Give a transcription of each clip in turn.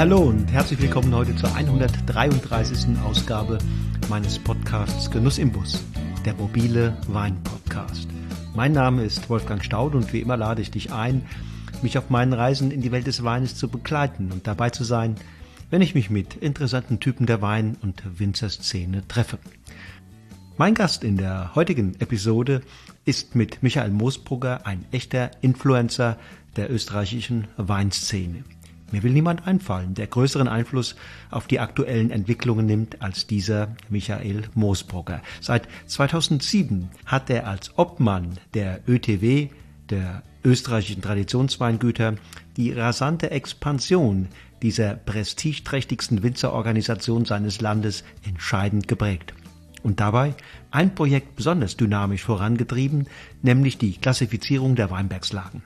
hallo und herzlich willkommen heute zur 133. Ausgabe meines Podcasts Genuss im Bus, der mobile Wein-Podcast. Mein Name ist Wolfgang Staud und wie immer lade ich dich ein, mich auf meinen Reisen in die Welt des Weines zu begleiten und dabei zu sein, wenn ich mich mit interessanten Typen der Wein- und Winzerszene treffe. Mein Gast in der heutigen Episode ist mit Michael Moosbrugger ein echter Influencer der österreichischen Weinszene. Mir will niemand einfallen, der größeren Einfluss auf die aktuellen Entwicklungen nimmt als dieser Michael Moosbrugger. Seit 2007 hat er als Obmann der ÖTW, der österreichischen Traditionsweingüter, die rasante Expansion dieser prestigeträchtigsten Winzerorganisation seines Landes entscheidend geprägt. Und dabei ein Projekt besonders dynamisch vorangetrieben, nämlich die Klassifizierung der Weinbergslagen.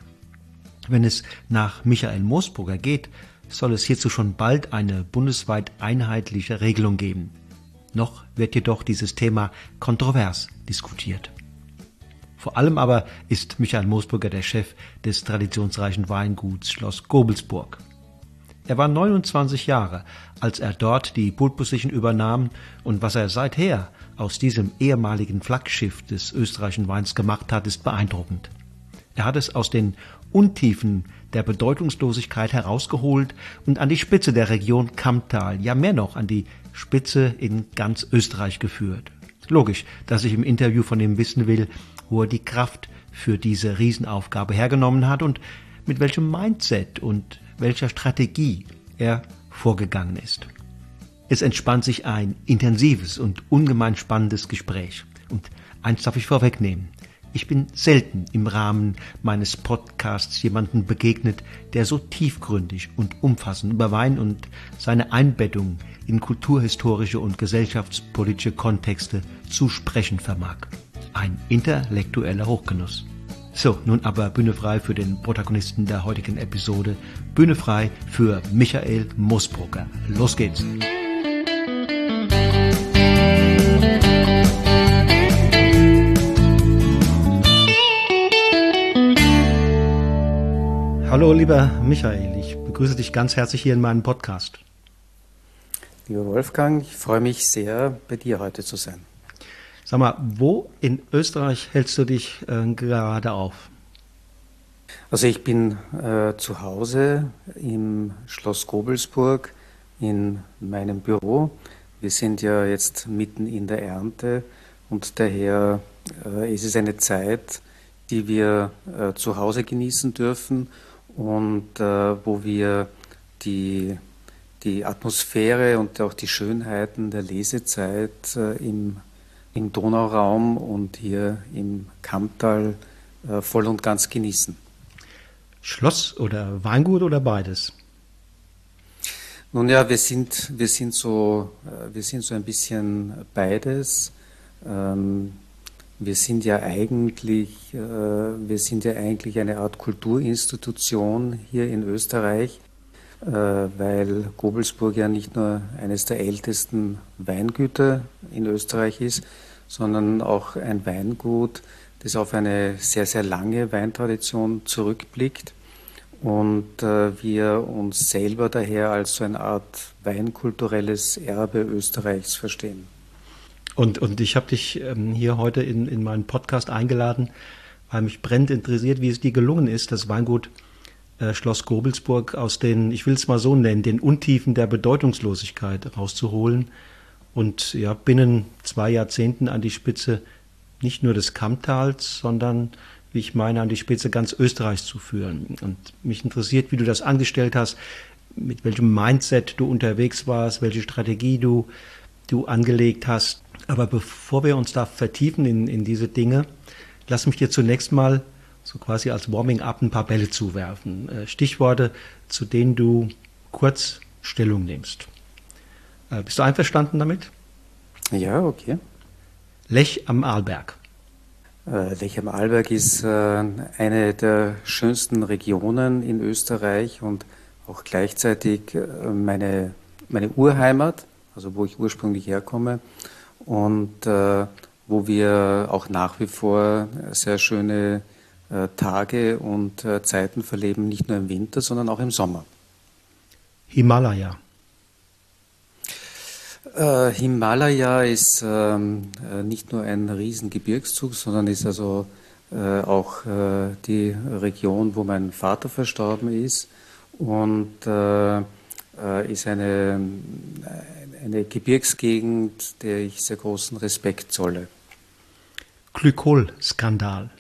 Wenn es nach Michael Moosbrugger geht, soll es hierzu schon bald eine bundesweit einheitliche Regelung geben. Noch wird jedoch dieses Thema kontrovers diskutiert. Vor allem aber ist Michael Moosbrugger der Chef des traditionsreichen Weinguts Schloss Gobelsburg. Er war 29 Jahre, als er dort die Pultposition übernahm und was er seither aus diesem ehemaligen Flaggschiff des österreichischen Weins gemacht hat, ist beeindruckend. Er hat es aus den Untiefen der Bedeutungslosigkeit herausgeholt und an die Spitze der Region Kammtal, ja mehr noch an die Spitze in ganz Österreich geführt. Logisch, dass ich im Interview von ihm wissen will, wo er die Kraft für diese Riesenaufgabe hergenommen hat und mit welchem Mindset und welcher Strategie er vorgegangen ist. Es entspannt sich ein intensives und ungemein spannendes Gespräch. Und eins darf ich vorwegnehmen. Ich bin selten im Rahmen meines Podcasts jemanden begegnet, der so tiefgründig und umfassend über Wein und seine Einbettung in kulturhistorische und gesellschaftspolitische Kontexte zu sprechen vermag. Ein intellektueller Hochgenuss. So, nun aber Bühne frei für den Protagonisten der heutigen Episode. Bühne frei für Michael Moosbrucker. Los geht's! Hallo, lieber Michael, ich begrüße dich ganz herzlich hier in meinem Podcast. Lieber Wolfgang, ich freue mich sehr, bei dir heute zu sein. Sag mal, wo in Österreich hältst du dich äh, gerade auf? Also ich bin äh, zu Hause im Schloss Gobelsburg in meinem Büro. Wir sind ja jetzt mitten in der Ernte und daher äh, ist es eine Zeit, die wir äh, zu Hause genießen dürfen und äh, wo wir die, die Atmosphäre und auch die Schönheiten der Lesezeit äh, im, im Donauraum und hier im Kammtal äh, voll und ganz genießen. Schloss oder Weingut oder beides? Nun ja, wir sind, wir sind, so, äh, wir sind so ein bisschen beides. Ähm, wir sind ja eigentlich, äh, wir sind ja eigentlich eine Art Kulturinstitution hier in Österreich, äh, weil Gobelsburg ja nicht nur eines der ältesten Weingüter in Österreich ist, sondern auch ein Weingut, das auf eine sehr, sehr lange Weintradition zurückblickt und äh, wir uns selber daher als so eine Art weinkulturelles Erbe Österreichs verstehen. Und, und ich habe dich ähm, hier heute in, in meinen Podcast eingeladen, weil mich brennend interessiert, wie es dir gelungen ist, das Weingut äh, Schloss Gobelsburg aus den, ich will es mal so nennen, den Untiefen der Bedeutungslosigkeit rauszuholen und ja, binnen zwei Jahrzehnten an die Spitze nicht nur des Kammtals, sondern wie ich meine, an die Spitze ganz Österreichs zu führen. Und mich interessiert, wie du das angestellt hast, mit welchem Mindset du unterwegs warst, welche Strategie du, du angelegt hast. Aber bevor wir uns da vertiefen in, in diese Dinge, lass mich dir zunächst mal so quasi als Warming-up ein paar Bälle zuwerfen. Äh, Stichworte, zu denen du kurz Stellung nimmst. Äh, bist du einverstanden damit? Ja, okay. Lech am Arlberg. Äh, Lech am Arlberg ist eine der schönsten Regionen in Österreich und auch gleichzeitig meine, meine Urheimat, also wo ich ursprünglich herkomme und äh, wo wir auch nach wie vor sehr schöne äh, Tage und äh, Zeiten verleben, nicht nur im Winter, sondern auch im Sommer. Himalaya. Äh, Himalaya ist ähm, äh, nicht nur ein Riesengebirgszug, sondern ist also äh, auch die Region, wo mein Vater verstorben ist und ist eine, eine Gebirgsgegend, der ich sehr großen Respekt zolle. Glykol-Skandal.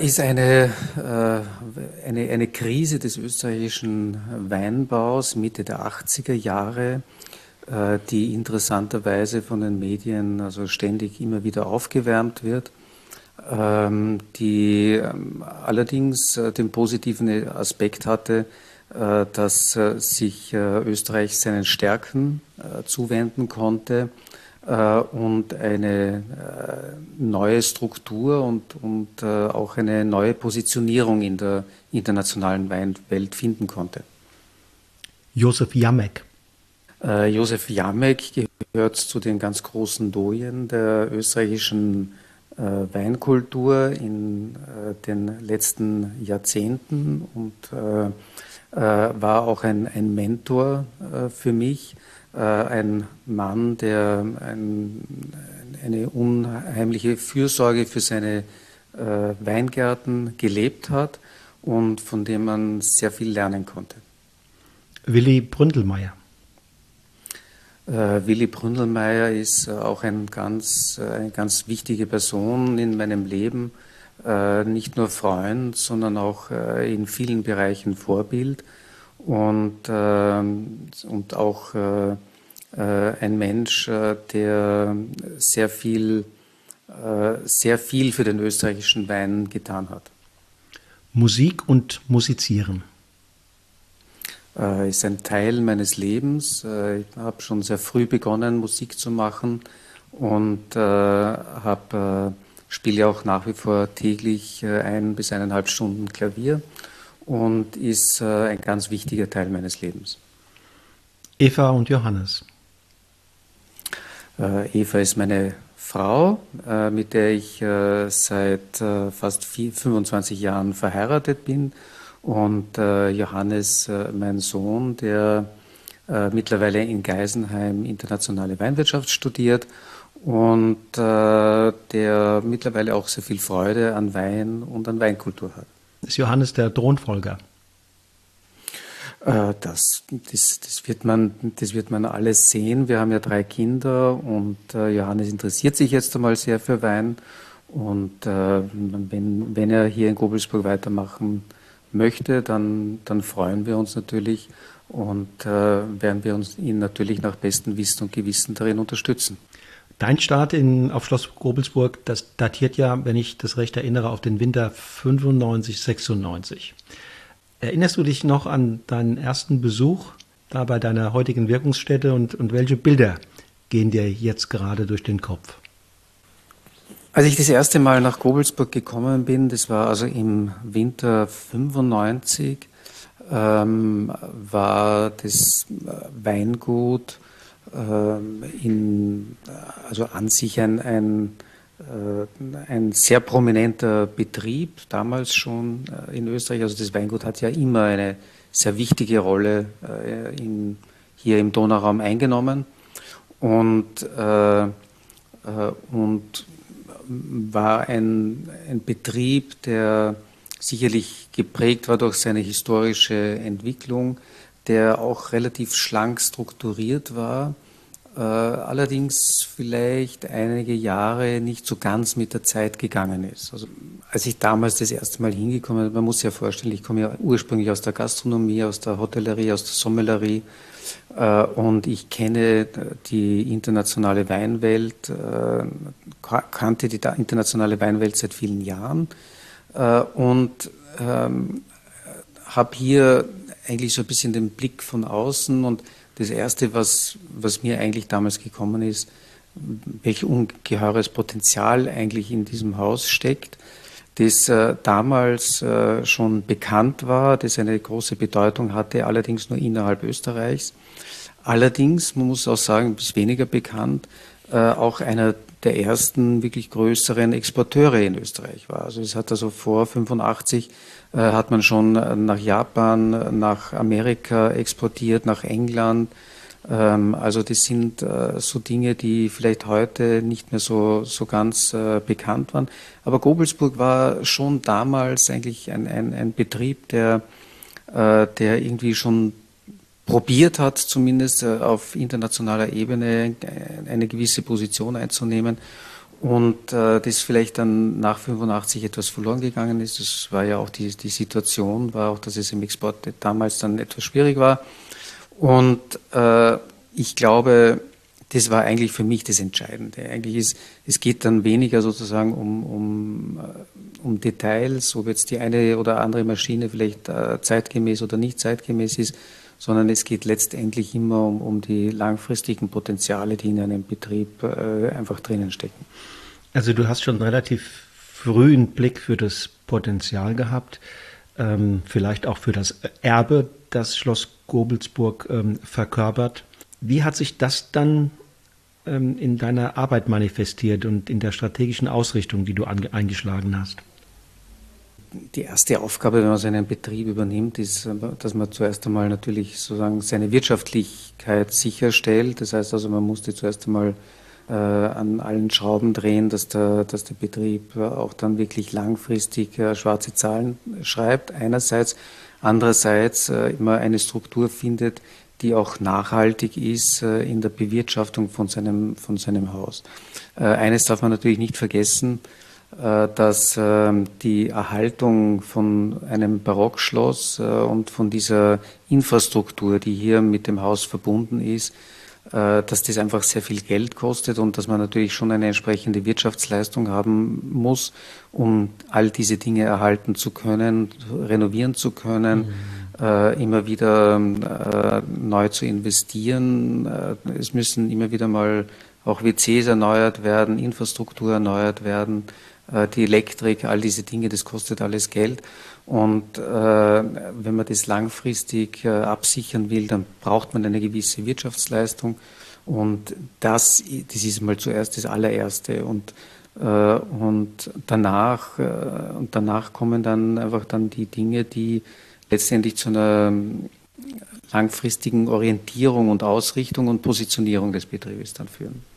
ist eine, eine, eine Krise des österreichischen Weinbaus Mitte der 80er Jahre, die interessanterweise von den Medien also ständig immer wieder aufgewärmt wird ähm, die ähm, allerdings äh, den positiven Aspekt hatte, äh, dass äh, sich Österreich seinen Stärken zuwenden konnte und eine neue Struktur und, und auch eine neue Positionierung in der internationalen Weinwelt finden konnte. Josef Jamek. Josef Jamek gehört zu den ganz großen Doyen der österreichischen äh, Weinkultur in äh, den letzten Jahrzehnten und äh, war auch ein, ein Mentor für mich, ein Mann, der ein, eine unheimliche Fürsorge für seine Weingärten gelebt hat und von dem man sehr viel lernen konnte. Willi Bründelmeier. Äh, Willy Bründelmeier ist äh, auch ein ganz, äh, eine ganz wichtige Person in meinem Leben, äh, nicht nur Freund, sondern auch äh, in vielen Bereichen Vorbild und, ähm, und auch äh, ein Mensch, der sehr viel, sehr viel für den österreichischen Wein getan hat. Musik und Musizieren äh, ist ein Teil meines Lebens. Äh, ich habe schon sehr früh begonnen, Musik zu machen und äh, habe äh, spiele auch nach wie vor täglich äh, ein bis eineinhalb Stunden Klavier und ist äh, ein ganz wichtiger Teil meines Lebens. Eva und Johannes. Eva ist meine Frau, mit der ich seit fast 25 Jahren verheiratet bin und äh, Johannes, äh, mein Sohn, der äh, mittlerweile in Geisenheim internationale Weinwirtschaft studiert und äh, der mittlerweile auch sehr viel Freude an Wein und an Weinkultur hat. Ist Johannes der Thronfolger? Äh, das, das, das, wird man, das wird man alles sehen. Wir haben ja drei Kinder und äh, Johannes interessiert sich jetzt einmal sehr für Wein. Und äh, wenn, wenn er hier in Gobelsburg weitermachen möchte, dann, dann freuen wir uns natürlich und äh, werden wir uns ihn natürlich nach bestem Wissen und Gewissen darin unterstützen. Dein Start in, auf Schloss Grobelsburg, das datiert ja, wenn ich das recht erinnere, auf den Winter 95, 96. Erinnerst du dich noch an deinen ersten Besuch da bei deiner heutigen Wirkungsstätte und, und welche Bilder gehen dir jetzt gerade durch den Kopf? Als ich das erste Mal nach Gobelsburg gekommen bin, das war also im Winter 95, ähm, war das Weingut äh, in, also an sich ein, ein, äh, ein sehr prominenter Betrieb, damals schon äh, in Österreich. Also das Weingut hat ja immer eine sehr wichtige Rolle äh, in, hier im Donauraum eingenommen. Und, und war ein, ein Betrieb, der sicherlich geprägt war durch seine historische Entwicklung, der auch relativ schlank strukturiert war, allerdings vielleicht einige Jahre nicht so ganz mit der Zeit gegangen ist. Also als ich damals das erste Mal hingekommen bin, man muss sich ja vorstellen, ich komme ja ursprünglich aus der Gastronomie, aus der Hotellerie, aus der Sommellerie äh, und ich kenne die internationale Weinwelt, äh, kannte die internationale Weinwelt seit vielen Jahren äh, und ähm, habe hier eigentlich so ein bisschen den Blick von außen und das Erste, was, was mir eigentlich damals gekommen ist, welch ungeheures Potenzial eigentlich in diesem Haus steckt, das äh, damals äh, schon bekannt war, das eine große Bedeutung hatte, allerdings nur innerhalb Österreichs. Allerdings, man muss auch sagen, bis weniger bekannt, äh, auch einer der ersten wirklich größeren Exporteure in Österreich war. Also es hat also vor 85 äh, hat man schon nach Japan, nach Amerika exportiert, nach England. Ähm, also das sind äh, so Dinge, die vielleicht heute nicht mehr so, so ganz äh, bekannt waren. Aber Gobelsburg war schon damals eigentlich ein, ein, ein Betrieb, der, äh, der irgendwie schon probiert hat, zumindest äh, auf internationaler Ebene eine gewisse Position einzunehmen. Und äh, das vielleicht dann nach 85 etwas verloren gegangen ist. Das war ja auch die, die Situation, war auch, dass es im Export damals dann etwas schwierig war. Und äh, ich glaube, das war eigentlich für mich das Entscheidende. Eigentlich ist, es geht dann weniger sozusagen um, um, äh, um Details, ob jetzt die eine oder andere Maschine vielleicht äh, zeitgemäß oder nicht zeitgemäß ist, sondern es geht letztendlich immer um, um die langfristigen Potenziale, die in einem Betrieb äh, einfach drinnen stecken. Also du hast schon relativ frühen Blick für das Potenzial gehabt, ähm, vielleicht auch für das Erbe, das Schloss Gobelsburg ähm, verkörpert. Wie hat sich das dann ähm, in deiner Arbeit manifestiert und in der strategischen Ausrichtung, die du eingeschlagen hast? Die erste Aufgabe, wenn man so einen Betrieb übernimmt, ist, dass man zuerst einmal natürlich sozusagen seine Wirtschaftlichkeit sicherstellt. Das heißt also, man musste zuerst einmal äh, an allen Schrauben drehen, dass der, dass der Betrieb auch dann wirklich langfristig äh, schwarze Zahlen schreibt, einerseits. Andererseits äh, immer eine Struktur findet, die auch nachhaltig ist äh, in der Bewirtschaftung von seinem, von seinem Haus. Äh, eines darf man natürlich nicht vergessen, dass ähm, die Erhaltung von einem Barockschloss äh, und von dieser Infrastruktur, die hier mit dem Haus verbunden ist, äh, dass das einfach sehr viel Geld kostet und dass man natürlich schon eine entsprechende Wirtschaftsleistung haben muss, um all diese Dinge erhalten zu können, renovieren zu können, mhm. immer wieder neu zu investieren. es müssen immer wieder mal auch WCs erneuert werden, Infrastruktur erneuert werden. Äh, die Elektrik, all diese Dinge, das kostet alles Geld. Und äh, wenn man das langfristig äh, absichern will, dann braucht man eine gewisse Wirtschaftsleistung. Und das, das ist mal zuerst das allererste. Und, äh, und, danach, äh, und danach kommen dann einfach dann die Dinge, die letztendlich zu einer ähm, langfristigen Orientierung und Ausrichtung und Positionierung des Betriebes dann führen.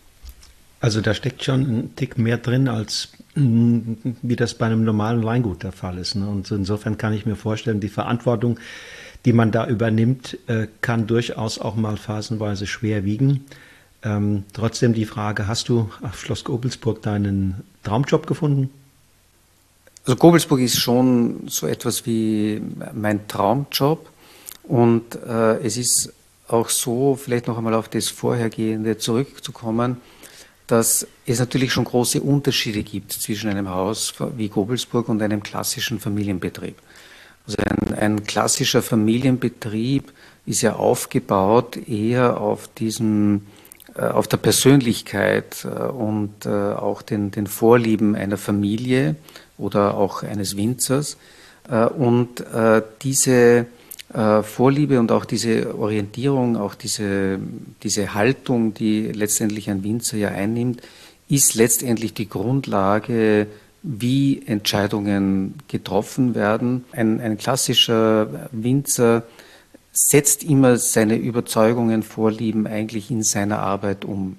Also da steckt schon ein Tick mehr drin, als mm, wie das bei einem normalen Weingut der Fall ist. Ne? Und insofern kann ich mir vorstellen, die Verantwortung, die man da übernimmt, äh, kann durchaus auch mal phasenweise schwer wiegen. Ähm, trotzdem die Frage, hast du auf Schloss Gobelsburg deinen Traumjob gefunden? Also Gobelsburg ist schon so etwas wie mein Traumjob. Und äh, es ist auch so, vielleicht noch einmal auf das Vorhergehende zurückzukommen, dass es natürlich schon große Unterschiede gibt zwischen einem Haus wie Gobelsburg und einem klassischen Familienbetrieb. Also ein, ein klassischer Familienbetrieb ist ja aufgebaut eher auf diesem äh, auf der Persönlichkeit äh, und äh, auch den, den Vorlieben einer Familie oder auch eines Winzers. Und diese äh, Vorliebe und auch diese Orientierung, auch diese, diese Haltung, die letztendlich ein Winzer ja einnimmt, ist letztendlich die Grundlage, wie Entscheidungen getroffen werden. Ein, ein klassischer Winzer setzt immer seine Überzeugungen, Vorlieben eigentlich in seiner Arbeit um.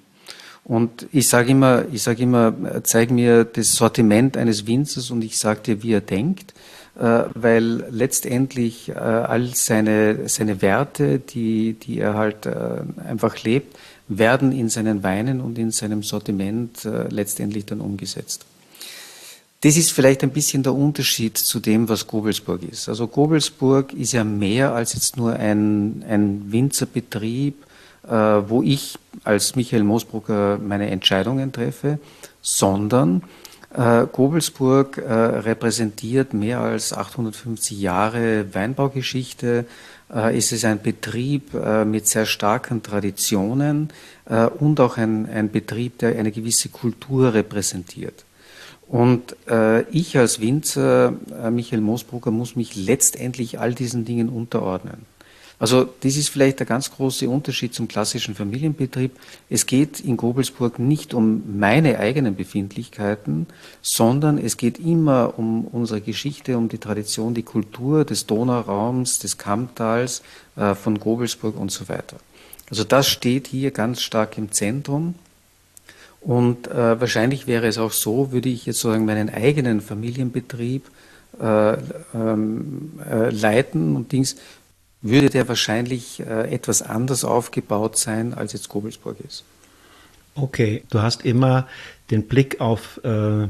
Und ich sage immer, ich sage immer, zeig mir das Sortiment eines Winzers und ich sage dir, wie er denkt. Äh, weil letztendlich äh, all seine, seine Werte, die, die er halt äh, einfach lebt, werden in seinen Weinen und in seinem Sortiment letztendlich dann umgesetzt. Das ist vielleicht ein bisschen der Unterschied zu dem, was Gobelsburg ist. Also Gobelsburg ist ja mehr als jetzt nur ein, ein Winzerbetrieb, wo ich als Michael Moosbrucker meine Entscheidungen treffe, sondern äh, Gobelsburg äh, repräsentiert mehr als 850 Jahre Weinbaugeschichte. Äh, es ist ein Betrieb äh, mit sehr starken Traditionen äh, und auch ein, ein, Betrieb, der eine gewisse Kultur repräsentiert. Und äh, ich als Winzer, Michael Moosbrugger, muss mich letztendlich all diesen Dingen unterordnen. Also das ist vielleicht der ganz große Unterschied zum klassischen Familienbetrieb. Es geht in Gobelsburg nicht um meine eigenen Befindlichkeiten, sondern es geht immer um unsere Geschichte, um die Tradition, die Kultur des Donauraums, des Kammtals, äh, von Gobelsburg und so weiter. Also das steht hier ganz stark im Zentrum. Und äh, wahrscheinlich wäre es auch so, würde ich jetzt sozusagen meinen eigenen Familienbetrieb äh, ähm, äh, leiten und Dings, würde der wahrscheinlich äh, etwas anders aufgebaut sein, als jetzt Kobelsburg ist. Okay, du hast immer den Blick auf äh,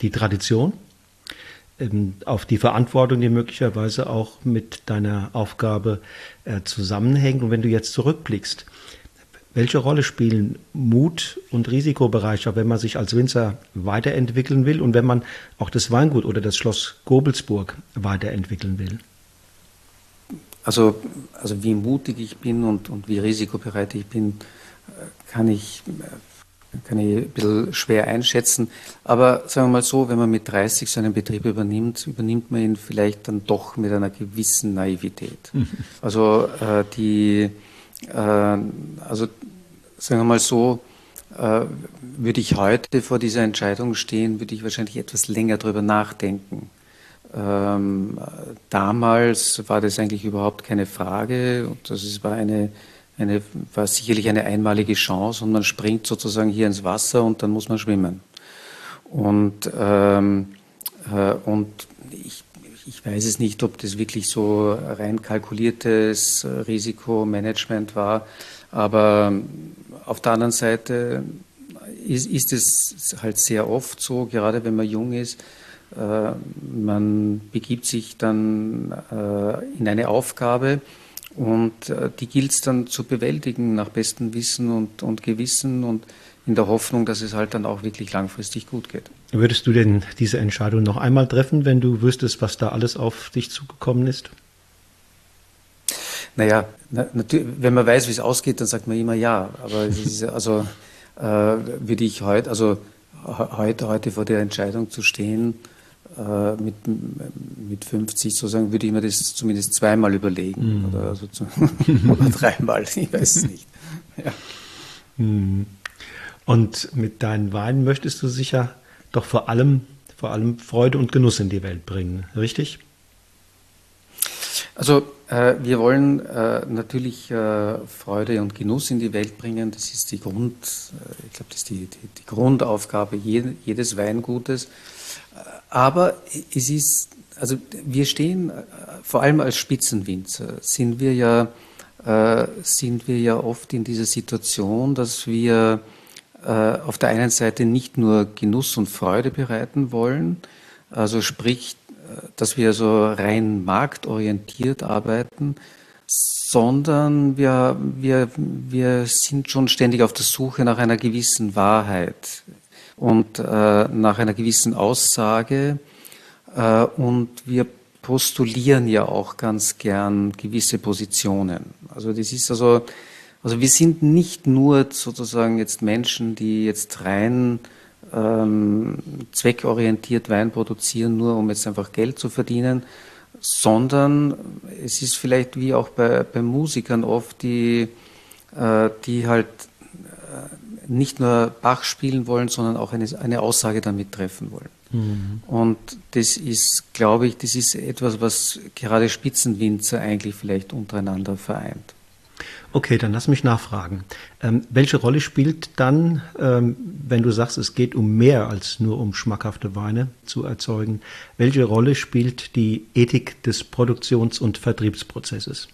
die Tradition, ähm, auf die Verantwortung, die möglicherweise auch mit deiner Aufgabe äh, zusammenhängt. Und wenn du jetzt zurückblickst, welche Rolle spielen Mut und Risikobereitschaft, wenn man sich als Winzer weiterentwickeln will und wenn man auch das Weingut oder das Schloss Gobelsburg weiterentwickeln will? Also, also wie mutig ich bin und, und wie risikobereit ich bin, kann ich, kann ich ein bisschen schwer einschätzen. Aber sagen wir mal so, wenn man mit 30 so einen Betrieb übernimmt, übernimmt man ihn vielleicht dann doch mit einer gewissen Naivität. Mhm. Also äh, die, äh, also sagen wir mal so, äh, würde ich heute vor dieser Entscheidung stehen, würde ich wahrscheinlich etwas länger darüber nachdenken ähm, damals war das eigentlich überhaupt keine Frage. Und das war, eine, eine, war sicherlich eine einmalige Chance und man springt sozusagen hier ins Wasser und dann muss man schwimmen. Und, ähm, äh, und ich, ich weiß es nicht, ob das wirklich so rein kalkuliertes Risikomanagement war, aber auf der anderen Seite ist, ist es halt sehr oft so, gerade wenn man jung ist, man begibt sich dann äh, in eine Aufgabe und äh, die gilt es dann zu bewältigen nach bestem Wissen und, und Gewissen und in der Hoffnung, dass es halt dann auch wirklich langfristig gut geht. Würdest du denn diese Entscheidung noch einmal treffen, wenn du wüsstest, was da alles auf dich zugekommen ist? Naja, na, natürlich, wenn man weiß, wie es ausgeht, dann sagt man immer ja. Aber ist, also äh, würde ich heute, also heute, heute vor der Entscheidung zu stehen, äh, mit, mit 50 sozusagen würde ich mir das zumindest zweimal überlegen mhm. oder, also zu, oder dreimal, ich weiß es nicht. Ja. Mhm. Und mit deinen Weinen möchtest du sicher doch vor allem, vor allem Freude und Genuss in die Welt bringen, richtig? Also äh, wir wollen äh, natürlich äh, Freude und Genuss in die Welt bringen. Das ist die Grund, äh, ich glaube, das ist die, die, die Grundaufgabe jedes Weingutes. Aber es ist, also wir stehen, äh, vor allem als Spitzenwinzer, sind wir ja, äh, sind wir ja oft in dieser Situation, dass wir äh, auf der einen Seite nicht nur Genuss und Freude bereiten wollen, also sprich, äh, dass wir so rein marktorientiert arbeiten, sondern wir, wir, wir sind schon ständig auf der Suche nach einer gewissen Wahrheit und äh, nach einer gewissen Aussage. Äh, und wir postulieren ja auch ganz gern gewisse Positionen. Also das ist also, also wir sind nicht nur sozusagen jetzt Menschen, die jetzt rein ähm, zweckorientiert Wein produzieren, nur um jetzt einfach Geld zu verdienen, sondern es ist vielleicht wie auch bei, bei Musikern oft, die, äh, die halt nicht nur Bach spielen wollen, sondern auch eine, eine Aussage damit treffen wollen. Mhm. Und das ist, glaube ich, das ist etwas, was gerade Spitzenwinzer eigentlich vielleicht untereinander vereint. Okay, dann lass mich nachfragen. Ähm, welche Rolle spielt dann, ähm, wenn du sagst, es geht um mehr als nur um schmackhafte Weine zu erzeugen, welche Rolle spielt die Ethik des Produktions- und Vertriebsprozesses?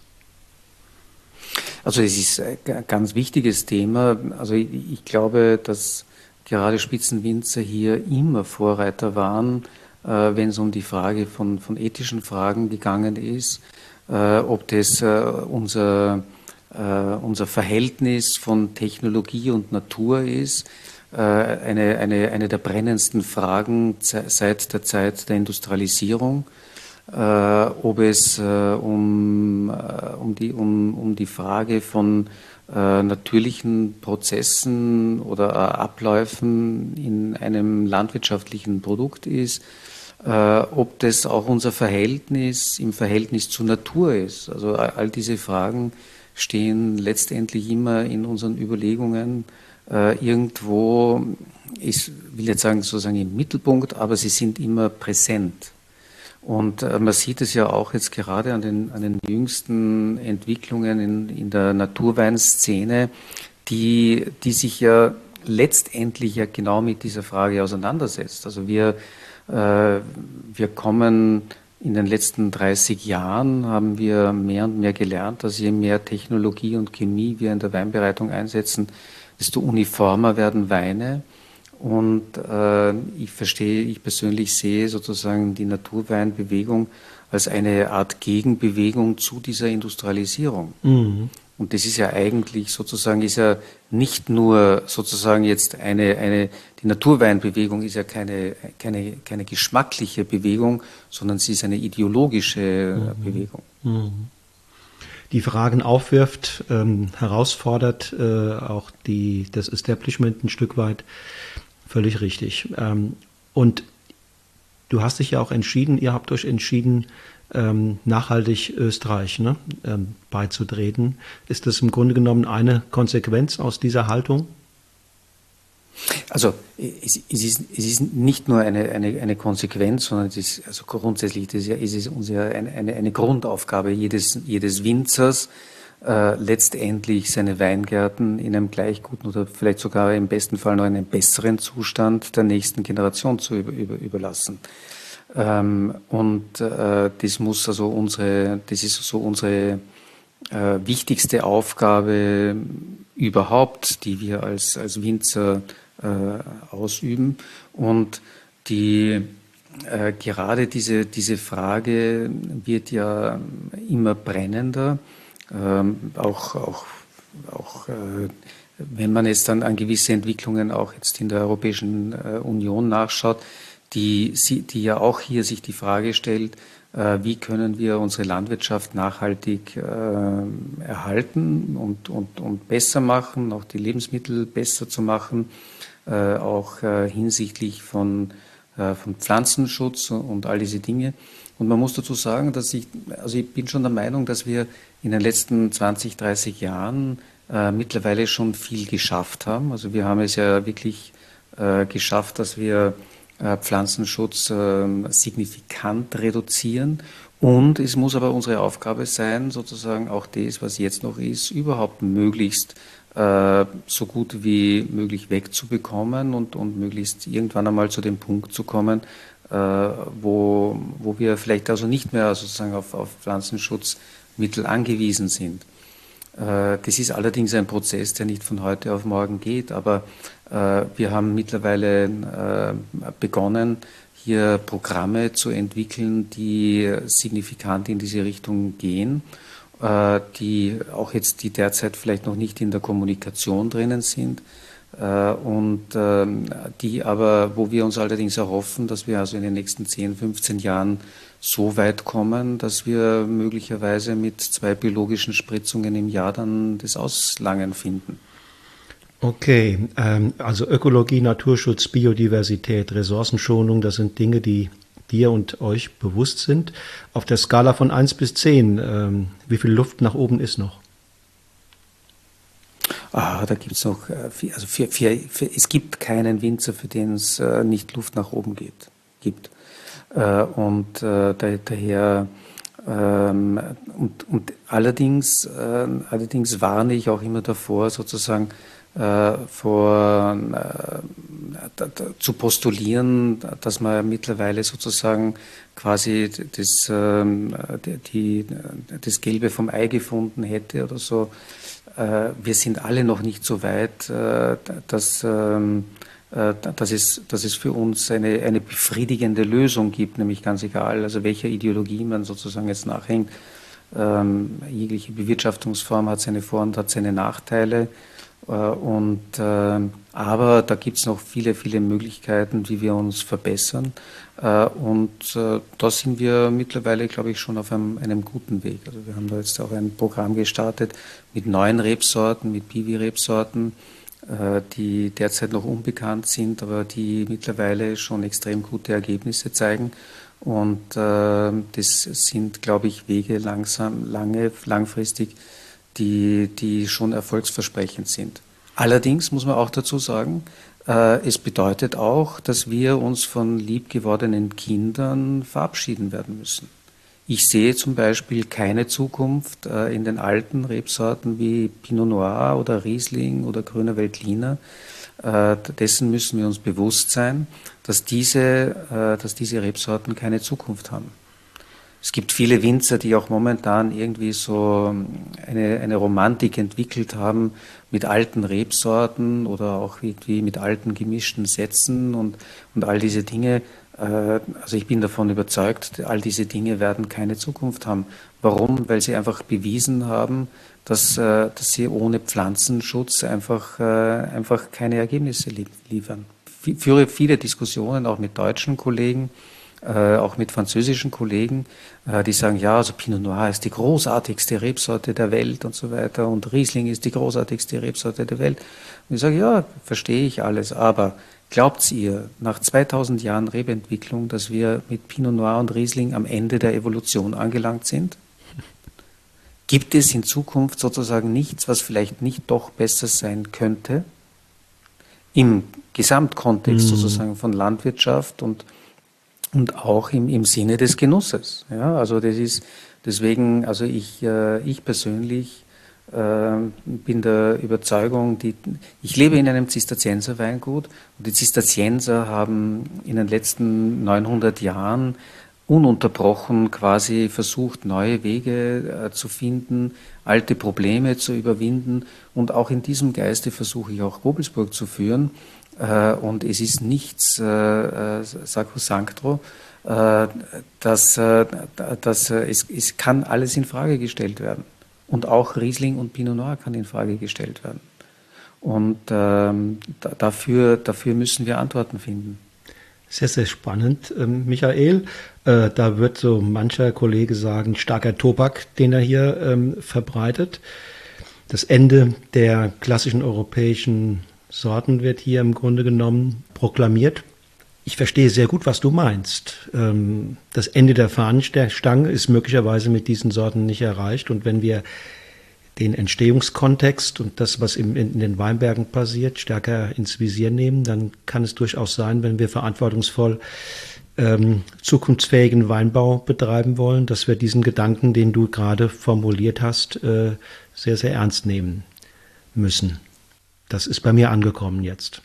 Also es ist ein ganz wichtiges Thema. Also ich, ich glaube, dass gerade Spitzenwinzer hier immer Vorreiter waren, äh, wenn es um die Frage von, von ethischen Fragen gegangen ist, äh, ob das äh, unser, äh, unser Verhältnis von Technologie und Natur ist, äh, eine, eine, eine der brennendsten Fragen seit der Zeit der Industrialisierung ob es äh, um, äh, um, die, um, um die Frage von äh, natürlichen Prozessen oder äh, Abläufen in einem landwirtschaftlichen Produkt ist, ob das auch unser Verhältnis im Verhältnis zur Natur ist. Also all diese Fragen stehen letztendlich immer in unseren Überlegungen irgendwo, ich will jetzt sagen sozusagen im Mittelpunkt, aber sie sind immer präsent. Und äh, man sieht es ja auch jetzt gerade an den, an den jüngsten Entwicklungen in, in der Naturweinszene, die, die sich ja letztendlich ja genau mit dieser Frage auseinandersetzt. Also wir, äh, wir kommen in den letzten 30 Jahren haben wir mehr und mehr gelernt, dass je mehr Technologie und Chemie wir in der Weinbereitung einsetzen, desto uniformer werden Weine. Und äh, ich verstehe, ich persönlich sehe sozusagen die Naturweinbewegung als eine Art Gegenbewegung zu dieser Industrialisierung. Mhm. Und das ist ja eigentlich sozusagen, ist ja nicht nur sozusagen jetzt eine, eine, die Naturweinbewegung ist ja keine, keine, keine geschmackliche Bewegung, sondern sie ist eine ideologische mhm. Bewegung. Mhm. Die Fragen aufwirft, ähm, herausfordert äh, auch die, das Establishment ein Stück weit. Völlig richtig. Ähm, und du hast dich ja auch entschieden, ihr habt euch entschieden, ähm, nachhaltig Österreich ne, ähm, beizutreten. Ist das im Grunde genommen eine Konsequenz aus dieser Haltung? Also es, es, ist, es ist nicht nur eine, eine, eine Konsequenz, sondern es ist also grundsätzlich das ist, ja, es ist unsere, eine, eine, eine Grundaufgabe jedes, jedes Winzers, äh, letztendlich seine Weingärten in einem gleich guten oder vielleicht sogar im besten Fall noch in einem besseren Zustand der nächsten Generation zu über, über, überlassen. Ähm, und äh, das muss also unsere, das ist so unsere äh, wichtigste Aufgabe überhaupt, die wir als, als Winzer äh, ausüben. Und die äh, gerade diese, diese Frage wird ja immer brennender ähm, auch, auch, auch äh, wenn man jetzt dann an gewisse Entwicklungen auch jetzt in der Europäischen äh, Union nachschaut, die, die ja auch hier sich die Frage stellt, äh, wie können wir unsere Landwirtschaft nachhaltig äh, erhalten und, und, und besser machen, auch die Lebensmittel besser zu machen, äh, auch äh, hinsichtlich von, von Pflanzenschutz und all diese Dinge. Und man muss dazu sagen, dass ich, also ich bin schon der Meinung, dass wir in den letzten 20, 30 Jahren äh, mittlerweile schon viel geschafft haben. Also wir haben es ja wirklich äh, geschafft, dass wir äh, Pflanzenschutz ähm, signifikant reduzieren. Und es muss aber unsere Aufgabe sein, sozusagen auch das, was jetzt noch ist, überhaupt möglichst äh, so gut wie möglich wegzubekommen und, und möglichst irgendwann einmal zu dem Punkt zu kommen, äh, wo, wo wir vielleicht also nicht mehr sozusagen auf, auf Pflanzenschutzmittel angewiesen sind. Äh, das ist allerdings ein Prozess, der nicht von heute auf morgen geht, aber äh, wir haben mittlerweile begonnen, hier Programme zu entwickeln, die signifikant in diese Richtung gehen, die auch jetzt, die derzeit vielleicht noch nicht in der Kommunikation drinnen sind, äh, und ähm, die aber, wo wir uns allerdings erhoffen, dass wir also in den nächsten 10, 15 Jahren so weit kommen, dass wir möglicherweise mit zwei biologischen Spritzungen im Jahr dann das Auslangen finden. Okay, ähm, also Ökologie, Naturschutz, Biodiversität, Ressourcenschonung, das sind Dinge, die dir und euch bewusst sind. Auf der Skala von 1 bis 10, ähm, wie viel Luft nach oben ist noch? Ah, da gibt es noch, äh, also für, für, für, es gibt keinen Winzer, für den es äh, nicht Luft nach oben geht, gibt. Äh, und äh, daher, ähm, und, und allerdings, äh, allerdings warne ich auch immer davor, sozusagen äh, vor zu postulieren, dass man mittlerweile sozusagen quasi das, ähm, die, das Gelbe vom Ei gefunden hätte oder so. Wir sind alle noch nicht so weit, dass, ähm, dass, es, dass es für uns eine, eine befriedigende Lösung gibt, nämlich ganz egal, also welcher Ideologie man sozusagen jetzt nachhängt. Ähm, jegliche Bewirtschaftungsform hat seine Vor- und hat seine Nachteile. Und, ähm, aber da gibt es noch viele, viele Möglichkeiten, wie wir uns verbessern. Äh, und äh, da sind wir mittlerweile, glaube ich, schon auf einem, einem, guten Weg. Also wir haben da jetzt auch ein Programm gestartet mit neuen Rebsorten, mit Piwi-Rebsorten, äh, die derzeit noch unbekannt sind, aber die mittlerweile schon extrem gute Ergebnisse zeigen. Und äh, das sind, glaube ich, Wege langsam, lange, langfristig, die, die schon erfolgsversprechend sind. Allerdings muss man auch dazu sagen, äh, es bedeutet auch, dass wir uns von liebgewordenen Kindern verabschieden werden müssen. Ich sehe zum Beispiel keine Zukunft äh, in den alten Rebsorten wie Pinot Noir oder Riesling oder Grüner Veltliner. Äh, dessen müssen wir uns bewusst sein, dass diese, dass diese Rebsorten keine Zukunft haben. Es gibt viele Winzer, die auch momentan irgendwie so eine, eine Romantik entwickelt haben mit alten Rebsorten oder auch irgendwie mit alten gemischten Sätzen und, und all diese Dinge. Äh, also ich bin davon überzeugt, all diese Dinge werden keine Zukunft haben. Warum? Weil sie einfach bewiesen haben, dass, äh, dass sie ohne Pflanzenschutz einfach, äh, einfach keine Ergebnisse liefern. Ich führe viele Diskussionen auch mit deutschen Kollegen, auch mit französischen Kollegen, die sagen, ja, also Pinot Noir ist die großartigste Rebsorte der Welt und so weiter und Riesling ist die großartigste Rebsorte der Welt. Und ich sage, ja, verstehe ich alles, aber glaubt ihr nach 2000 Jahren Rebentwicklung, dass wir mit Pinot Noir und Riesling am Ende der Evolution angelangt sind? Gibt es in Zukunft sozusagen nichts, was vielleicht nicht doch besser sein könnte? Im Gesamtkontext mm. sozusagen von Landwirtschaft und und auch im, im Sinne des Genusses. Ja, also das ist deswegen, also ich, äh, ich persönlich bin der Überzeugung, die, ich lebe in einem Zisterzienser Weingut und die Zisterzienser haben in den letzten 900 Jahren ununterbrochen quasi versucht, neue Wege äh, zu finden, alte Probleme zu überwinden. Und auch in diesem Geiste versuche ich auch Gobelsburg zu führen. Äh, und es ist nichts äh, äh sacrosanctro, äh, dass, äh, dass es, es kann alles in Frage gestellt werden. Und auch Riesling und Pinot Noir kann in Frage gestellt werden. Und ähm, dafür, dafür müssen wir Antworten finden. Sehr, sehr spannend, ähm, Michael. Äh, da wird so mancher Kollege sagen, starker Tobak, den er hier ähm, verbreitet. Das Ende der klassischen europäischen Sorten wird hier im Grunde genommen proklamiert. Ich verstehe sehr gut, was du meinst. Ähm, das Ende der Fahnenstange ist möglicherweise mit diesen Sorten nicht erreicht. Und wenn wir den Entstehungskontext und das, was in, den Weinbergen passiert, stärker ins Visier nehmen, dann kann es durchaus sein, wenn wir verantwortungsvoll ähm, zukunftsfähigen Weinbau betreiben wollen, dass wir diesen Gedanken, den du gerade formuliert hast, äh, sehr, sehr ernst nehmen müssen. Das ist bei mir angekommen jetzt.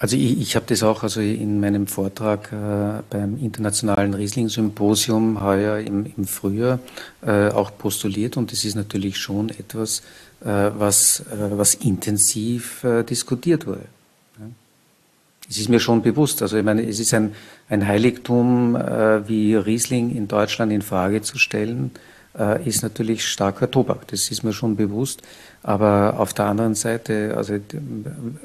Also ich, ich habe das auch also in meinem Vortrag äh, beim Internationalen Riesling-Symposium heuer im, im Frühjahr äh, auch postuliert und das ist natürlich schon etwas, äh, was, äh, was intensiv äh, diskutiert wurde. Es ist mir schon bewusst, also ich meine, es ist ein, ein Heiligtum äh, wie Riesling in Deutschland in Frage zu stellen, ist natürlich starker Tobak, das ist mir schon bewusst. Aber auf der anderen Seite, also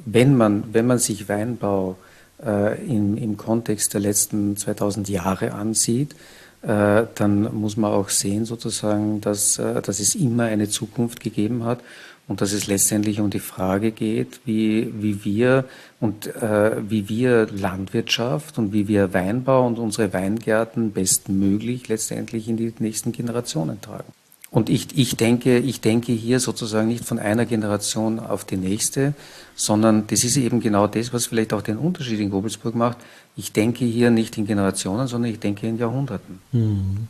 wenn man, wenn man sich Weinbau äh, im, im Kontext der letzten 2000 Jahre ansieht, äh, dann muss man auch sehen sozusagen, dass, äh, dass es immer eine Zukunft gegeben hat und dass es letztendlich um die Frage geht, wie, wie wir und äh, wie wir Landwirtschaft und wie wir Weinbau und unsere Weingärten bestmöglich letztendlich in die nächsten Generationen tragen. Und ich, ich, denke, ich denke hier sozusagen nicht von einer Generation auf die nächste, sondern das ist eben genau das, was vielleicht auch den Unterschied in Gobelsburg macht. Ich denke hier nicht in Generationen, sondern ich denke in Jahrhunderten. Mhm.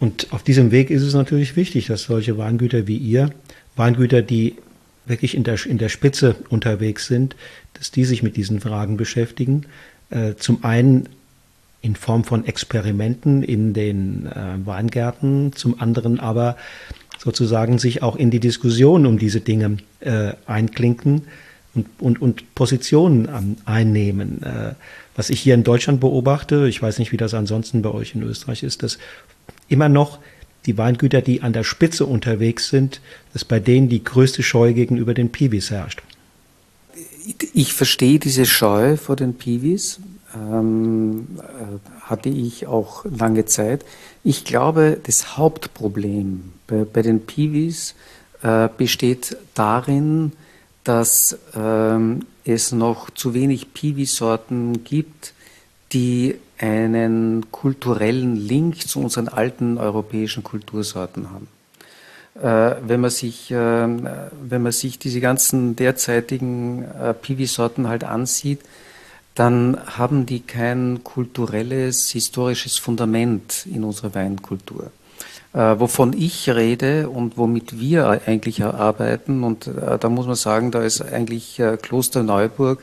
Und auf diesem Weg ist es natürlich wichtig, dass solche Weingüter wie ihr, Weingüter, die wirklich in der, in der Spitze unterwegs sind, dass die sich mit diesen Fragen beschäftigen. Äh, zum einen in Form von Experimenten in den äh, Weingärten, zum anderen aber sozusagen sich auch in die Diskussion um diese Dinge äh, einklinken und, und, und Positionen an, einnehmen. Was ich hier in Deutschland beobachte, ich weiß nicht, wie das ansonsten bei euch in Österreich ist, dass immer noch die Weingüter, die an der Spitze unterwegs sind, dass bei denen die größte Scheu gegenüber den Piwis herrscht. Ich verstehe diese Scheu vor den Piwis, ähm, äh, hatte ich auch lange Zeit. Ich glaube, das Hauptproblem bei, bei den Piwis äh, besteht darin, dass ähm, es noch zu wenig Piwi-Sorten gibt, die einen kulturellen Link zu unseren alten europäischen Kultursorten haben. Äh, wenn, man sich, äh, wenn man sich diese ganzen derzeitigen äh, Piwi-Sorten halt ansieht, dann haben die kein kulturelles, historisches Fundament in unserer Weinkultur. Äh, wovon ich rede und womit wir eigentlich arbeiten. Und äh, da muss man sagen, da ist eigentlich äh, Kloster Neuburg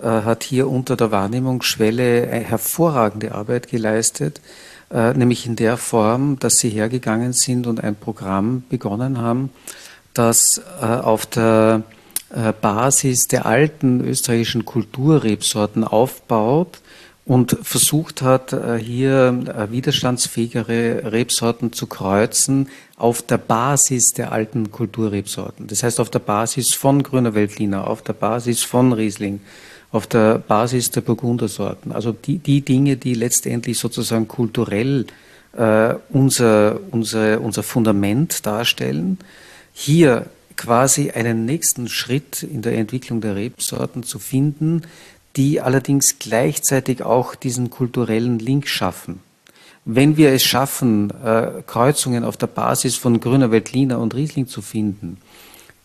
hat hier unter der Wahrnehmungsschwelle hervorragende Arbeit geleistet, nämlich in der Form, dass sie hergegangen sind und ein Programm begonnen haben, das auf der Basis der alten österreichischen Kulturrebsorten aufbaut und versucht hat, äh, hier äh, widerstandsfähigere Rebsorten zu kreuzen auf der Basis der alten Kulturrebsorten. Das heißt auf der Basis von Grüner Veltliner, auf der Basis von Riesling, auf der Basis der Burgundersorten. Also die, die Dinge, die letztendlich sozusagen kulturell äh, unser, unser, unser Fundament darstellen, hier quasi einen nächsten Schritt in der Entwicklung der Rebsorten zu finden, die allerdings gleichzeitig auch diesen kulturellen Link schaffen. Wenn wir es schaffen, äh, Kreuzungen auf der Basis von Grüner Veltliner und Riesling zu finden,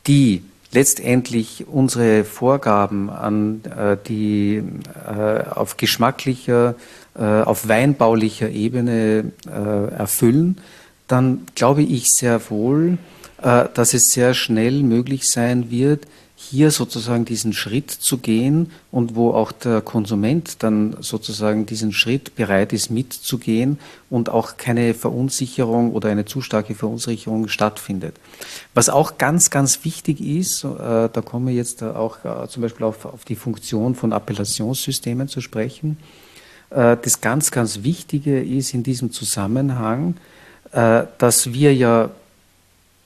die letztendlich unsere Vorgaben an äh, die äh, auf geschmacklicher, auf weinbaulicher Ebene erfüllen, dann glaube ich sehr wohl, dass es sehr schnell möglich sein wird, hier sozusagen diesen Schritt zu gehen und wo auch der Konsument dann sozusagen diesen Schritt bereit ist mitzugehen und auch keine Verunsicherung oder eine zu starke Verunsicherung stattfindet. Was auch ganz, ganz wichtig ist, äh, da kommen wir jetzt auch äh, zum Beispiel auf, auf die Funktion von Appellationssystemen zu sprechen. Äh, das ganz, ganz Wichtige ist in diesem Zusammenhang, dass wir ja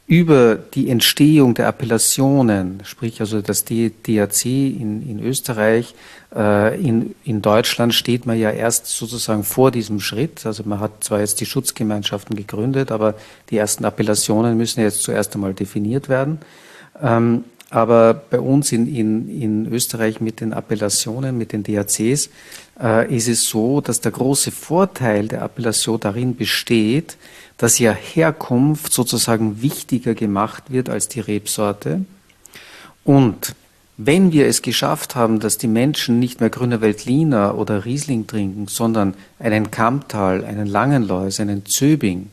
über die Entstehung der Appellationen, sprich also das DRC in, in Österreich, äh, in, in Deutschland steht man ja erst sozusagen vor diesem Schritt. Also man hat zwar jetzt die Schutzgemeinschaften gegründet, aber die ersten Appellationen müssen jetzt zuerst einmal definiert werden. Ähm, aber bei uns in, in, in Österreich mit den Appellationen, mit den DACs, äh, ist es so, dass der große Vorteil der Appellation darin besteht, dass ja Herkunft sozusagen wichtiger gemacht wird als die Rebsorte. Und wenn wir es geschafft haben, dass die Menschen nicht mehr Grüner Veltliner oder Riesling trinken, sondern einen Kammtal, einen Langenlois, einen Zöbing,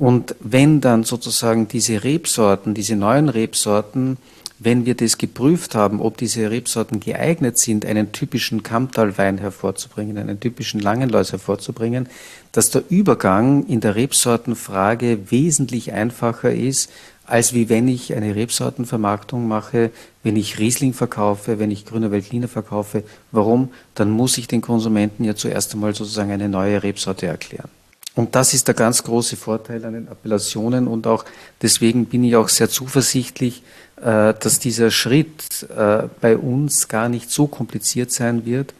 und wenn dann sozusagen diese Rebsorten, diese neuen Rebsorten wenn wir das geprüft haben, ob diese Rebsorten geeignet sind, einen typischen Kammtalwein hervorzubringen, einen typischen Langenlois hervorzubringen, dass der Übergang in der Rebsortenfrage wesentlich einfacher ist, als wie wenn ich eine Rebsortenvermarktung mache, wenn ich Riesling verkaufe, wenn ich Grüner Veltliner verkaufe. Warum? Dann muss ich den Konsumenten ja zuerst einmal sozusagen eine neue Rebsorte erklären. Und das ist der ganz große Vorteil an den Appellationen und auch deswegen bin ich auch sehr zuversichtlich, dass dieser Schritt äh, bei uns gar nicht so kompliziert sein wird,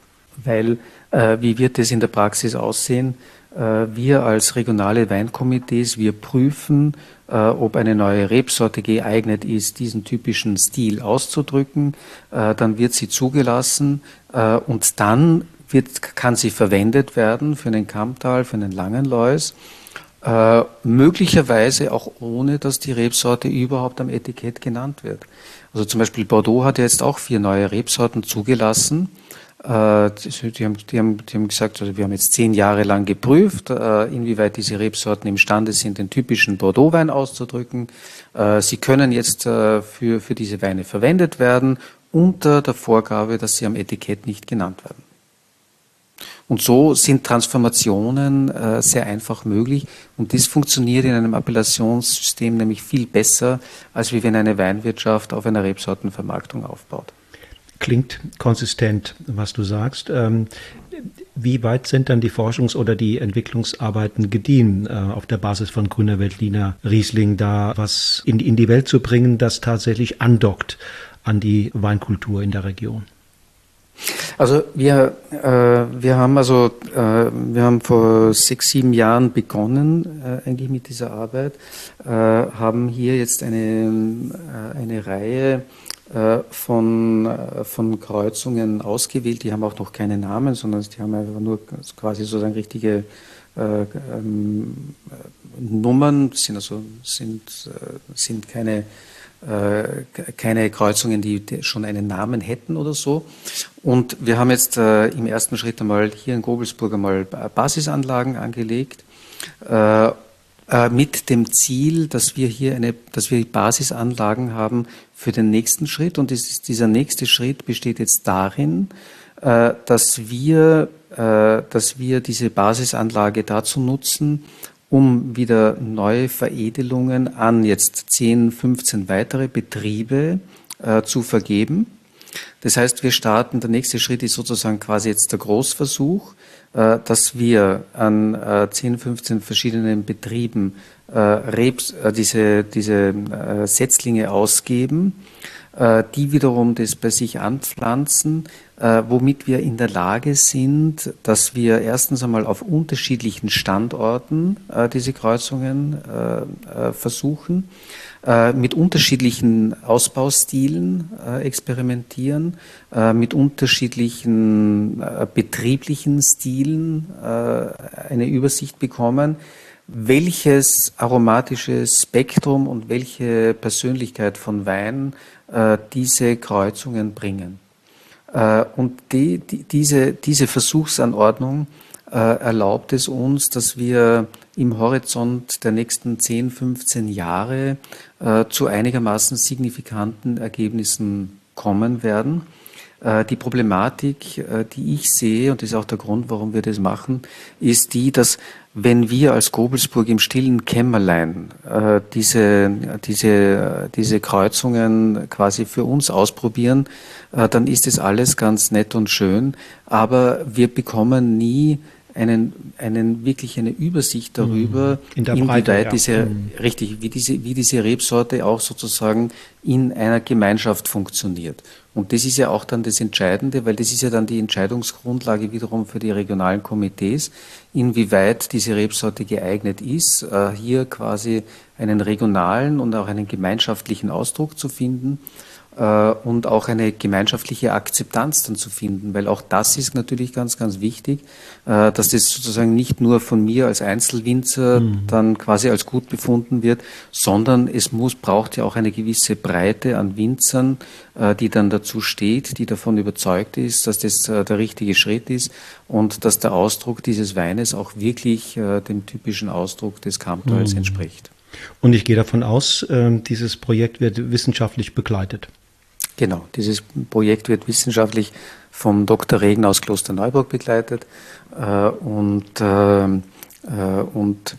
weil äh, wie wird es in der Praxis aussehen? Wir als regionale Weinkomitees, wir prüfen, ob eine neue Rebsorte geeignet ist, diesen typischen Stil auszudrücken. Dann wird sie zugelassen und dann wird, kann sie verwendet werden für einen Kammtal, für einen Langenlois. Äh, möglicherweise auch ohne, dass die Rebsorte überhaupt am Etikett genannt wird. Also zum Beispiel Bordeaux hat jetzt auch vier neue Rebsorten zugelassen. Äh, die, haben, die, haben, die haben gesagt, also wir haben jetzt zehn Jahre lang geprüft, äh, inwieweit diese Rebsorten imstande sind, den typischen Bordeaux-Wein auszudrücken. Äh, sie können jetzt äh, für, für diese Weine verwendet werden unter der Vorgabe, dass sie am Etikett nicht genannt werden. Und so sind Transformationen äh, sehr einfach möglich. Und das funktioniert in einem Appellationssystem nämlich viel besser, als wie wenn eine Weinwirtschaft auf einer Rebsortenvermarktung aufbaut. Klingt konsistent, was du sagst. Ähm, wie weit sind dann die Forschungs- oder die Entwicklungsarbeiten gediehen, äh, auf der Basis von Grüner Veltliner Riesling da was in, in die Welt zu bringen, das tatsächlich andockt an die Weinkultur in der Region? Also wir, äh, wir haben also äh, wir haben vor sechs, sieben Jahren begonnen äh, eigentlich mit dieser Arbeit, äh, haben hier jetzt eine, äh, eine Reihe von, von Kreuzungen ausgewählt. Die haben auch noch keine Namen, sondern die haben einfach nur quasi sozusagen richtige ähm, Nummern, sind also sind, sind keine äh, keine Kreuzungen, die schon einen Namen hätten oder so. Und wir haben jetzt äh, im ersten Schritt einmal hier in Gobelsburg einmal Basisanlagen angelegt, äh, äh, mit dem Ziel, dass wir hier eine, dass wir Basisanlagen haben für den nächsten Schritt. Und ist, dieser nächste Schritt besteht jetzt darin, äh, dass wir, äh, dass wir diese Basisanlage dazu nutzen, um wieder neue Veredelungen an jetzt 10, 15 weitere Betriebe äh, zu vergeben. Das heißt, wir starten, der nächste Schritt ist sozusagen quasi jetzt der Großversuch, äh, dass wir an äh, 10, 15 verschiedenen Betrieben äh, Rebs, äh, diese, diese äh, Setzlinge ausgeben, die wiederum das bei sich anpflanzen, äh, womit wir in der Lage sind, dass wir erstens einmal auf unterschiedlichen Standorten äh, diese Kreuzungen versuchen, mit unterschiedlichen Ausbaustilen experimentieren, mit unterschiedlichen betrieblichen Stilen eine Übersicht bekommen, welches aromatische Spektrum und welche Persönlichkeit von Wein äh, diese Kreuzungen bringen. Äh, und die, die, diese, diese Versuchsanordnung äh, erlaubt es uns, dass wir im Horizont der nächsten 10, 15 Jahre äh, zu einigermaßen signifikanten Ergebnissen kommen werden. Äh, die Problematik, äh, die ich sehe, und das ist auch der Grund, warum wir das machen, ist die, dass wenn wir als Gobelsburg im stillen Kämmerlein äh, diese, diese, diese Kreuzungen quasi für uns ausprobieren, äh, dann ist es alles ganz nett und schön, aber wir bekommen nie einen, einen wirklich eine Übersicht darüber, in der inwieweit Breite, ja. diese, mhm. richtig, wie diese, wie diese Rebsorte auch sozusagen in einer Gemeinschaft funktioniert. Und das ist ja auch dann das Entscheidende, weil das ist ja dann die Entscheidungsgrundlage wiederum für die regionalen Komitees, inwieweit diese Rebsorte geeignet ist, äh, hier quasi einen regionalen und auch einen gemeinschaftlichen Ausdruck zu finden und auch eine gemeinschaftliche Akzeptanz dann zu finden, weil auch das ist natürlich ganz, ganz wichtig, äh, dass das sozusagen nicht nur von mir als Einzelwinzer mhm. dann quasi als gut befunden wird, sondern es muss, braucht ja auch eine gewisse Breite an Winzern, äh, die dann dazu steht, die davon überzeugt ist, dass das der richtige Schritt ist und dass der Ausdruck dieses Weines auch wirklich dem typischen Ausdruck des Kamptals mhm. entspricht. Und ich gehe davon aus, dieses Projekt wird wissenschaftlich begleitet. Genau, dieses Projekt wird wissenschaftlich vom Dr. Regen aus Klosterneuburg begleitet äh, und, äh, äh, und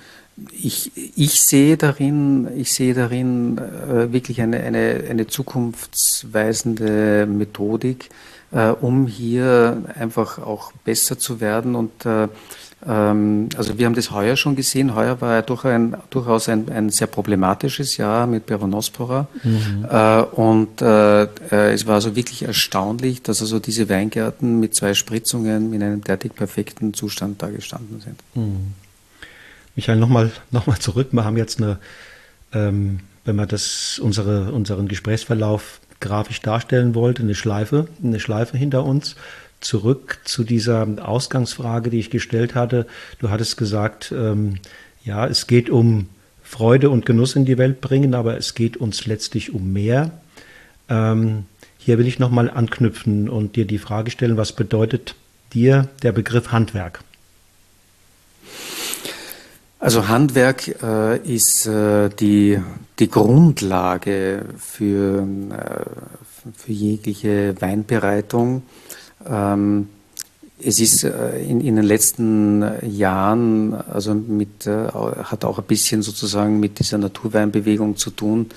ich, ich sehe darin, ich sehe darin äh, wirklich eine, eine, eine zukunftsweisende Methodik, äh, um hier einfach auch besser zu werden und äh, ähm, also wir haben das heuer schon gesehen. Heuer war ja durch ein, durchaus ein, ein sehr problematisches Jahr mit Peronospora. Mhm. Äh, und äh, äh, es war also wirklich erstaunlich, dass also diese Weingärten mit zwei Spritzungen in einem derartig perfekten Zustand da gestanden sind. Mhm. Michael, nochmal noch mal zurück. Wir haben jetzt eine, ähm, wenn man das, unsere, unseren Gesprächsverlauf grafisch darstellen wollte, eine Schleife, eine Schleife hinter uns zurück zu dieser Ausgangsfrage, die ich gestellt hatte. Du hattest gesagt, ähm, ja, es geht um Freude und Genuss in die Welt bringen, aber es geht uns letztlich um mehr. Ähm, hier will ich nochmal anknüpfen und dir die Frage stellen, was bedeutet dir der Begriff Handwerk? Also Handwerk äh, ist äh, die, die Grundlage für, äh, für jegliche Weinbereitung. Ähm, es ist äh, in, in, den letzten Jahren, also mit, äh, hat auch ein bisschen sozusagen mit dieser Naturweinbewegung zu tun,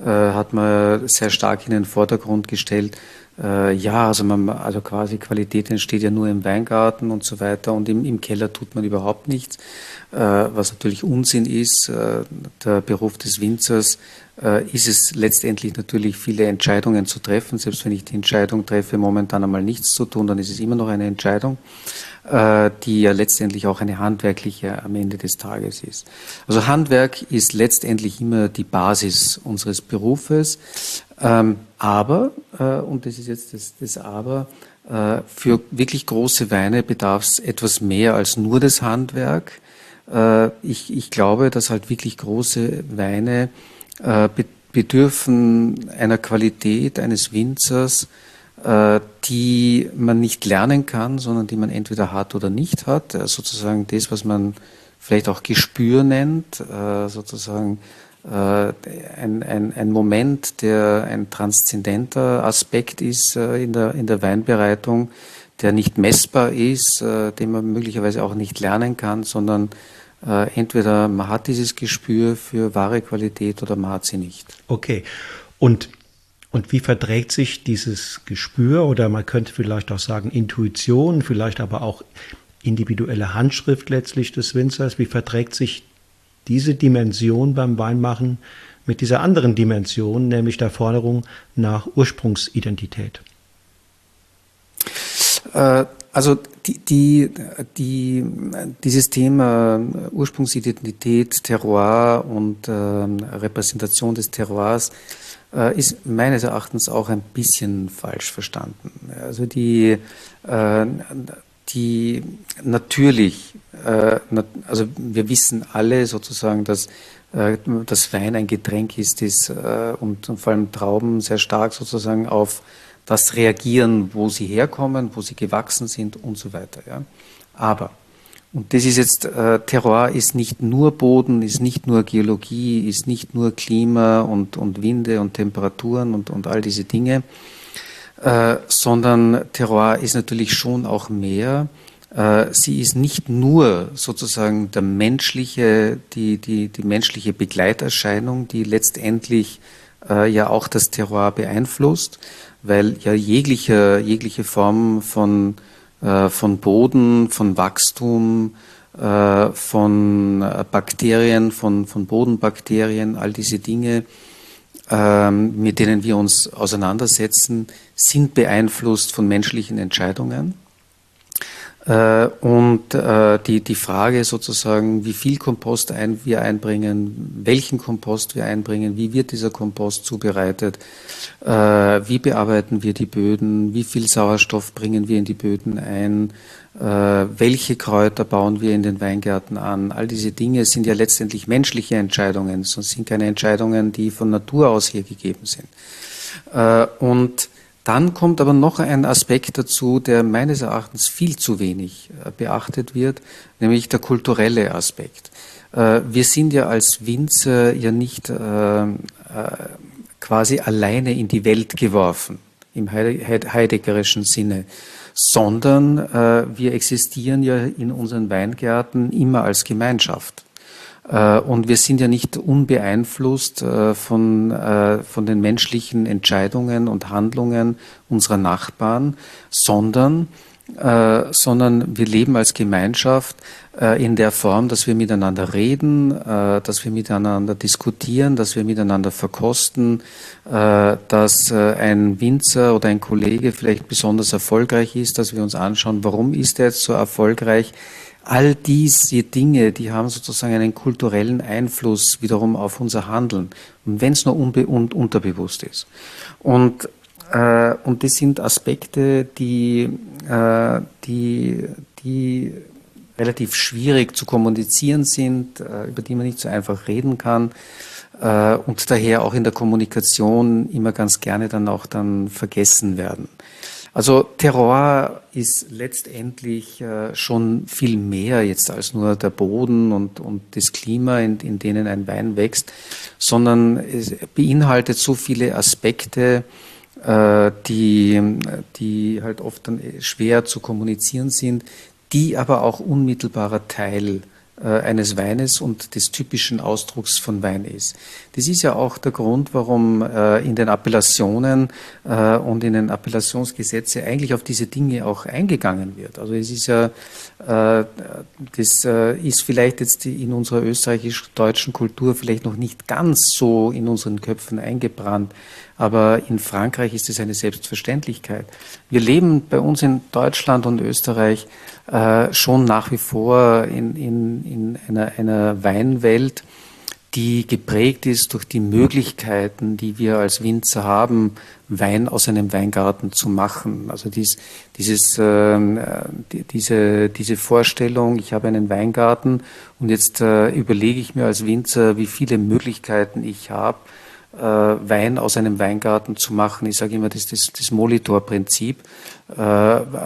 äh, hat man sehr stark in den Vordergrund gestellt. Äh, ja, also man, also quasi Qualität entsteht ja nur im Weingarten und so weiter und im, im Keller tut man überhaupt nichts, äh, was natürlich Unsinn ist. Äh, der Beruf des Winzers äh, ist es letztendlich natürlich viele Entscheidungen zu treffen. Selbst wenn ich die Entscheidung treffe, momentan einmal nichts zu tun, dann ist es immer noch eine Entscheidung, äh, die ja letztendlich auch eine handwerkliche am Ende des Tages ist. Also Handwerk ist letztendlich immer die Basis unseres Berufes. Ähm, aber, äh, und das ist jetzt das, das Aber, äh, für wirklich große Weine bedarf es etwas mehr als nur das Handwerk. Äh, ich, ich glaube, dass halt wirklich große Weine äh, bedürfen einer Qualität eines Winzers, äh, die man nicht lernen kann, sondern die man entweder hat oder nicht hat. Sozusagen das, was man vielleicht auch Gespür nennt, sozusagen ein, ein, ein Moment, der ein transzendenter Aspekt ist in der, in der Weinbereitung, der nicht messbar ist, den man möglicherweise auch nicht lernen kann, sondern äh, entweder man hat dieses Gespür für wahre Qualität oder man hat sie nicht. Okay. Und, und wie verträgt sich dieses Gespür oder man könnte vielleicht auch sagen Intuition, vielleicht aber auch individuelle Handschrift letztlich des Winzers, wie verträgt sich diese Dimension beim Weinmachen mit dieser anderen Dimension, nämlich der Forderung nach Ursprungsidentität? Äh, also die, die, die, dieses Thema Ursprungsidentität, Terroir und äh, Repräsentation des Terroirs äh, ist meines Erachtens auch ein bisschen falsch verstanden. Also die, äh, die natürlich, äh, also wir wissen alle sozusagen, dass äh, das Wein ein Getränk ist, das äh, und, und vor allem Trauben sehr stark sozusagen auf das reagieren, wo sie herkommen, wo sie gewachsen sind und so weiter. Ja. Aber, und das ist jetzt, äh, Terroir ist nicht nur Boden, ist nicht nur Geologie, ist nicht nur Klima und, und Winde und Temperaturen und, und all diese Dinge, äh, sondern Terroir ist natürlich schon auch mehr. Äh, sie ist nicht nur sozusagen der menschliche, die, die, die menschliche Begleiterscheinung, die letztendlich äh, ja auch das Terroir beeinflusst, weil ja jegliche, jegliche Form von, äh, von Boden, von Wachstum, äh, von Bakterien, von, von Bodenbakterien, all diese Dinge, ähm, mit denen wir uns auseinandersetzen, sind beeinflusst von menschlichen Entscheidungen. Äh, und äh, die, die Frage sozusagen, wie viel Kompost ein, wir einbringen, welchen Kompost wir einbringen, wie wird dieser Kompost zubereitet, äh, wie bearbeiten wir die Böden, wie viel Sauerstoff bringen wir in die Böden ein, welche Kräuter bauen wir in den Weingärten an. All diese Dinge sind ja letztendlich menschliche Entscheidungen, sonst sind keine Entscheidungen, die von Natur aus hier gegeben sind. Und dann kommt aber noch ein Aspekt dazu, der meines Erachtens viel zu wenig äh, beachtet wird, nämlich der kulturelle Aspekt. Äh, wir sind ja als Winzer ja nicht äh, quasi alleine in die Welt geworfen, im heideggerischen Sinne, sondern wir existieren ja in unseren Weingärten immer als Gemeinschaft. Äh, und wir sind ja nicht unbeeinflusst äh, von, äh, von den menschlichen Entscheidungen und Handlungen unserer Nachbarn, sondern, sondern wir leben als Gemeinschaft in der Form, dass wir miteinander reden, dass wir miteinander diskutieren, dass wir miteinander verkosten, dass ein Winzer oder ein Kollege vielleicht besonders erfolgreich ist, dass wir uns anschauen, warum ist er jetzt so erfolgreich, All diese Dinge, die haben sozusagen einen kulturellen Einfluss wiederum auf unser Handeln. Wenn es nur unbe und unterbewusst ist. Und, äh, und das sind Aspekte, die, äh, die, die relativ schwierig zu kommunizieren sind, äh, über die man nicht so einfach reden kann äh, und daher auch in der Kommunikation immer ganz gerne dann auch dann vergessen werden. Also Terroir ist letztendlich äh, schon viel mehr jetzt als nur der Boden und, und das Klima, in, in denen ein Wein wächst, sondern es beinhaltet so viele Aspekte, äh, die, die halt oft dann schwer zu kommunizieren sind, die aber auch unmittelbarer Teil äh, eines Weines und des typischen Ausdrucks von Wein ist. Das ist ja auch der Grund, warum äh, in den Appellationen äh, und in den Appellationsgesetze eigentlich auf diese Dinge auch eingegangen wird. Also es ist ja, das ist vielleicht jetzt in unserer österreichisch-deutschen Kultur vielleicht noch nicht ganz so in unseren Köpfen eingebrannt, aber in Frankreich ist es eine Selbstverständlichkeit. Wir leben bei uns in Deutschland und Österreich äh, schon nach wie vor in, in, in einer, einer Weinwelt, die geprägt ist durch die Möglichkeiten, die wir als Winzer haben, Wein aus einem Weingarten zu machen. Also dies, dieses, äh, die, diese, diese Vorstellung, ich habe einen Weingarten und jetzt äh, überlege ich mir als Winzer, wie viele Möglichkeiten ich habe, äh, Wein aus einem Weingarten zu machen. Ich sage immer, das ist das, das Molitor-Prinzip, äh,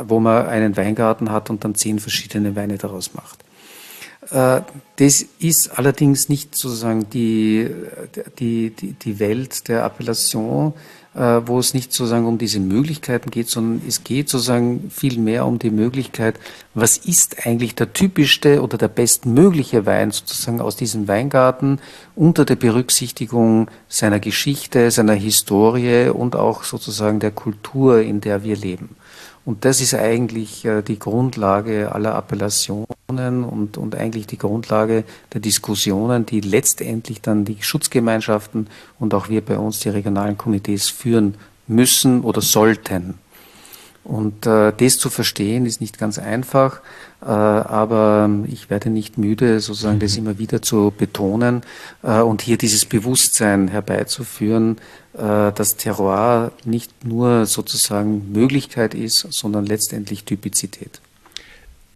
wo man einen Weingarten hat und dann zehn verschiedene Weine daraus macht. Äh, das ist allerdings nicht sozusagen die, die, die, die Welt der Appellation, äh, wo es nicht sozusagen um diese Möglichkeiten geht, sondern es geht sozusagen viel mehr um die Möglichkeit, was ist eigentlich der typischste oder der bestmögliche Wein sozusagen aus diesem Weingarten unter der Berücksichtigung seiner Geschichte, seiner Historie und auch sozusagen der Kultur, in der wir leben. Und das ist eigentlich äh, die Grundlage aller Appellationen und, und eigentlich die Grundlage der Diskussionen, die letztendlich dann die Schutzgemeinschaften und auch wir bei uns, die regionalen Komitees, führen müssen oder sollten. Und äh, das zu verstehen ist nicht ganz einfach, äh, aber ich werde nicht müde, sozusagen das mhm. immer wieder zu betonen äh, und hier dieses Bewusstsein herbeizuführen, äh, dass Terroir nicht nur sozusagen Möglichkeit ist, sondern letztendlich Typizität.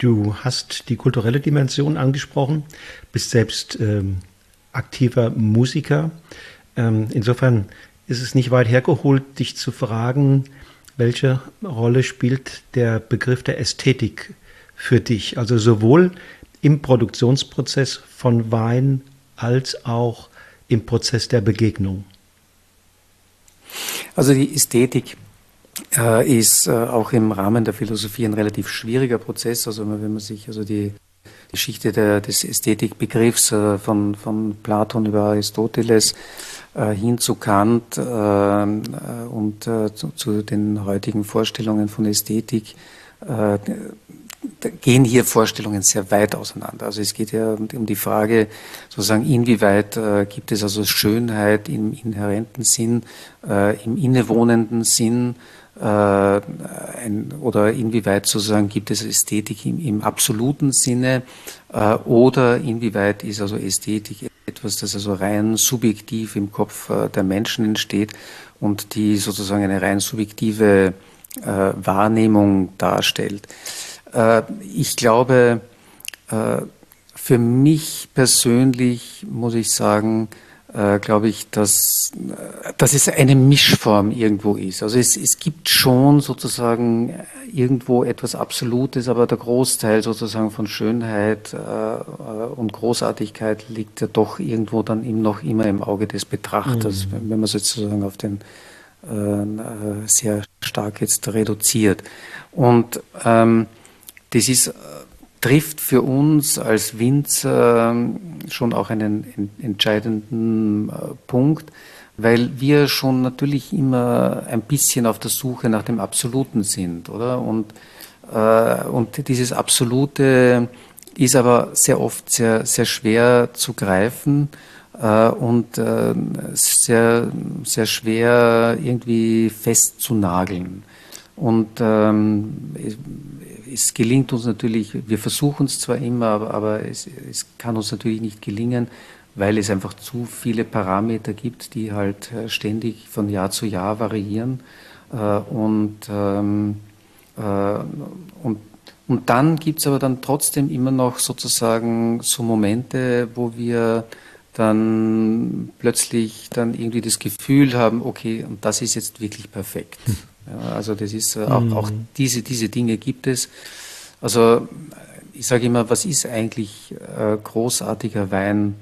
Du hast die kulturelle Dimension angesprochen, bist selbst ähm, aktiver Musiker. Ähm, insofern ist es nicht weit hergeholt, dich zu fragen, welche Rolle spielt der Begriff der Ästhetik für dich? Also sowohl im Produktionsprozess von Wein als auch im Prozess der Begegnung. Also die Ästhetik äh, ist äh, auch im Rahmen der Philosophie ein relativ schwieriger Prozess. Also wenn man sich also die Geschichte der, des Ästhetikbegriffs äh, von, von Platon über Aristoteles äh, hin zu Kant und zu, zu, den heutigen Vorstellungen von Ästhetik gehen hier Vorstellungen sehr weit auseinander. Also es geht ja um die Frage, sozusagen, inwieweit gibt es also Schönheit im inhärenten Sinn, im innewohnenden Sinn, ein, oder inwieweit sozusagen gibt es Ästhetik im, im absoluten Sinne, äh, oder inwieweit ist also Ästhetik etwas, das also rein subjektiv im Kopf äh, der Menschen entsteht und die sozusagen eine rein subjektive äh, Wahrnehmung darstellt. Äh, ich glaube, äh, für mich persönlich muss ich sagen, äh, glaube ich, dass, dass es eine Mischform irgendwo ist. Also es, es gibt schon sozusagen irgendwo etwas Absolutes, aber der Großteil sozusagen von Schönheit äh, und Großartigkeit liegt ja doch irgendwo dann eben noch immer im Auge des Betrachters, mhm. wenn man sozusagen auf den äh, sehr stark jetzt reduziert. Und ähm, das ist, äh, trifft für uns als Winzer schon auch einen entscheidenden äh, Punkt, weil wir schon natürlich immer ein bisschen auf der Suche nach dem Absoluten sind, oder? Und, äh, und dieses Absolute ist aber sehr oft sehr, sehr schwer zu greifen äh, und äh, sehr, sehr schwer irgendwie festzunageln. Und ähm, es gelingt uns natürlich, wir versuchen es zwar immer, aber, aber es, es, kann uns natürlich nicht gelingen, weil es einfach zu viele Parameter gibt, die halt äh, ständig von Jahr zu Jahr variieren. Äh, und, ähm, äh, und, und dann gibt es aber dann trotzdem immer noch sozusagen so Momente, wo wir dann plötzlich dann irgendwie das Gefühl haben, okay, und das ist jetzt wirklich perfekt. Ja, also das ist äh, auch, mhm. auch, diese, diese Dinge gibt es. Also ich sage immer, was ist eigentlich äh, großartiger Wein?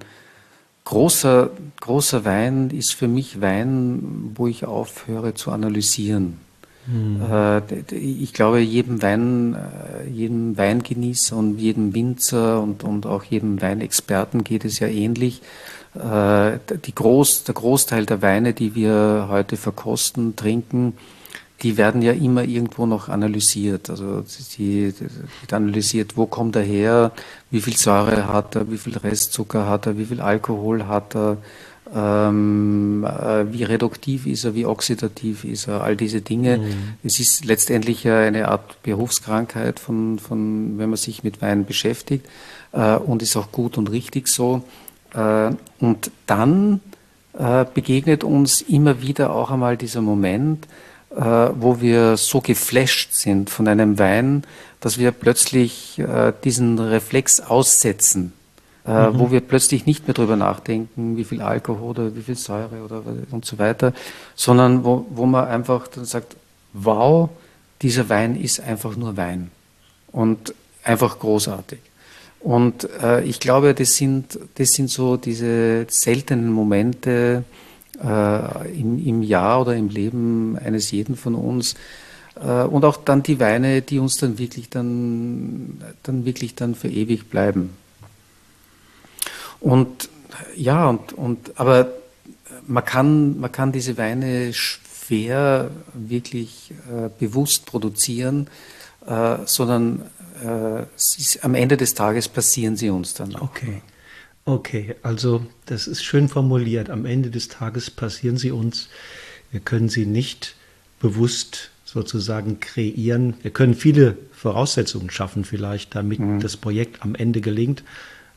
Großer, großer Wein ist für mich Wein, wo ich aufhöre zu analysieren. Mhm. Äh, ich glaube, jedem Wein, äh, jedem Weingenießer und jedem Winzer und, und auch jedem Weinexperten geht es ja ähnlich. Äh, die Groß, der Großteil der Weine, die wir heute verkosten, trinken, die werden ja immer irgendwo noch analysiert. Also die, die analysiert, wo kommt er her, wie viel Säure hat er, wie viel Restzucker hat er, wie viel Alkohol hat er, ähm, äh, wie reduktiv ist er, wie oxidativ ist er, all diese Dinge. Mhm. Es ist letztendlich ja eine Art Berufskrankheit, von, von, wenn man sich mit Wein beschäftigt äh, und ist auch gut und richtig so. Äh, und dann äh, begegnet uns immer wieder auch einmal dieser Moment, wo wir so geflasht sind von einem Wein, dass wir plötzlich äh, diesen Reflex aussetzen, äh, mhm. wo wir plötzlich nicht mehr drüber nachdenken, wie viel Alkohol oder wie viel Säure oder und so weiter, sondern wo, wo man einfach dann sagt, wow, dieser Wein ist einfach nur Wein und einfach großartig. Und äh, ich glaube, das sind, das sind so diese seltenen Momente äh, im, im Jahr oder im Leben eines jeden von uns. Äh, und auch dann die Weine, die uns dann wirklich dann, dann wirklich dann für ewig bleiben. Und ja, und, und aber man kann, man kann diese Weine schwer wirklich äh, bewusst produzieren, äh, sondern äh, ist, am Ende des Tages passieren sie uns dann. Auch. Okay. Okay, also das ist schön formuliert. Am Ende des Tages passieren sie uns. Wir können sie nicht bewusst sozusagen kreieren. Wir können viele Voraussetzungen schaffen, vielleicht, damit mhm. das Projekt am Ende gelingt.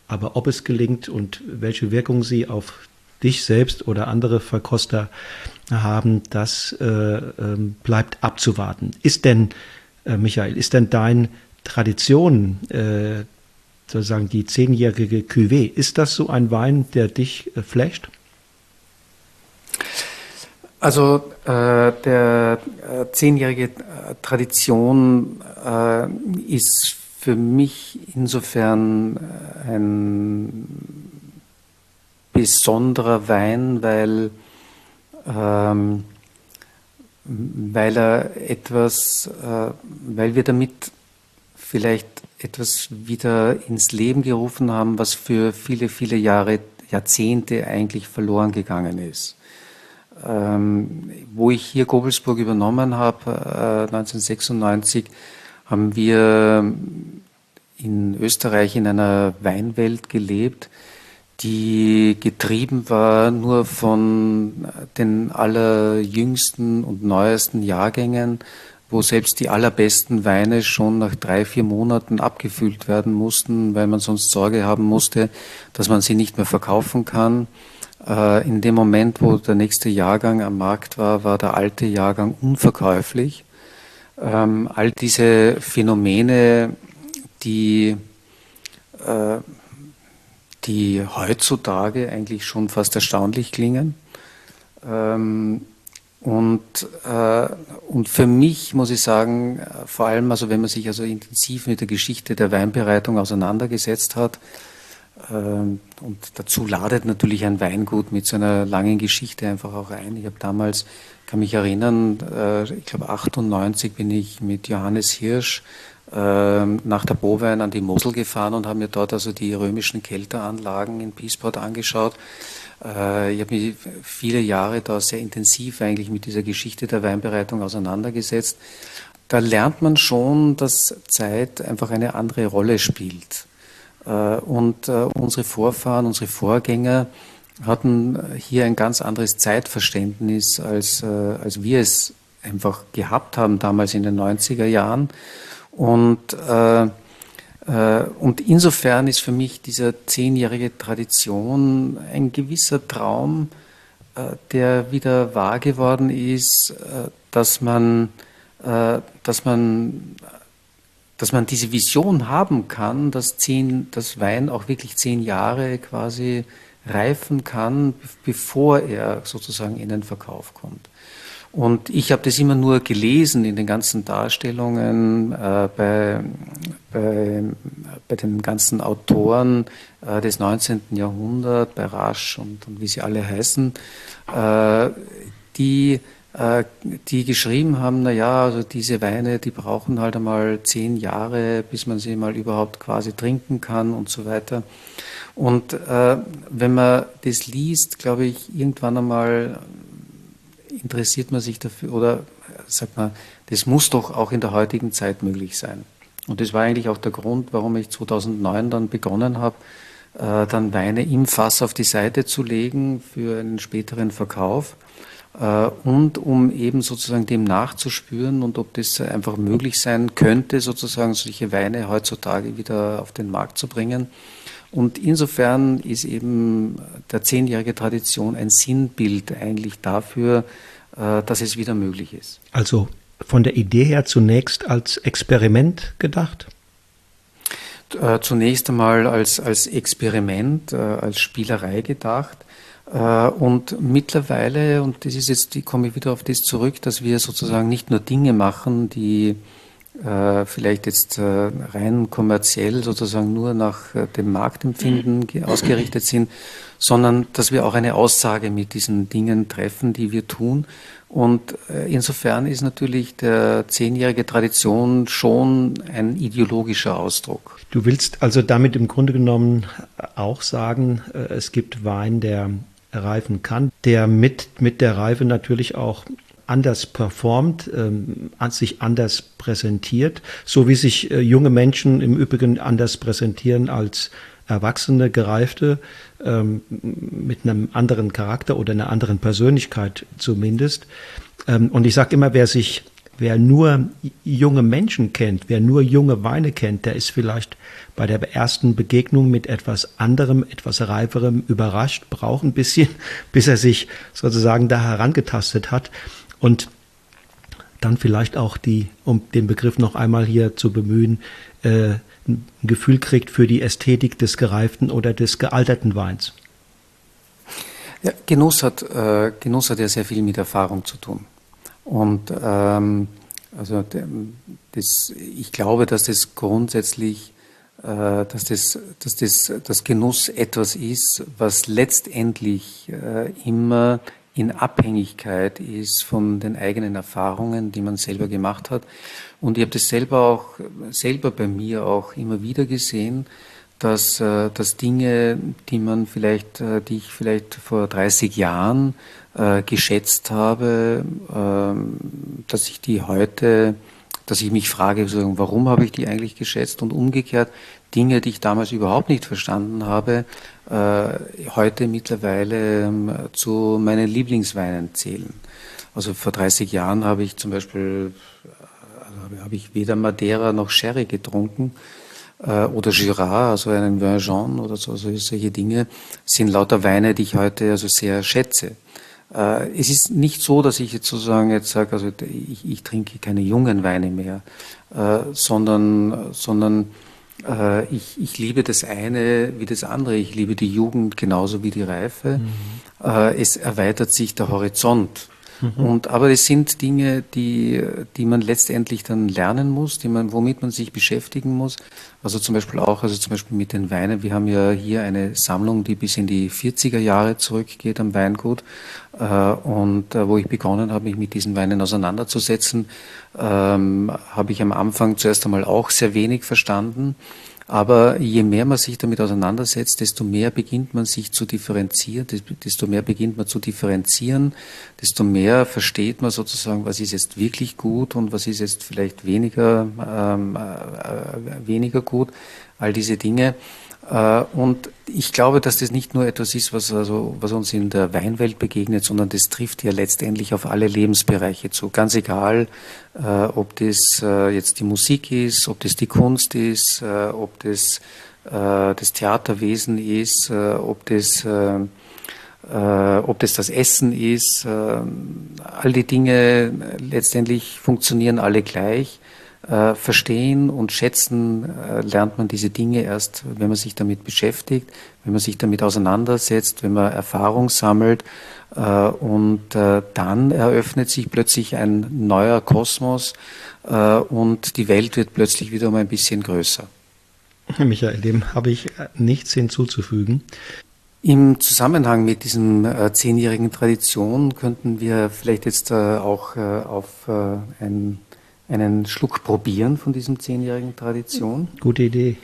Aber ob es gelingt und welche Wirkung sie auf dich selbst oder andere Verkoster haben, das äh, äh, bleibt abzuwarten. Ist denn, äh, Michael, ist denn dein Tradition, äh, sozusagen die zehnjährige Cuvée, ist das so ein Wein, der dich äh, flasht? Also äh, der äh, zehnjährige äh, Tradition äh, ist für mich insofern ein besonderer Wein, weil, ähm, weil er etwas, weil wir damit vielleicht etwas wieder ins Leben gerufen haben, was für viele, viele Jahre, Jahrzehnte eigentlich verloren gegangen ist. Ähm, wo ich hier Gobelsburg übernommen habe, äh, 1996, haben wir in Österreich in einer Weinwelt gelebt, die getrieben war nur von den allerjüngsten und neuesten Jahrgängen wo selbst die allerbesten Weine schon nach drei, vier Monaten abgefüllt werden mussten, weil man sonst Sorge haben musste, dass man sie nicht mehr verkaufen kann. Äh, in dem Moment, wo der nächste Jahrgang am Markt war, war der alte Jahrgang unverkäuflich. Ähm, all diese Phänomene, die, äh, die heutzutage eigentlich schon fast erstaunlich klingen, ähm, und, äh, und für mich muss ich sagen, vor allem, also wenn man sich also intensiv mit der Geschichte der Weinbereitung auseinandergesetzt hat, äh, und dazu ladet natürlich ein Weingut mit so einer langen Geschichte einfach auch ein. Ich habe damals, kann mich erinnern, äh, ich glaube 98 bin ich mit Johannes Hirsch äh, nach der Bowein an die Mosel gefahren und habe mir dort also die römischen Kelteranlagen in Piesport angeschaut. Äh, ich habe mich viele Jahre da sehr intensiv eigentlich mit dieser Geschichte der Weinbereitung auseinandergesetzt. Da lernt man schon, dass Zeit einfach eine andere Rolle spielt. Äh, und äh, unsere Vorfahren, unsere Vorgänger hatten hier ein ganz anderes Zeitverständnis, als, als wir es einfach gehabt haben damals in den 90er Jahren. Und äh, und insofern ist für mich diese zehnjährige Tradition ein gewisser Traum, äh, der wieder wahr geworden ist, äh, dass man, dass man, dass man diese Vision haben kann, dass, zehn, dass Wein auch wirklich zehn Jahre quasi reifen kann, bevor er sozusagen in den Verkauf kommt. Und ich habe das immer nur gelesen in den ganzen Darstellungen, äh, bei, bei, bei den ganzen Autoren äh, des 19. Jahrhunderts, bei Rasch und, und wie sie alle heißen, äh, die, äh, die geschrieben haben, na ja, also diese Weine, die brauchen halt einmal zehn Jahre, bis man sie mal überhaupt quasi trinken kann und so weiter. Und äh, wenn man das liest, glaube ich, irgendwann einmal interessiert man sich dafür oder sagt man, das muss doch auch in der heutigen Zeit möglich sein. Und das war eigentlich auch der Grund, warum ich 2009 dann begonnen habe, äh, dann Weine im Fass auf die Seite zu legen für einen späteren Verkauf äh, und um eben sozusagen dem nachzuspüren und ob das einfach möglich sein könnte, sozusagen solche Weine heutzutage wieder auf den Markt zu bringen. Und insofern ist eben der zehnjährige Tradition ein Sinnbild eigentlich dafür, äh, dass es wieder möglich ist. Also von der Idee her zunächst als Experiment gedacht? Äh, zunächst einmal als, als Experiment, äh, als Spielerei gedacht. Und mittlerweile, und das ist jetzt, ich komme wieder auf das zurück, dass wir sozusagen nicht nur Dinge machen, die äh, vielleicht jetzt äh, rein kommerziell sozusagen nur nach äh, dem Marktempfinden ausgerichtet sind, sondern dass wir auch eine Aussage mit diesen Dingen treffen, die wir tun. Und insofern ist natürlich der zehnjährige Tradition schon ein ideologischer Ausdruck. Du willst also damit im Grunde genommen auch sagen, es gibt Wein, der reifen kann, der mit, mit der Reife natürlich auch anders performt, ähm, sich anders präsentiert, so wie sich äh, junge Menschen im Übrigen anders präsentieren als Erwachsene, Gereifte, ähm, mit einem anderen Charakter oder einer anderen Persönlichkeit zumindest. Ähm, und ich sage immer, wer sich, wer nur junge Menschen kennt, wer nur junge Weine kennt, der ist vielleicht bei der ersten Begegnung mit etwas anderem, etwas reiferem überrascht, braucht ein bisschen, bis er sich sozusagen da herangetastet hat. Und dann vielleicht auch die, um den Begriff noch einmal hier zu bemühen, äh, ein Gefühl kriegt für die Ästhetik des gereiften oder des gealterten Weins. Ja, Genuss hat, äh, Genuss hat ja sehr viel mit Erfahrung zu tun. Und ähm, also das, ich glaube, dass das grundsätzlich, äh, dass das, dass das, das Genuss etwas ist, was letztendlich äh, immer in Abhängigkeit ist von den eigenen Erfahrungen, die man selber gemacht hat. Und ich habe das selber auch, selber bei mir auch immer wieder gesehen, dass, äh, dass Dinge, die man vielleicht, äh, die ich vielleicht vor 30 Jahren äh, geschätzt habe, äh, dass ich die heute, dass ich mich frage, warum habe ich die eigentlich geschätzt und umgekehrt Dinge, die ich damals überhaupt nicht verstanden habe, äh, heute mittlerweile ähm, zu meinen Lieblingsweinen zählen. Also vor 30 Jahren habe ich zum Beispiel also habe ich weder Madeira noch Sherry getrunken äh, oder Gyrard, also einen Vin oder so, also solche Dinge sind lauter Weine, die ich heute also sehr schätze. Es ist nicht so, dass ich jetzt sozusagen jetzt sage, also ich, ich trinke keine jungen Weine mehr, sondern, sondern äh, ich, ich liebe das eine wie das andere. Ich liebe die Jugend genauso wie die Reife. Mhm. Äh, es erweitert sich der Horizont. Mhm. Und, aber es sind Dinge, die, die man letztendlich dann lernen muss, die man, womit man sich beschäftigen muss. Also zum Beispiel auch, also zum Beispiel mit den Weinen. Wir haben ja hier eine Sammlung, die bis in die 40er Jahre zurückgeht am Weingut. Äh, und äh, wo ich begonnen habe, mich mit diesen Weinen auseinanderzusetzen, ähm, habe ich am Anfang zuerst einmal auch sehr wenig verstanden. Aber je mehr man sich damit auseinandersetzt, desto mehr beginnt man sich zu differenzieren, desto mehr beginnt man zu differenzieren, desto mehr versteht man sozusagen, was ist jetzt wirklich gut und was ist jetzt vielleicht weniger, ähm, äh, weniger gut, all diese Dinge. Äh, und ich glaube, dass das nicht nur etwas ist, was, also, was uns in der Weinwelt begegnet, sondern das trifft ja letztendlich auf alle Lebensbereiche zu. Ganz egal, äh, ob das äh, jetzt die Musik ist, ob das die Kunst ist, ob das das Theaterwesen ist, ob das ob das das Essen ist, all die Dinge letztendlich funktionieren alle gleich äh, verstehen und schätzen äh, lernt man diese Dinge erst, wenn man sich damit beschäftigt, wenn man sich damit auseinandersetzt, wenn man Erfahrung sammelt. Äh, und äh, dann eröffnet sich plötzlich ein neuer Kosmos äh, und die Welt wird plötzlich wieder um ein bisschen größer. Michael, dem habe ich nichts hinzuzufügen. Im Zusammenhang mit diesem äh, zehnjährigen Tradition könnten wir vielleicht jetzt äh, auch äh, auf ein einen Schluck probieren von diesem zehnjährigen Tradition. Gute Idee.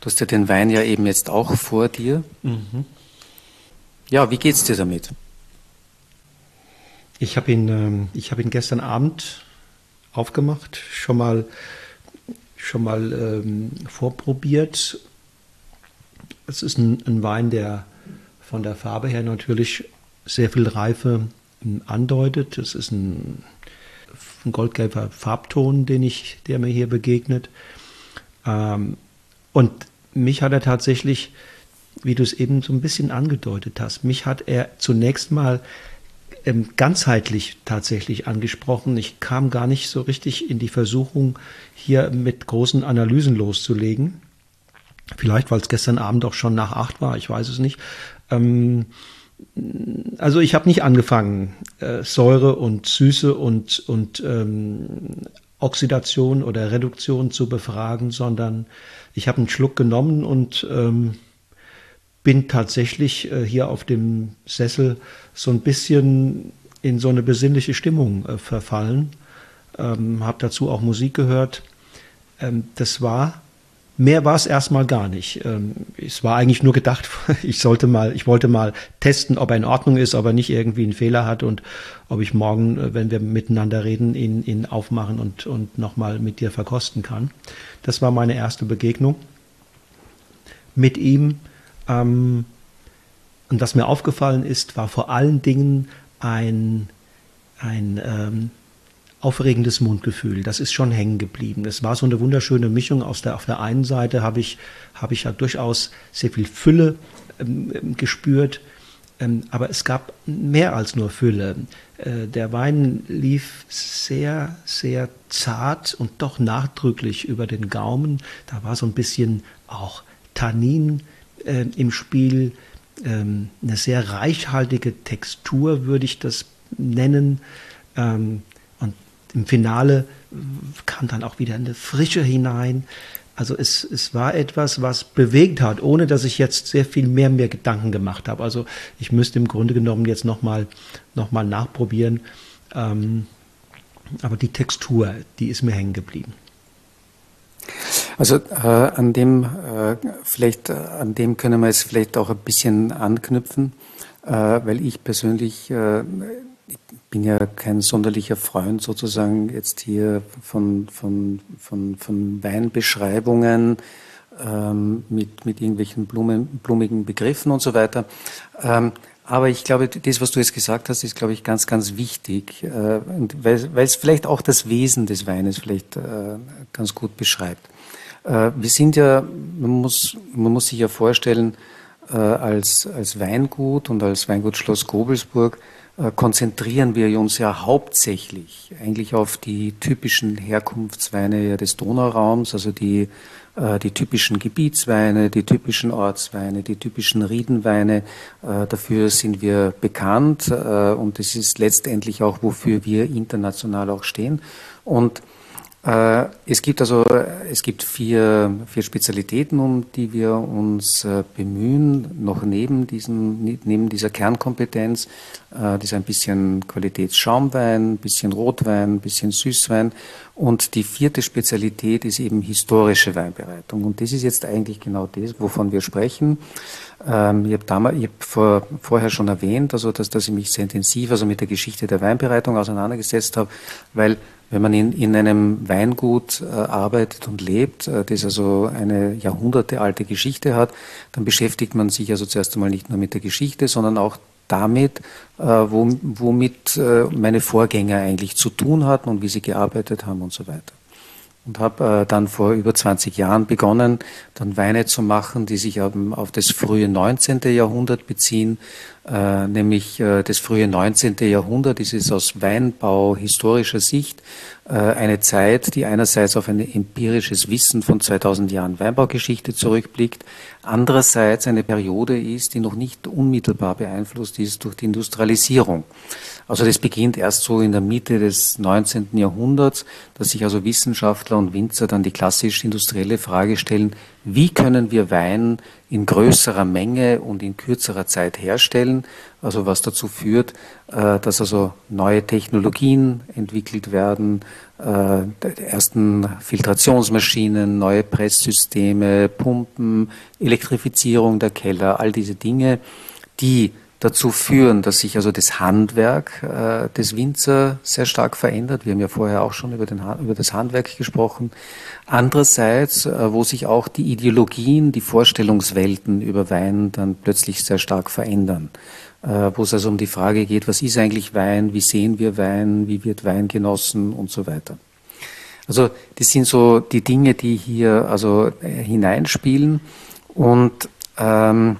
Du hast ja den Wein ja eben jetzt auch vor dir. Mhm. Ja, wie geht's dir damit? Ich habe ihn, ähm, ich ihn gestern Abend aufgemacht, schon mal, schon mal ähm, vorprobiert. Es ist ein, ein Wein, der von der Farbe her natürlich sehr viel Reife andeutet. Es ist ein ein goldgelber Farbton, den ich, der mir hier begegnet. Ähm, und mich hat er tatsächlich, wie du es eben so ein bisschen angedeutet hast, mich hat er zunächst mal ähm, ganzheitlich tatsächlich angesprochen. Ich kam gar nicht so richtig in die Versuchung, hier mit großen Analysen loszulegen. Vielleicht, weil es gestern Abend auch schon nach acht war, ich weiß es nicht. Ähm, also ich habe nicht angefangen, äh, Säure und Süße und, und ähm, Oxidation oder Reduktion zu befragen, sondern ich habe einen Schluck genommen und ähm, bin tatsächlich äh, hier auf dem Sessel so ein bisschen in so eine besinnliche Stimmung äh, verfallen. Ähm, habe dazu auch Musik gehört. Ähm, das war Mehr war es erstmal gar nicht. Ähm, es war eigentlich nur gedacht, ich sollte mal, ich wollte mal testen, ob er in Ordnung ist, ob er nicht irgendwie einen Fehler hat und ob ich morgen, äh, wenn wir miteinander reden, ihn, ihn aufmachen und, und nochmal mit dir verkosten kann. Das war meine erste Begegnung mit ihm. Ähm, und was mir aufgefallen ist, war vor allen Dingen ein, ein ähm, aufregendes Mundgefühl. Das ist schon hängen geblieben. Es war so eine wunderschöne Mischung. Aus der, auf der einen Seite habe ich, habe ich ja durchaus sehr viel Fülle ähm, ähm, gespürt, ähm, aber es gab mehr als nur Fülle. Äh, der Wein lief sehr, sehr zart und doch nachdrücklich über den Gaumen. Da war so ein bisschen auch Tannin äh, im Spiel. Ähm, eine sehr reichhaltige Textur würde ich das nennen. Ähm, im Finale kam dann auch wieder eine Frische hinein. Also es, es war etwas, was bewegt hat, ohne dass ich jetzt sehr viel mehr mir Gedanken gemacht habe. Also ich müsste im Grunde genommen jetzt nochmal noch mal nachprobieren. Ähm, aber die Textur, die ist mir hängen geblieben. Also äh, an dem äh, vielleicht äh, an dem können wir jetzt vielleicht auch ein bisschen anknüpfen, äh, weil ich persönlich äh, bin ja kein sonderlicher Freund sozusagen jetzt hier von, von, von, von Weinbeschreibungen ähm, mit, mit irgendwelchen Blumen, blumigen Begriffen und so weiter. Ähm, aber ich glaube, das, was du jetzt gesagt hast, ist, glaube ich, ganz, ganz wichtig, äh, weil, es vielleicht auch das Wesen des Weines vielleicht äh, ganz gut beschreibt. Äh, wir sind ja, man muss, man muss sich ja vorstellen, äh, als, als Weingut und als Weingut Schloss Gobelsburg konzentrieren wir uns ja hauptsächlich eigentlich auf die typischen Herkunftsweine des Donauraums, also die, äh, die typischen Gebietsweine, die typischen Ortsweine, die typischen Riedenweine. Äh, dafür sind wir bekannt und das ist letztendlich auch, wofür wir international auch stehen. Und äh, es gibt also es gibt vier, vier Spezialitäten, um die wir uns äh, bemühen, noch neben diesem neben dieser Kernkompetenz. Äh, das ist ein bisschen Qualitätsschaumwein, ein bisschen Rotwein, ein bisschen Süßwein. Und die vierte Spezialität ist eben historische Weinbereitung. Und das ist jetzt eigentlich genau das, wovon wir sprechen. Ähm, ich habe damals, ich habe vor, vorher schon erwähnt, also dass, dass ich mich sehr intensiv also mit der Geschichte der Weinbereitung auseinandergesetzt habe, weil wenn man in, in einem Weingut äh, arbeitet und lebt, äh, das also eine jahrhundertealte Geschichte hat, dann beschäftigt man sich also zuerst einmal nicht nur mit der Geschichte, sondern auch damit, äh, womit äh, meine Vorgänger eigentlich zu tun hatten und wie sie gearbeitet haben und so weiter und habe äh, dann vor über 20 Jahren begonnen, dann Weine zu machen, die sich auf das frühe 19. Jahrhundert beziehen, äh, nämlich äh, das frühe 19. Jahrhundert ist es aus Weinbau historischer Sicht eine Zeit, die einerseits auf ein empirisches Wissen von 2000 Jahren Weinbaugeschichte zurückblickt, andererseits eine Periode ist, die noch nicht unmittelbar beeinflusst ist durch die Industrialisierung. Also das beginnt erst so in der Mitte des 19. Jahrhunderts, dass sich also Wissenschaftler und Winzer dann die klassisch industrielle Frage stellen, wie können wir Wein in größerer Menge und in kürzerer Zeit herstellen, also was dazu führt, äh, dass also neue Technologien entwickelt werden, äh, ersten Filtrationsmaschinen, neue Presssysteme, Pumpen, Elektrifizierung der Keller, all diese Dinge, die dazu führen, dass sich also das Handwerk äh, des Winzer sehr stark verändert. Wir haben ja vorher auch schon über, den, über das Handwerk gesprochen. Andererseits, äh, wo sich auch die Ideologien, die Vorstellungswelten über Wein dann plötzlich sehr stark verändern. Äh, wo es also um die Frage geht, was ist eigentlich Wein, wie sehen wir Wein, wie wird Wein genossen und so weiter. Also das sind so die Dinge, die hier also äh, hineinspielen und ähm,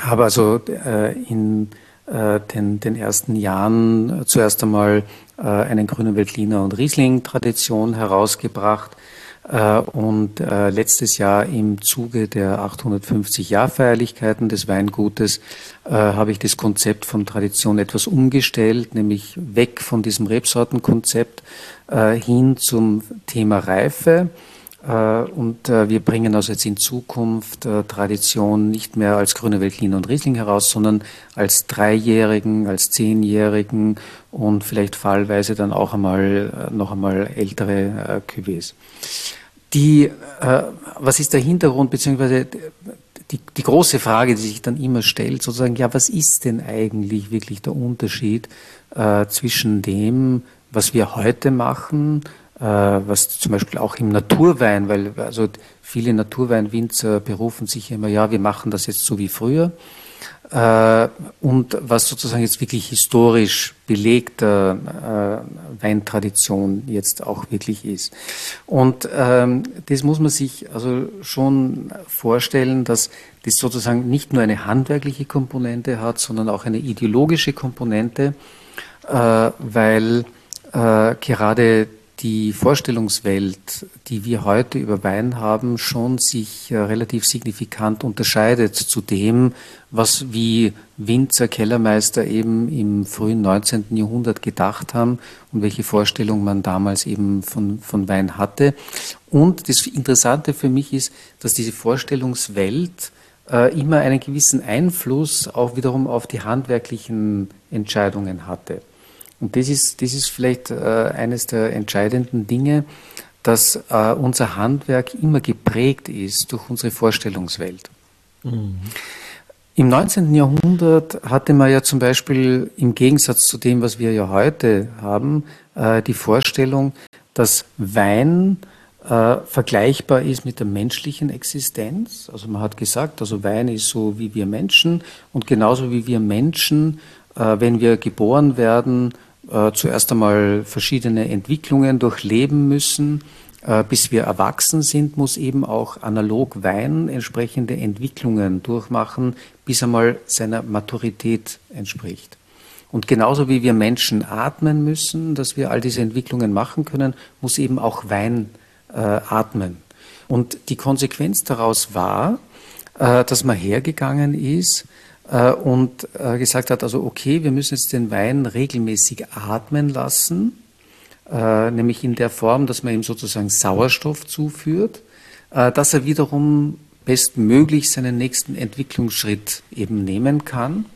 habe also äh, in äh, den, den ersten Jahren zuerst einmal äh, einen Grünen Veltliner und Riesling-Tradition herausgebracht äh, und äh, letztes Jahr im Zuge der 850 Jahrfeierlichkeiten des Weingutes äh, habe ich das Konzept von Tradition etwas umgestellt, nämlich weg von diesem Rebsortenkonzept hin zum Thema Reife. Und wir bringen also jetzt in Zukunft Tradition nicht mehr als Grüne Veltliner und Riesling heraus, sondern als Dreijährigen, als Zehnjährigen und vielleicht fallweise dann auch einmal noch einmal ältere Cuvées. Die, äh, was ist der Hintergrund, beziehungsweise die, die große Frage, die sich dann immer stellt, sozusagen, ja, was ist denn eigentlich wirklich der Unterschied äh, zwischen dem, was wir heute machen, äh, was zum Beispiel auch im Naturwein, weil also viele Naturweinwinzer berufen sich immer, ja, wir machen das jetzt so wie früher äh, und was sozusagen jetzt wirklich historisch belegte äh, Weintradition jetzt auch wirklich ist. Und ähm, das muss man sich also schon vorstellen, dass das sozusagen nicht nur eine handwerkliche Komponente hat, sondern auch eine ideologische Komponente, äh, weil äh, gerade die Vorstellungswelt, die wir heute über Wein haben, schon sich äh, relativ signifikant unterscheidet zu dem, was wie Winzer, Kellermeister eben im frühen 19. Jahrhundert gedacht haben und welche Vorstellung man damals eben von, von Wein hatte. Und das Interessante für mich ist, dass diese Vorstellungswelt äh, immer einen gewissen Einfluss auch wiederum auf die handwerklichen Entscheidungen hatte. Und das ist, das ist vielleicht äh, eines der entscheidenden Dinge, dass äh, unser Handwerk immer geprägt ist durch unsere Vorstellungswelt. Mhm. Im 19. Jahrhundert hatte man ja zum Beispiel im Gegensatz zu dem, was wir ja heute haben, äh, die Vorstellung, dass Wein äh, vergleichbar ist mit der menschlichen Existenz. Also man hat gesagt, also Wein ist so wie wir Menschen und genauso wie wir Menschen, äh, wenn wir geboren werden, äh, zuerst einmal verschiedene Entwicklungen durchleben müssen. Äh, bis wir erwachsen sind, muss eben auch analog Wein entsprechende Entwicklungen durchmachen, bis einmal seiner Maturität entspricht. Und genauso wie wir Menschen atmen müssen, dass wir all diese Entwicklungen machen können, muss eben auch Wein äh, atmen. Und die Konsequenz daraus war, äh, dass man hergegangen ist und äh, gesagt hat, also okay, wir müssen jetzt den Wein regelmäßig atmen lassen, äh, nämlich in der Form, dass man ihm sozusagen Sauerstoff zuführt, dass er wiederum bestmöglich seinen nächsten Entwicklungsschritt eben nehmen kann.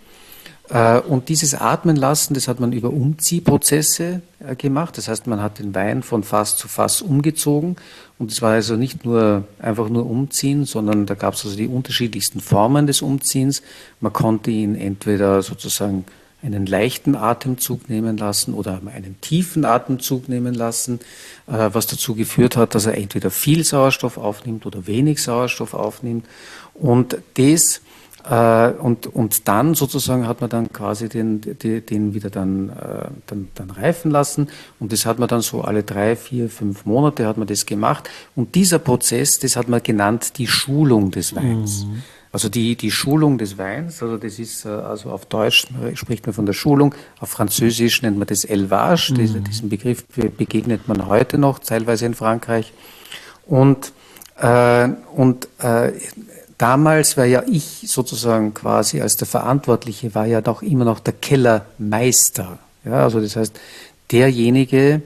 Und dieses Atmen lassen, das hat man über Umziehprozesse gemacht. Das heißt, man hat den Wein von Fass zu Fass umgezogen und es war also nicht nur einfach nur umziehen, sondern da gab es also die unterschiedlichsten Formen des Umziehens. Man konnte ihn entweder sozusagen einen leichten Atemzug nehmen lassen oder einen tiefen Atemzug nehmen lassen, äh, was dazu geführt hat, dass er entweder viel Sauerstoff aufnimmt oder wenig Sauerstoff aufnimmt. Und das äh, und, und dann sozusagen hat man dann quasi den, den, den wieder dann, äh, dann, dann reifen lassen. Und das hat man dann so alle drei, vier, fünf Monate hat man das gemacht. Und dieser Prozess, das hat man genannt die Schulung des Weins. Mhm. Also die, die Schulung des Weins, also das ist, äh, also auf Deutsch spricht man von der Schulung, auf Französisch nennt man das Elvage, mhm. diesen Begriff begegnet man heute noch, teilweise in Frankreich. Und, äh, und äh, damals war ja ich sozusagen quasi als der Verantwortliche, war ja doch immer noch der Kellermeister. Ja, also das heißt, derjenige,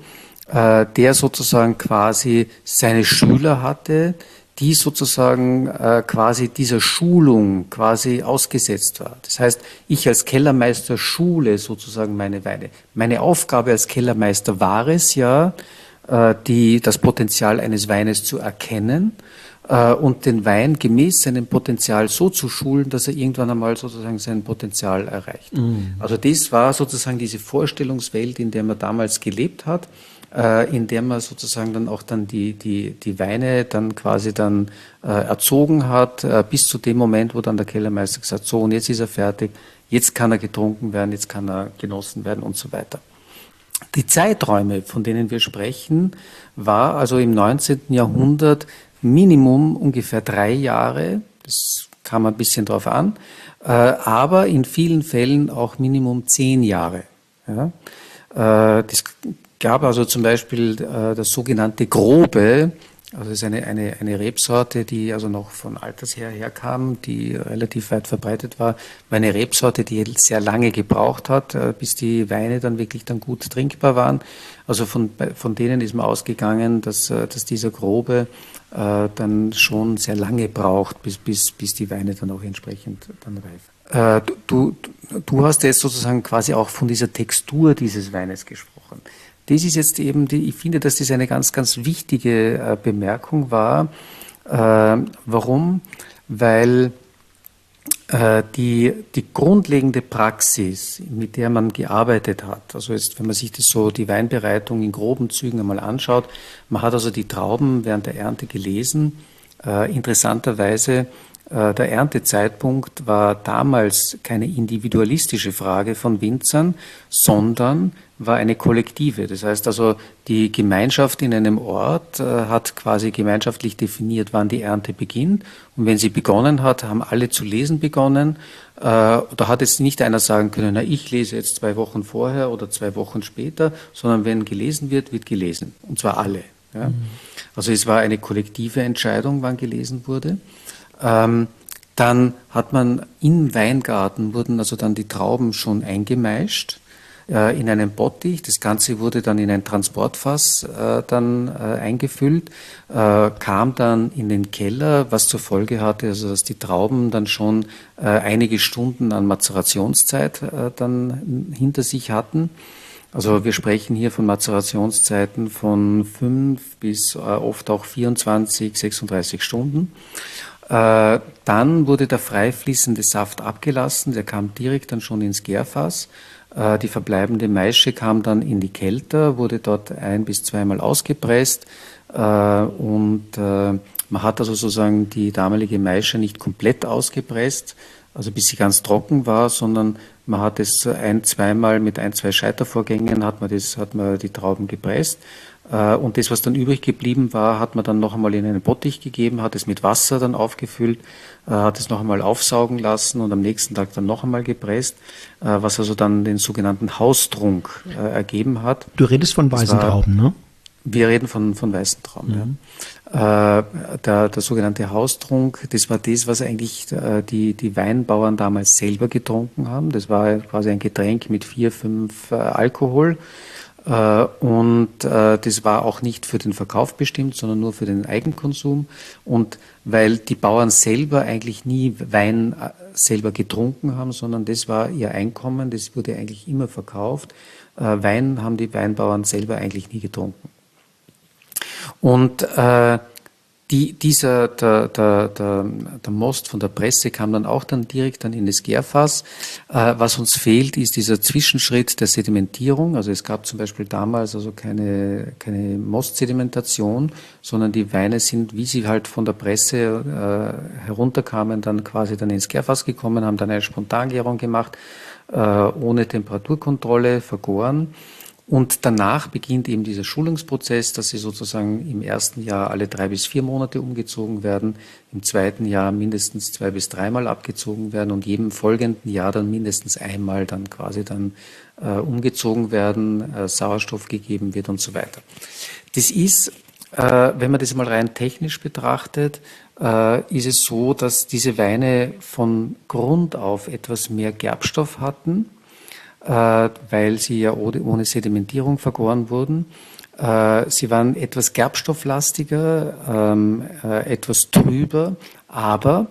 äh, der sozusagen quasi seine Schüler hatte, die sozusagen äh, quasi dieser Schulung quasi ausgesetzt war. Das heißt, ich als Kellermeister schule sozusagen meine Weine. Meine Aufgabe als Kellermeister war es ja, äh, die, das Potenzial eines Weines zu erkennen und den Wein gemäß seinem Potenzial so zu schulen, dass er irgendwann einmal sozusagen sein Potenzial erreicht. Mhm. Also das war sozusagen diese Vorstellungswelt, in der man damals gelebt hat, äh, in der man sozusagen dann auch dann die, die, die Weine dann quasi dann äh, erzogen hat, äh, bis zu dem Moment, wo dann der Kellermeister gesagt, so und jetzt ist er fertig, jetzt kann er getrunken werden, jetzt kann er genossen werden und so weiter. Die Zeiträume, von denen wir sprechen, war also im 19. Jahrhundert Minimum ungefähr drei Jahre. Das kam ein bisschen drauf an. Äh, aber in vielen Fällen auch Minimum zehn Jahre. Ja. Äh, das gab also zum Beispiel äh, das sogenannte Grobe, also es ist eine, eine, eine Rebsorte, die also noch von Alters her herkam, die relativ weit verbreitet war. War eine Rebsorte, die sehr lange gebraucht hat, äh, bis die Weine dann wirklich dann gut trinkbar waren. Also von, von denen ist man ausgegangen, dass, äh, dass dieser Grobe äh, dann schon sehr lange braucht, bis, bis, bis die Weine dann auch entsprechend dann reifen. Äh, du, du hast jetzt sozusagen quasi auch von dieser Textur dieses Weines gesprochen das ist jetzt eben, die, ich finde, dass das eine ganz, ganz wichtige äh, Bemerkung war. Äh, warum? Weil die, die grundlegende Praxis, mit der man gearbeitet hat, also jetzt, wenn man sich das so, die Weinbereitung in groben Zügen einmal anschaut, man hat also die Trauben während der Ernte gelesen. Äh, interessanterweise äh, der Erntezeitpunkt war damals keine individualistische Frage von Winzern, sondern war eine kollektive. Das heißt also, die Gemeinschaft in einem Ort äh, hat quasi gemeinschaftlich definiert, wann die Ernte beginnt. Und wenn sie begonnen hat, haben alle zu lesen begonnen. Äh, da hat jetzt nicht einer sagen können, na, ich lese jetzt zwei Wochen vorher oder zwei Wochen später, sondern wenn gelesen wird, wird gelesen. Und zwar alle. Ja? Mhm. Also es war eine kollektive Entscheidung, wann gelesen wurde. Ähm, dann hat man im Weingarten wurden also dann die Trauben schon eingemeischt äh, in einen Bottich. Das Ganze wurde dann in ein Transportfass äh, dann äh, eingefüllt, äh, kam dann in den Keller, was zur Folge hatte, also dass die Trauben dann schon äh, einige Stunden an Mazerationszeit dann hinter sich hatten. Also wir sprechen hier von Mazerationszeiten von fünf bis oft auch 24, 36 Stunden. Äh, dann wurde der frei fließende Saft abgelassen, der kam direkt dann schon ins Gärfass. Äh, die verbleibende Maische kam dann in die Kelter, wurde dort ein bis zweimal ausgepresst. Äh, und man hat also sozusagen die damalige Maische nicht komplett ausgepresst, also bis sie ganz trocken war, sondern man hat es ein, zweimal mit ein, zwei Scheitervorgängen hat man das, hat man die Trauben gepresst und das, was dann übrig geblieben war, hat man dann noch einmal in einen Bottich gegeben, hat es mit Wasser dann aufgefüllt, äh, hat es noch einmal aufsaugen lassen und am nächsten Tag dann noch einmal gepresst, äh, was also dann den sogenannten Haustrunk ergeben hat. Du redest von weißen Trauben, ne? Wir reden von, von weißen Trauben, mhm. ja. Der, der sogenannte Haustrunk, das war das, was eigentlich die, die Weinbauern damals selber getrunken haben. Das war quasi ein Getränk mit vier, fünf Alkohol. Äh, und äh, das war auch nicht für den Verkauf bestimmt, sondern nur für den Eigenkonsum. Und weil die Bauern selber eigentlich nie Wein äh, selber getrunken haben, sondern das war ihr Einkommen, das wurde eigentlich immer verkauft. Wein haben die Weinbauern selber eigentlich nie getrunken. Und äh, die, dieser, der, der, der, der Most von der Presse kam dann auch dann direkt dann in das Gärfass. Äh, was uns fehlt, ist dieser Zwischenschritt der Sedimentierung. Also es gab zum Beispiel damals also keine, keine Mostsedimentation, sondern die Weine sind, wie sie halt von der Presse äh, herunterkamen, dann quasi dann ins Gärfass gekommen, haben dann eine Spontangärung gemacht, äh, ohne Temperaturkontrolle, vergoren. Und danach beginnt eben dieser Schulungsprozess, dass sie sozusagen im ersten Jahr alle drei bis vier Monate umgezogen werden, im zweiten Jahr mindestens zwei bis dreimal abgezogen werden und jedem folgenden Jahr dann mindestens einmal dann quasi dann äh, umgezogen werden, äh, Sauerstoff gegeben wird und so weiter. Das ist, äh, wenn man das mal rein technisch betrachtet, äh, ist es so, dass diese Weine von Grund auf etwas mehr Gerbstoff hatten weil sie ja ohne Sedimentierung vergoren wurden. Äh, sie waren etwas gerbstofflastiger, ähm, äh, etwas trüber, aber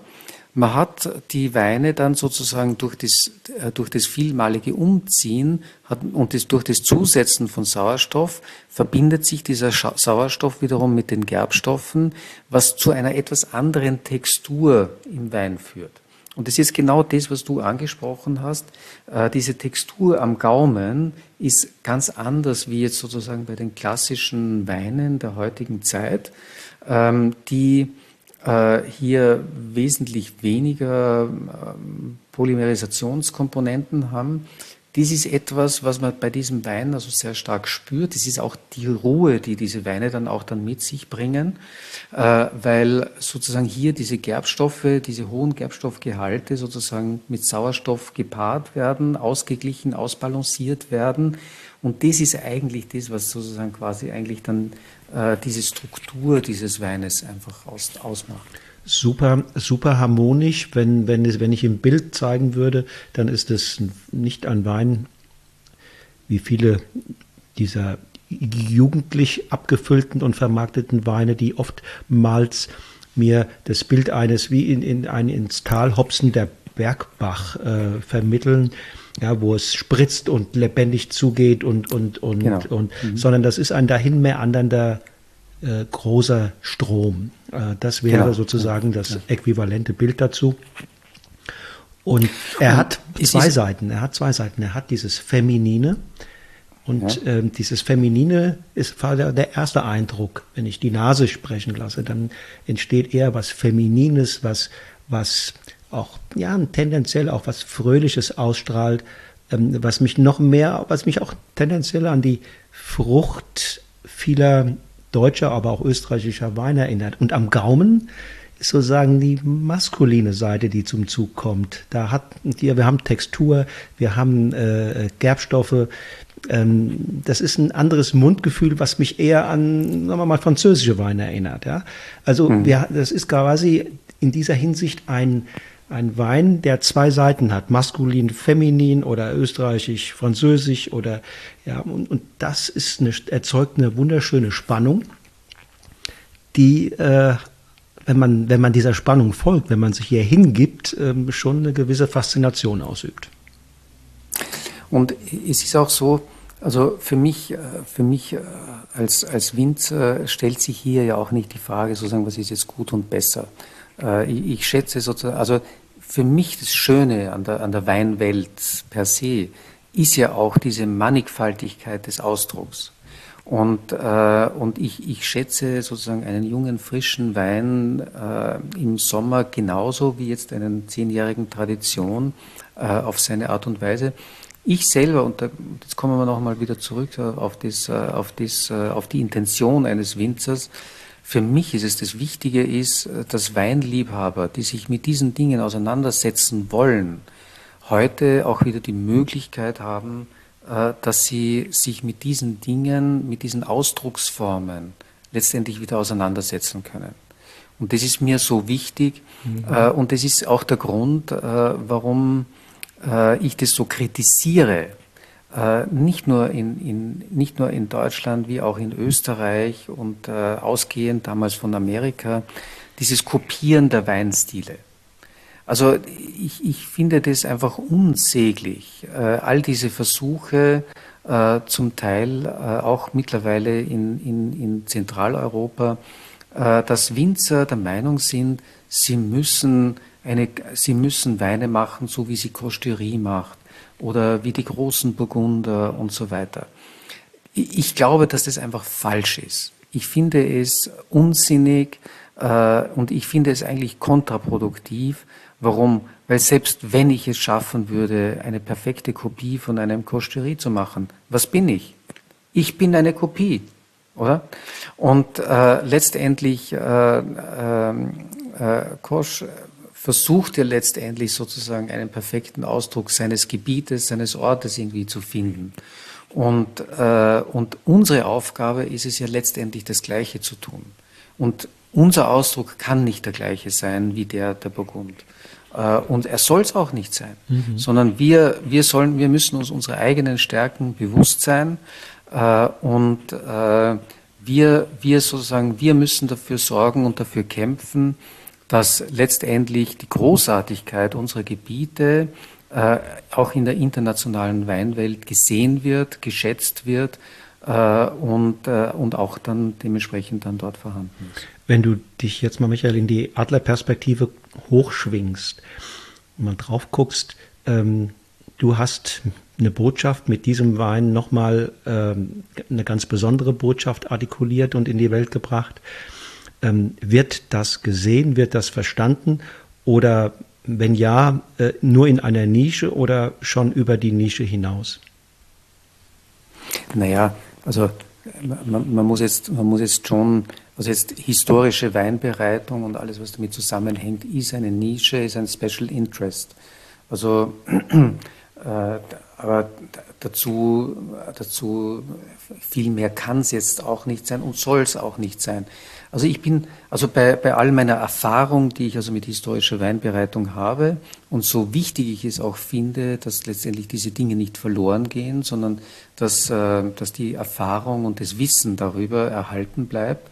man hat die Weine dann sozusagen durch das, durch das vielmalige Umziehen und das, durch das Zusetzen von Sauerstoff verbindet sich dieser Sauerstoff wiederum mit den Gerbstoffen, was zu einer etwas anderen Textur im Wein führt. Und das ist genau das, was du angesprochen hast. Äh, diese Textur am Gaumen ist ganz anders wie jetzt sozusagen bei den klassischen Weinen der heutigen Zeit, ähm, die äh, hier wesentlich weniger ähm, Polymerisationskomponenten haben. Das ist etwas, was man bei diesem Wein also sehr stark spürt. Das ist auch die Ruhe, die diese Weine dann auch dann mit sich bringen, äh, weil sozusagen hier diese Gerbstoffe, diese hohen Gerbstoffgehalte sozusagen mit Sauerstoff gepaart werden, ausgeglichen, ausbalanciert werden. Und das ist eigentlich das, was sozusagen quasi eigentlich dann äh, diese Struktur dieses Weines einfach aus, ausmacht super, super harmonisch. Wenn, wenn, es, wenn ich im Bild zeigen würde, dann ist es nicht ein Wein, wie viele dieser jugendlich abgefüllten und vermarkteten Weine, die oftmals mir das Bild eines wie in, in ein ins Tal hopsender Bergbach äh, vermitteln, ja, wo es spritzt und lebendig zugeht und und und genau. und, mhm. sondern das ist ein dahin mehr andernder äh, großer Strom. Äh, das wäre genau. sozusagen das ja. äquivalente Bild dazu. Und er hat und zwei Seiten. Er hat zwei Seiten. Er hat dieses Feminine. Und ja. ähm, dieses Feminine ist der, der erste Eindruck. Wenn ich die Nase sprechen lasse, dann entsteht eher was Feminines, was, was auch, ja, tendenziell auch was Fröhliches ausstrahlt, ähm, was mich noch mehr, was mich auch tendenziell an die Frucht vieler deutscher, aber auch österreichischer Wein erinnert. Und am Gaumen ist sozusagen die maskuline Seite, die zum Zug kommt. Da hat wir, wir haben Textur, wir haben äh, Gerbstoffe. Ähm, das ist ein anderes Mundgefühl, was mich eher an, sagen wir mal, französische Weine erinnert. Ja? Also mhm. wir, das ist quasi in dieser Hinsicht ein ein Wein, der zwei Seiten hat, maskulin, feminin oder österreichisch, französisch oder ja, und, und das ist eine, erzeugt eine wunderschöne Spannung, die, äh, wenn man, wenn man dieser Spannung folgt, wenn man sich hier hingibt, äh, schon eine gewisse Faszination ausübt. Und es ist auch so, also für mich, äh, für mich äh, als, als Winzer stellt sich hier ja auch nicht die Frage, sozusagen, was ist jetzt gut und besser. Äh, ich, ich schätze sozusagen, also für mich das Schöne an der, an der Weinwelt per se ist ja auch diese Mannigfaltigkeit des Ausdrucks. Und, äh, und ich, ich schätze sozusagen einen jungen, frischen Wein äh, im Sommer genauso wie jetzt einen zehnjährigen Tradition äh, auf seine Art und Weise. Ich selber, und da, jetzt kommen wir nochmal wieder zurück auf, das, äh, auf, das, äh, auf die Intention eines Winzers, für mich ist es das Wichtige ist, dass Weinliebhaber, die sich mit diesen Dingen auseinandersetzen wollen, heute auch wieder die Möglichkeit haben, äh, dass sie sich mit diesen Dingen, mit diesen Ausdrucksformen letztendlich wieder auseinandersetzen können. Und das ist mir so wichtig mhm. Äh, und das ist auch der Grund, äh, warum ich das so kritisiere, äh, nicht, nur in, in, nicht nur in Deutschland wie auch in Österreich und äh, ausgehend damals von Amerika, dieses Kopieren der Weinstile. Also ich, ich finde das einfach unsäglich. Äh, all diese Versuche, äh, zum Teil äh, auch mittlerweile in, in, in Zentraleuropa, äh, dass Winzer der Meinung sind, sie müssen, eine, sie müssen Weine machen, so wie sie Kosterie macht oder wie die großen Burgunder und so weiter. Ich glaube, dass das einfach falsch ist. Ich finde es unsinnig äh, und ich finde es eigentlich kontraproduktiv. Warum? Weil selbst wenn ich es schaffen würde, eine perfekte Kopie von einem Kosterie zu machen, was bin ich? Ich bin eine Kopie, oder? Und äh, letztendlich äh, äh, äh Kosch versucht er letztendlich sozusagen einen perfekten Ausdruck seines Gebietes, seines Ortes irgendwie zu finden. Und, äh, und unsere Aufgabe ist es ja letztendlich das Gleiche zu tun. Und unser Ausdruck kann nicht der gleiche sein wie der der Burgund. Äh, und er soll es auch nicht sein, mhm. sondern wir, wir, sollen, wir müssen uns unsere eigenen Stärken bewusst sein äh, und äh, wir, wir sozusagen, wir müssen dafür sorgen und dafür kämpfen, dass letztendlich die Großartigkeit unserer Gebiete äh, auch in der internationalen Weinwelt gesehen wird, geschätzt wird äh, und, äh, und auch dann dementsprechend dann dort vorhanden ist. Wenn du dich jetzt mal, Michael, in die Adlerperspektive hochschwingst mal drauf guckst, ähm, du hast eine Botschaft mit diesem Wein nochmal ähm, eine ganz besondere Botschaft artikuliert und in die Welt gebracht. Ähm, wird das gesehen, wird das verstanden oder wenn ja, äh, nur in einer Nische oder schon über die Nische hinaus? Naja, also man, man, muss jetzt, man muss jetzt schon, also jetzt historische Weinbereitung und alles, was damit zusammenhängt, ist eine Nische, ist ein Special Interest. Also, äh, aber dazu, dazu viel mehr kann es jetzt auch nicht sein und soll es auch nicht sein. Also ich bin, also bei, bei all meiner Erfahrung, die ich also mit historischer Weinbereitung habe und so wichtig ich es auch finde, dass letztendlich diese Dinge nicht verloren gehen, sondern dass, äh, dass die Erfahrung und das Wissen darüber erhalten bleibt,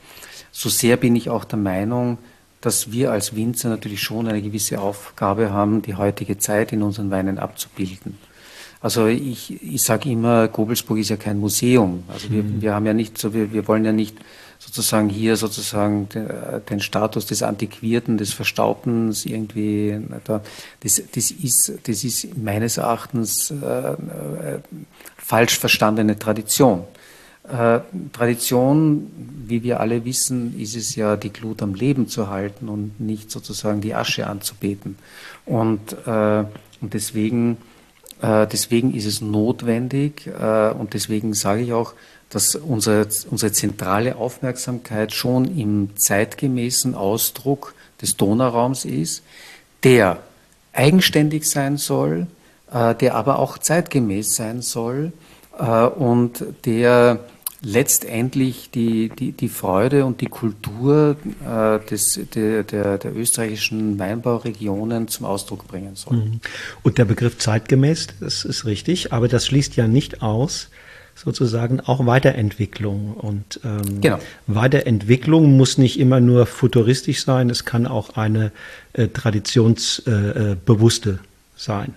so sehr bin ich auch der Meinung, dass wir als Winzer natürlich schon eine gewisse Aufgabe haben, die heutige Zeit in unseren Weinen abzubilden. Also ich, ich sage immer, Gobelsburg ist ja kein Museum. Also wir, mhm. wir haben ja nicht so, wir, wir wollen ja nicht sozusagen hier sozusagen den Status des Antiquierten, des Verstaubten irgendwie, das, das, ist, das ist meines Erachtens äh, äh, falsch verstandene Tradition. Äh, Tradition, wie wir alle wissen, ist es ja, die Glut am Leben zu halten und nicht sozusagen die Asche anzubeten. Und, äh, und deswegen, äh, deswegen ist es notwendig äh, und deswegen sage ich auch, dass unsere, unsere zentrale Aufmerksamkeit schon im zeitgemäßen Ausdruck des Donauraums ist, der eigenständig sein soll, äh, der aber auch zeitgemäß sein soll äh, und der letztendlich die, die, die Freude und die Kultur äh, des, der, der, der österreichischen Weinbauregionen zum Ausdruck bringen soll. Mhm. Und der Begriff zeitgemäß, das ist richtig, aber das schließt ja nicht aus, sozusagen auch Weiterentwicklung. Und ähm, genau. Weiterentwicklung muss nicht immer nur futuristisch sein, es kann auch eine äh, traditionsbewusste äh, äh sein.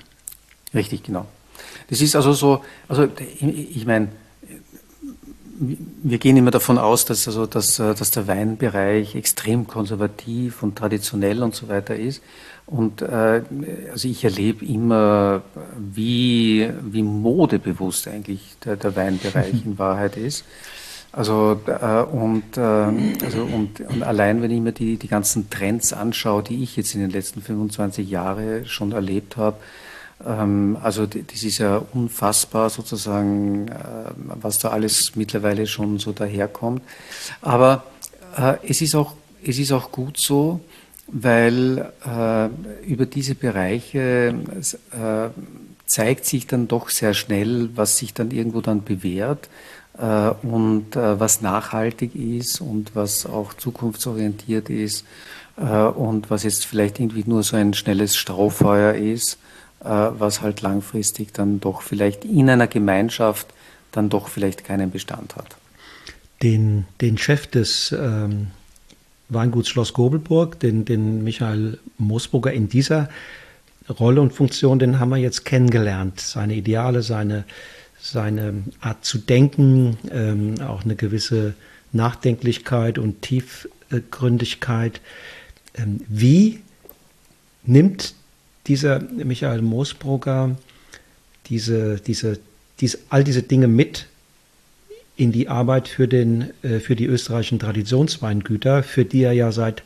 Richtig, genau. Das ist also so, also ich meine, wir gehen immer davon aus, dass, also, dass, äh, dass der Weinbereich extrem konservativ und traditionell und so weiter ist. Und äh, also ich erlebe immer, wie, wie modebewusst eigentlich der, der Weinbereich in Wahrheit ist. Also, äh, und, äh, also und, und allein wenn ich mir die, die ganzen Trends anschaue, die ich jetzt in den letzten 25 Jahren schon erlebt habe, ähm, also das ist ja unfassbar sozusagen, äh, was da alles mittlerweile schon so daherkommt. Aber äh, es, ist auch, es ist auch gut so, weil äh, über diese Bereiche äh, zeigt sich dann doch sehr schnell, was sich dann irgendwo dann bewährt äh, und äh, was nachhaltig ist und was auch zukunftsorientiert ist äh, und was jetzt vielleicht irgendwie nur so ein schnelles Strohfeuer ist, äh, was halt langfristig dann doch vielleicht in einer Gemeinschaft dann doch vielleicht keinen Bestand hat. Den, den Chef des ähm Weingut Schloss Gobelburg, den, den Michael Moosburger in dieser Rolle und Funktion, den haben wir jetzt kennengelernt. Seine Ideale, seine, seine Art zu denken, ähm, auch eine gewisse Nachdenklichkeit und Tiefgründigkeit. Ähm, wie nimmt dieser Michael Moosbrugger diese, diese, diese, all diese Dinge mit in die Arbeit für, den, äh, für die österreichischen Traditionsweingüter, für die er ja seit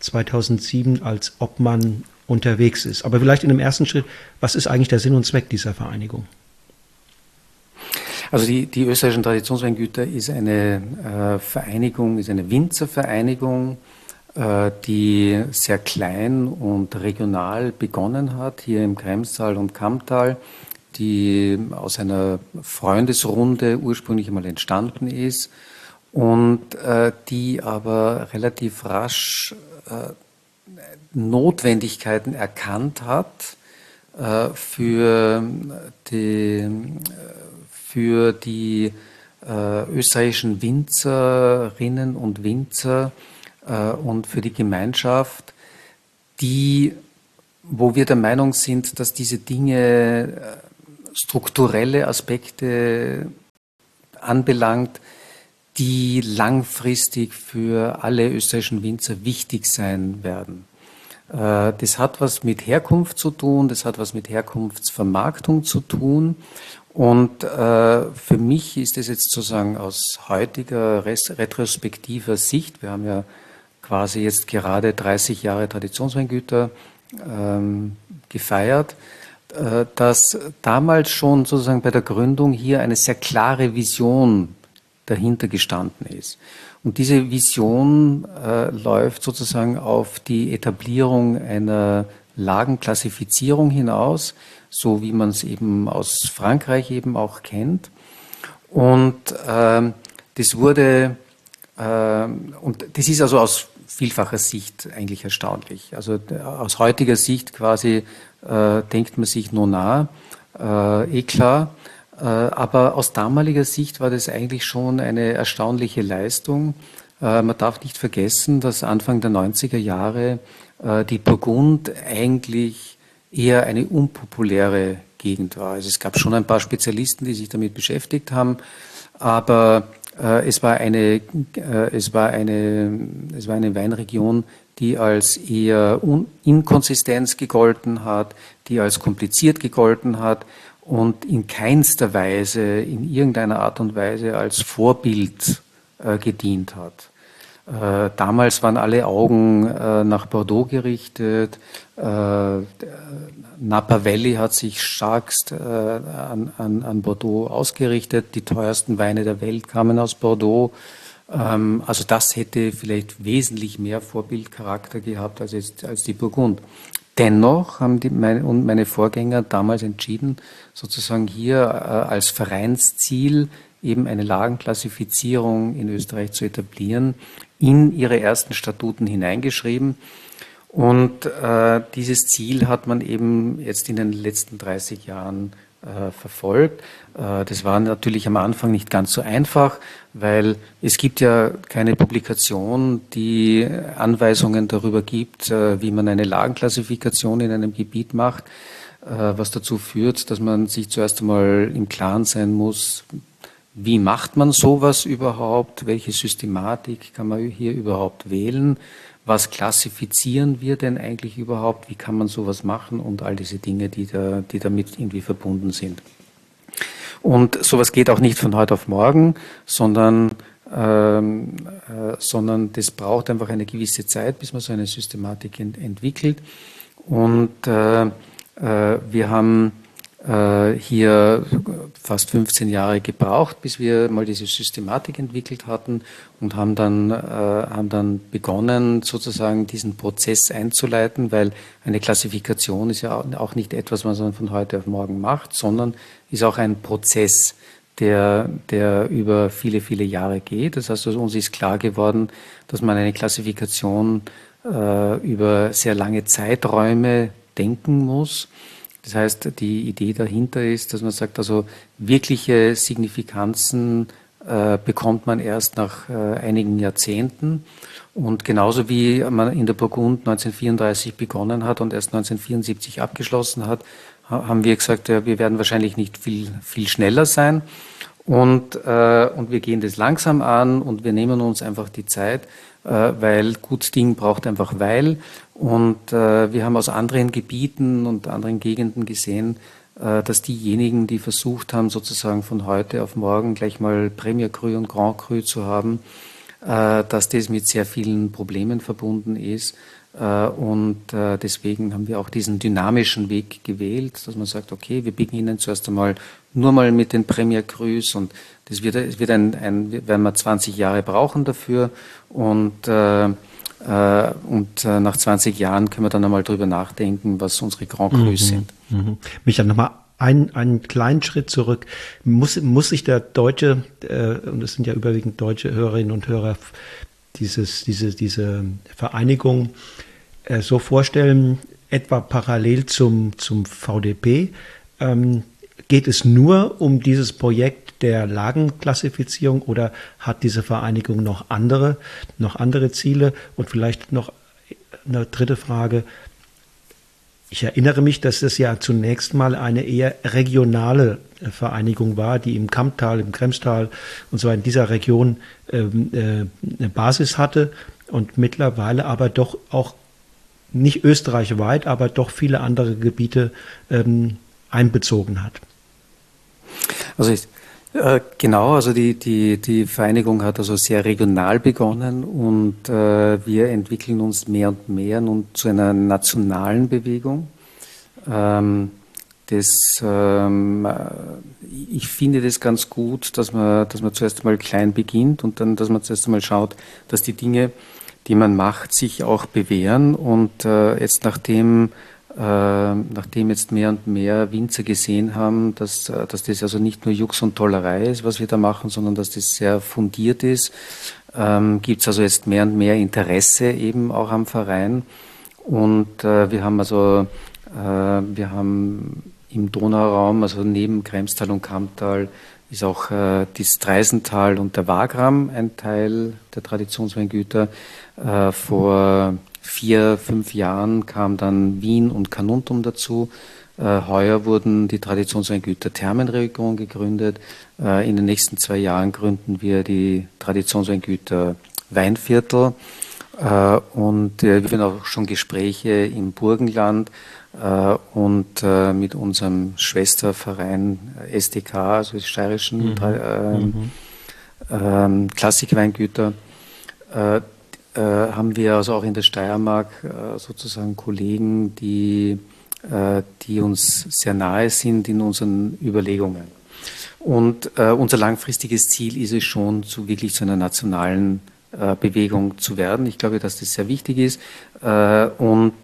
2007 als Obmann unterwegs ist. Aber vielleicht in dem ersten Schritt, was ist eigentlich der Sinn und Zweck dieser Vereinigung? Also die, die österreichischen Traditionsweingüter ist eine äh, Vereinigung, ist eine Winzervereinigung, äh, die sehr klein und regional begonnen hat, hier im Kremstal und Kammtal die aus einer Freundesrunde ursprünglich einmal entstanden ist und äh, die aber relativ rasch äh, Notwendigkeiten erkannt hat äh, für die, für die äh, österreichischen Winzerinnen und Winzer äh, und für die Gemeinschaft, die wo wir der Meinung sind, dass diese Dinge äh, strukturelle Aspekte anbelangt, die langfristig für alle österreichischen Winzer wichtig sein werden. Äh, das hat was mit Herkunft zu tun, das hat was mit Herkunftsvermarktung zu tun. Und äh, für mich ist es jetzt sozusagen aus heutiger retrospektiver Sicht, wir haben ja quasi jetzt gerade 30 Jahre Traditionsweingüter ähm, gefeiert, dass damals schon sozusagen bei der Gründung hier eine sehr klare Vision dahinter gestanden ist. Und diese Vision äh, läuft sozusagen auf die Etablierung einer Lagenklassifizierung hinaus, so wie man es eben aus Frankreich eben auch kennt. Und äh, das wurde, äh, und das ist also aus vielfacher Sicht eigentlich erstaunlich. Also aus heutiger Sicht quasi äh, denkt man sich nur nah, äh, eh klar. Äh, aber aus damaliger Sicht war das eigentlich schon eine erstaunliche Leistung. Äh, man darf nicht vergessen, dass Anfang der 90er Jahre äh, die Burgund eigentlich eher eine unpopuläre Gegend war. Also es gab schon ein paar Spezialisten, die sich damit beschäftigt haben, aber es war eine, es war eine, es war eine Weinregion, die als eher Inkonsistenz gegolten hat, die als kompliziert gegolten hat und in keinster Weise, in irgendeiner Art und Weise als Vorbild äh, gedient hat. Äh, damals waren alle Augen äh, nach Bordeaux gerichtet. Äh, Napa Valley hat sich starkst äh, an, an, an, Bordeaux ausgerichtet. Die teuersten Weine der Welt kamen aus Bordeaux. Ähm, also das hätte vielleicht wesentlich mehr Vorbildcharakter gehabt als, jetzt, als die Burgund. Dennoch haben die, meine, und meine Vorgänger damals entschieden, sozusagen hier äh, als Vereinsziel eben eine Lagenklassifizierung in Österreich zu etablieren, in ihre ersten Statuten hineingeschrieben. Und äh, dieses Ziel hat man eben jetzt in den letzten 30 Jahren äh, verfolgt. Äh, das war natürlich am Anfang nicht ganz so einfach, weil es gibt ja keine Publikation, die Anweisungen darüber gibt, äh, wie man eine Lagenklassifikation in einem Gebiet macht, was dazu führt, dass man sich zuerst einmal im Klaren sein muss, wie macht man sowas überhaupt, welche Systematik kann man hier überhaupt wählen, was klassifizieren wir denn eigentlich überhaupt, wie kann man sowas machen und all diese Dinge, die, da, die damit irgendwie verbunden sind. Und sowas geht auch nicht von heute auf morgen, sondern, ähm, äh, sondern das braucht einfach eine gewisse Zeit, bis man so eine Systematik ent entwickelt. Und äh, äh, wir haben hier fast 15 Jahre gebraucht, bis wir mal diese Systematik entwickelt hatten und haben dann, äh, haben dann begonnen, sozusagen diesen Prozess einzuleiten, weil eine Klassifikation ist ja auch nicht etwas, was man von heute auf morgen macht, sondern ist auch ein Prozess, der, der über viele, viele Jahre geht. Das heißt, also uns ist klar geworden, dass man eine Klassifikation äh, über sehr lange Zeiträume denken muss das heißt, die Idee dahinter ist, dass man sagt, also wirkliche Signifikanzen äh, bekommt man erst nach äh, einigen Jahrzehnten. Und genauso wie man in der Burgund 1934 begonnen hat und erst 1974 abgeschlossen hat, haben wir gesagt, ja, wir werden wahrscheinlich nicht viel, viel schneller sein. Und, äh, und wir gehen das langsam an und wir nehmen uns einfach die Zeit, weil gut Ding braucht einfach Weil. Und äh, wir haben aus anderen Gebieten und anderen Gegenden gesehen, äh, dass diejenigen, die versucht haben, sozusagen von heute auf morgen gleich mal Premier Cru und Grand Cru zu haben, äh, dass das mit sehr vielen Problemen verbunden ist. Äh, und äh, deswegen haben wir auch diesen dynamischen Weg gewählt, dass man sagt, okay, wir beginnen zuerst einmal nur mal mit den Premier Crus und das wird, es wird ein, ein, werden wir 20 Jahre brauchen dafür und äh, äh, und nach 20 Jahren können wir dann einmal drüber nachdenken, was unsere Grand Crus mhm. sind. Mhm. Micha, nochmal ein, einen kleinen Schritt zurück. Muss, muss sich der Deutsche, äh, und es sind ja überwiegend deutsche Hörerinnen und Hörer, dieses, diese, diese Vereinigung äh, so vorstellen, etwa parallel zum, zum VDP, ähm, geht es nur um dieses Projekt der Lagenklassifizierung oder hat diese Vereinigung noch andere, noch andere Ziele? Und vielleicht noch eine dritte Frage. Ich erinnere mich, dass es ja zunächst mal eine eher regionale Vereinigung war, die im Kamptal, im Kremstal und so in dieser Region ähm, äh, eine Basis hatte und mittlerweile aber doch auch nicht österreichweit, aber doch viele andere Gebiete ähm, einbezogen hat. Also ich, Äh, genau, also die, die, die Vereinigung hat also sehr regional begonnen und äh, wir entwickeln uns mehr und mehr nun zu einer nationalen Bewegung. Ähm, das, ähm, ich finde das ganz gut, dass man, dass man zuerst einmal klein beginnt und dann, dass man zuerst einmal schaut, dass die Dinge, die man macht, sich auch bewähren. Und äh, jetzt nachdem äh, nachdem jetzt mehr und mehr Winzer gesehen haben, dass, äh, dass das also nicht nur Jux und Tollerei ist, was wir da machen, sondern dass das sehr fundiert ist, ähm, gibt also jetzt mehr und mehr Interesse eben auch am Verein. Und äh, wir haben also, äh, wir haben im Donauraum, also neben Kremstal und Kammtal, ist auch äh, das Dreisental und der Wagram ein Teil der Traditionsweingüter. Äh, vor vier, fünf Jahren kam dann Wien und Kanuntum dazu. Äh, heuer wurden die Traditionsweingüter Thermenregion gegründet. Äh, in den nächsten zwei Jahren gründen wir die Traditionsweingüter Weinviertel. Äh, und äh, wir führen auch schon Gespräche im Burgenland äh, und äh, mit unserem Schwesterverein SDK, also die steirischen mhm. mhm. Ähm, Klassikweingüter haben wir also auch in der Steiermark äh, sozusagen Kollegen, die, äh, die uns sehr nahe sind in unseren Überlegungen. Und äh, unser langfristiges Ziel ist es schon, zu wirklich zu einer nationalen äh, Bewegung zu werden. Ich glaube, dass das sehr wichtig ist äh, und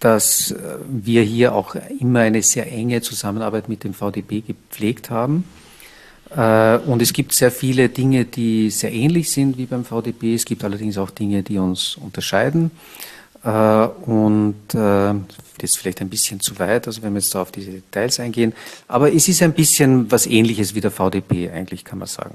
dass wir hier auch immer eine sehr enge Zusammenarbeit mit dem VDB gepflegt haben. Äh, und es gibt sehr viele Dinge, die sehr ähnlich sind wie beim VDB. Es gibt allerdings auch Dinge, die uns unterscheiden. Äh, und äh, das ist vielleicht ein bisschen zu weit, also wenn wir jetzt da auf diese Details eingehen. Aber es ist ein bisschen was Ähnliches wie der VDB, eigentlich kann man sagen.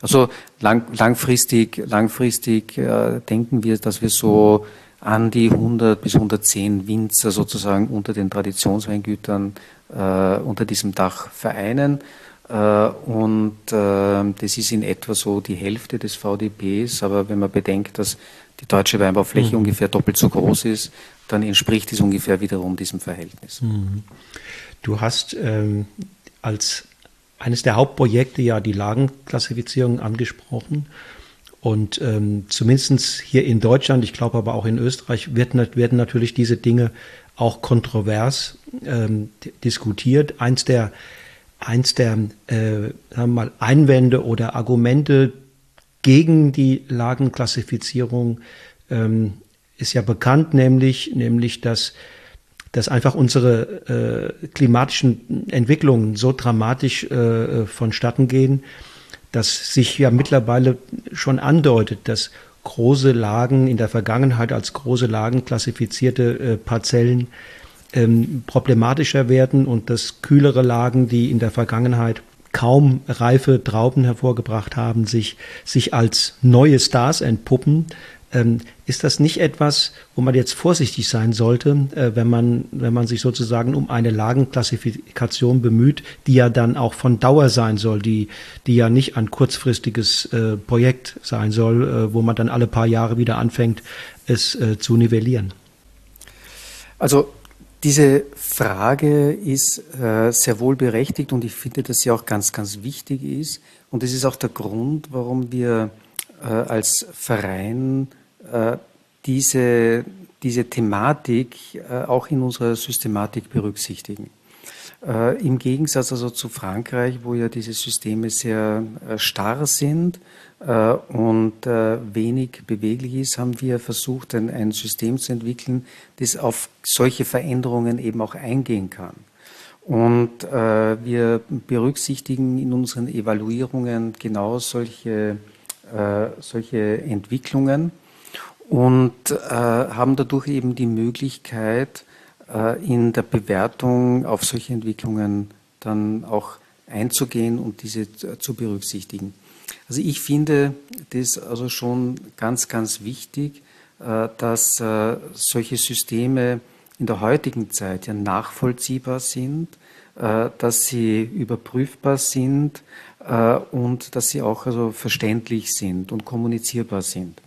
Also lang, langfristig, langfristig denken wir, dass wir so an die 100 bis 110 Winzer sozusagen unter den Traditionsweingütern unter diesem Dach vereinen. Äh, und äh, das ist in etwa so die Hälfte des VDPs, aber wenn man bedenkt, dass die deutsche Weinbaufläche mhm. ungefähr doppelt so groß ist, dann entspricht es ungefähr wiederum diesem Verhältnis. Mhm. Du hast ähm, als eines der Hauptprojekte ja die Lagenklassifizierung angesprochen. Und ähm, zumindest hier in Deutschland, ich glaube aber auch in Österreich, wird, werden natürlich diese Dinge auch kontrovers ähm, diskutiert. Eins der eins der äh, sagen wir mal, Einwände oder Argumente gegen die Lagenklassifizierung ähm, ist ja bekannt, nämlich, nämlich dass, dass einfach unsere äh, klimatischen Entwicklungen so dramatisch äh, vonstatten gehen, dass sich ja mittlerweile schon andeutet, dass große Lagen in der Vergangenheit als große Lagen klassifizierte äh, Parzellen ähm, problematischer werden und dass kühlere Lagen, die in der Vergangenheit kaum reife Trauben hervorgebracht haben, sich, sich als neue Stars entpuppen. Ähm, ist das nicht etwas, wo man jetzt vorsichtig sein sollte, äh, wenn, man, wenn man sich sozusagen um eine Lagenklassifikation bemüht, die ja dann auch von Dauer sein soll, die, die ja nicht ein kurzfristiges äh, Projekt sein soll, äh, wo man dann alle paar Jahre wieder anfängt, es äh, zu nivellieren? Also diese Frage ist äh, sehr wohl berechtigt und ich finde, dass sie auch ganz, ganz wichtig ist. Und das ist auch der Grund, warum wir äh, als Verein äh, diese, diese Thematik äh, auch in unserer Systematik berücksichtigen. Äh, Im Gegensatz also zu Frankreich, wo ja diese Systeme sehr äh, starr sind und äh, wenig beweglich ist, haben wir versucht, ein, ein System zu entwickeln, das auf solche Veränderungen eben auch eingehen kann. Und äh, wir berücksichtigen in unseren Evaluierungen genau solche, äh, solche Entwicklungen und haben dadurch eben die Möglichkeit, in der Bewertung auf solche Entwicklungen dann auch einzugehen und diese zu berücksichtigen. Also ich finde das also schon ganz, ganz wichtig, äh, dass äh, solche Systeme in der heutigen Zeit ja nachvollziehbar sind, äh, dass sie überprüfbar sind und dass sie auch also verständlich sind und kommunizierbar sind.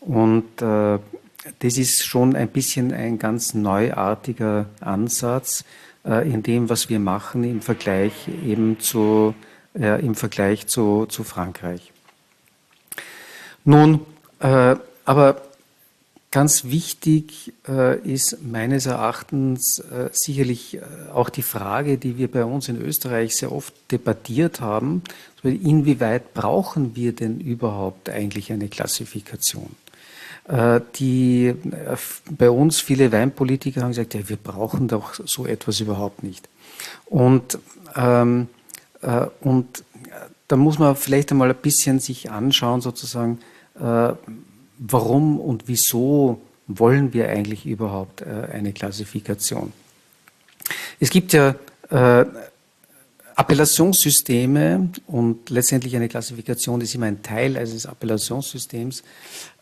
Und das ist schon ein bisschen ein ganz neuartiger Ansatz in dem, was wir machen im Vergleich eben zu äh, im Vergleich zu, zu Frankreich. Nun, äh, aber Ganz wichtig äh, ist meines Erachtens äh, sicherlich äh, auch die Frage, die wir bei uns in Österreich sehr oft debattiert haben, inwieweit brauchen wir denn überhaupt eigentlich eine Klassifikation? Äh, die bei uns viele Weinpolitiker haben gesagt, ja, wir brauchen doch so etwas überhaupt nicht. Und, ähm, äh, und da muss man vielleicht einmal ein bisschen sich anschauen, sozusagen, warum und wieso wollen wir eigentlich überhaupt äh, eine Klassifikation? Es gibt ja äh, Appellationssysteme und letztendlich eine Klassifikation ist immer ein Teil eines Appellationssystems,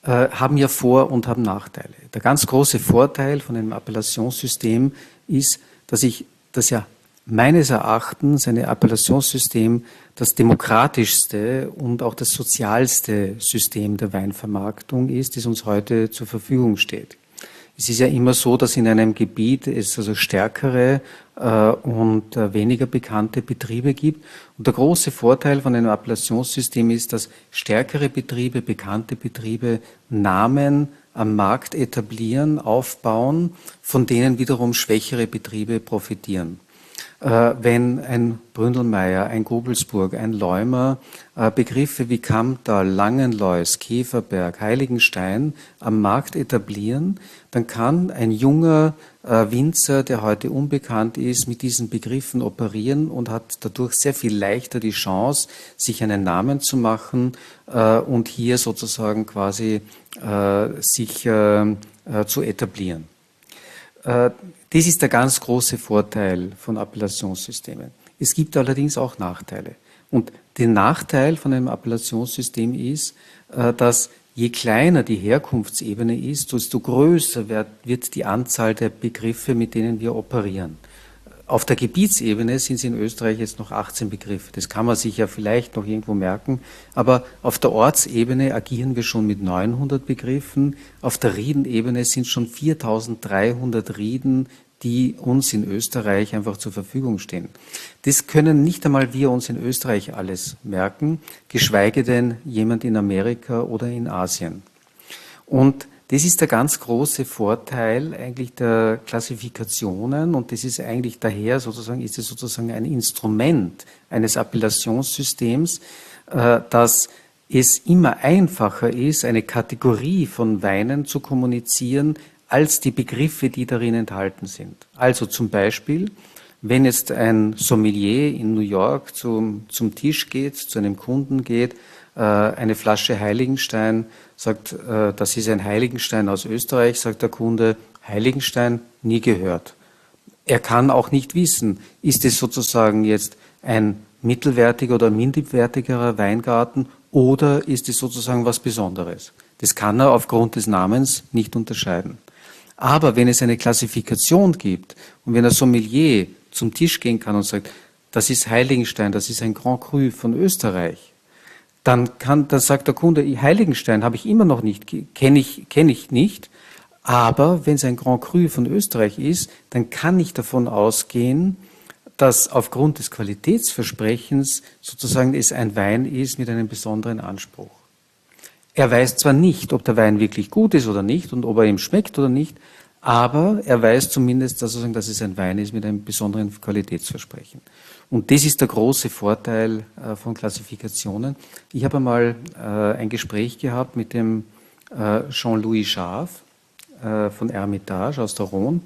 äh, haben ja Vor- und haben Nachteile. Der ganz große Vorteil von einem Appellationssystem ist, dass ich, dass ja meines Erachtens ein Appellationssystem das demokratischste und auch das sozialste System der Weinvermarktung ist, das uns heute zur Verfügung steht. Es ist ja immer so, dass in einem Gebiet es also stärkere äh, und äh, weniger bekannte Betriebe gibt. Und der große Vorteil von einem Appellationssystem ist, dass stärkere Betriebe, bekannte Betriebe Namen am Markt etablieren, aufbauen, von denen wiederum schwächere Betriebe profitieren. Äh, wenn ein Bründelmeier, ein Gobelsburg, ein Leumer äh, Begriffe wie Kammtal, Langenlois, Käferberg, Heiligenstein am Markt etablieren, dann kann ein junger äh, Winzer, der heute unbekannt ist, mit diesen Begriffen operieren und hat dadurch sehr viel leichter die Chance, sich einen Namen zu machen und hier sozusagen quasi sich zu etablieren. Das ist der ganz große Vorteil von Appellationssystemen. Es gibt allerdings auch Nachteile. Und der Nachteil von einem Appellationssystem ist, äh, dass je kleiner die Herkunftsebene ist, desto größer wird die Anzahl der Begriffe, mit denen wir operieren. Auf der Gebietsebene sind es in Österreich jetzt noch 18 Begriffe. Das kann man sich ja vielleicht noch irgendwo merken. Aber auf der Ortsebene agieren wir schon mit 900 Begriffen. Auf der Riedenebene sind schon 4300 Rieden, die uns in Österreich einfach zur Verfügung stehen. Das können nicht einmal wir uns in Österreich alles merken, geschweige denn jemand in Amerika oder in Asien. Und das ist der ganz große Vorteil eigentlich der Klassifikationen und das ist eigentlich daher sozusagen, ist es sozusagen ein Instrument eines Appellationssystems, äh, dass es immer einfacher ist, eine Kategorie von Weinen zu kommunizieren als die Begriffe, die darin enthalten sind. Also zum Beispiel, wenn jetzt ein Sommelier in New York zum, zum Tisch geht, zu einem Kunden geht, äh, eine Flasche Heiligenstein sagt, äh, das ist ein Heiligenstein aus Österreich, sagt der Kunde, Heiligenstein nie gehört. Er kann auch nicht wissen, ist es sozusagen jetzt ein mittelwertiger oder minderwertigerer Weingarten oder ist es sozusagen was Besonderes. Das kann er aufgrund des Namens nicht unterscheiden. Aber wenn es eine Klassifikation gibt und wenn ein Sommelier zum Tisch gehen kann und sagt, das ist Heiligenstein, das ist ein Grand Cru von Österreich, dann, kann, dann sagt der Kunde, Heiligenstein habe ich immer noch nicht, kenne ich, kenn ich nicht. Aber wenn es ein Grand Cru von Österreich ist, dann kann ich davon ausgehen, dass aufgrund des Qualitätsversprechens sozusagen es ein Wein ist mit einem besonderen Anspruch. Er weiß zwar nicht, ob der Wein wirklich gut ist oder nicht und ob er ihm schmeckt oder nicht, aber er weiß zumindest, dass, dass es ein Wein ist mit einem besonderen Qualitätsversprechen. Und das ist der große Vorteil äh, von Klassifikationen. Ich habe einmal äh, ein Gespräch gehabt mit dem äh, Jean-Louis Schaaf von Hermitage aus der Rhone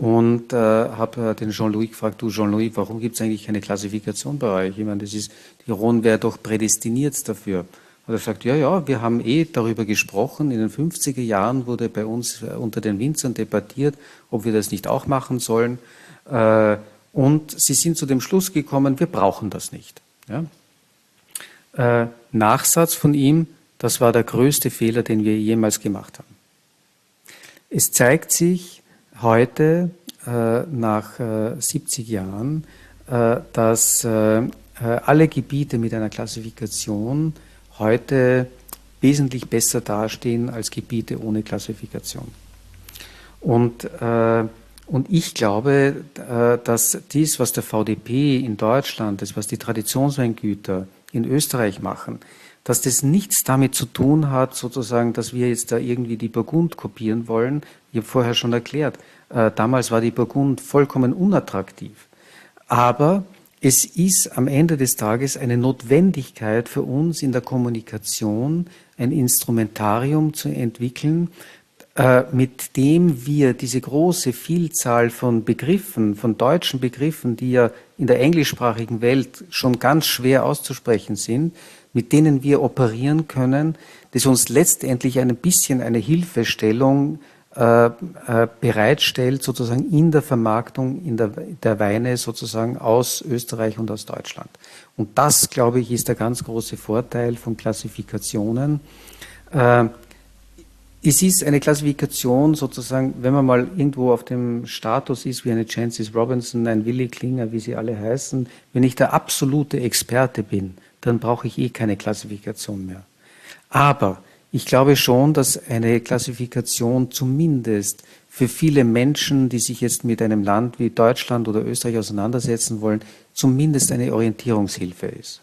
und habe den Jean-Louis gefragt, du Jean-Louis, warum gibt es eigentlich keine Klassifikation bei euch? Ich meine, das ist, die Rhone wäre doch prädestiniert dafür. Und er sagt, ja, ja, wir haben eh darüber gesprochen. In den 50er Jahren wurde bei uns unter den Winzern debattiert, ob wir das nicht auch machen sollen. Und sie sind zu dem Schluss gekommen, wir brauchen das nicht. Ja? Äh, Nachsatz von ihm, das war der größte Fehler, den wir jemals gemacht haben. Es zeigt sich heute, äh, nach äh, 70 Jahren, äh, dass äh, äh, alle Gebiete mit einer Klassifikation heute wesentlich besser dastehen als Gebiete ohne Klassifikation. Und Und ich glaube, äh, dass dies, was der VDP in Deutschland, das, was die Traditionsweingüter in Österreich machen, dass das nichts damit zu tun hat, sozusagen, dass wir jetzt da irgendwie die Burgund kopieren wollen. Ich habe vorher schon erklärt, äh, damals war die Burgund vollkommen unattraktiv. Aber es ist am Ende des Tages eine Notwendigkeit für uns in der Kommunikation, ein Instrumentarium zu entwickeln, mit dem wir diese große Vielzahl von Begriffen, von deutschen Begriffen, die ja in der englischsprachigen Welt schon ganz schwer auszusprechen sind, mit denen wir operieren können, das uns letztendlich ein bisschen eine Hilfestellung äh, äh, bereitstellt, sozusagen in der Vermarktung in der, der Weine sozusagen aus Österreich und aus Deutschland. Und das, glaube ich, ist der ganz große Vorteil von Klassifikationen. Äh, es ist eine Klassifikation sozusagen, wenn man mal irgendwo auf dem Status ist, wie eine Chances Robinson, ein Willy Klinger, wie sie alle heißen, wenn ich der absolute Experte bin, dann brauche ich eh keine Klassifikation mehr. Aber ich glaube schon, dass eine Klassifikation zumindest für viele Menschen, die sich jetzt mit einem Land wie Deutschland oder Österreich auseinandersetzen wollen, zumindest eine Orientierungshilfe ist.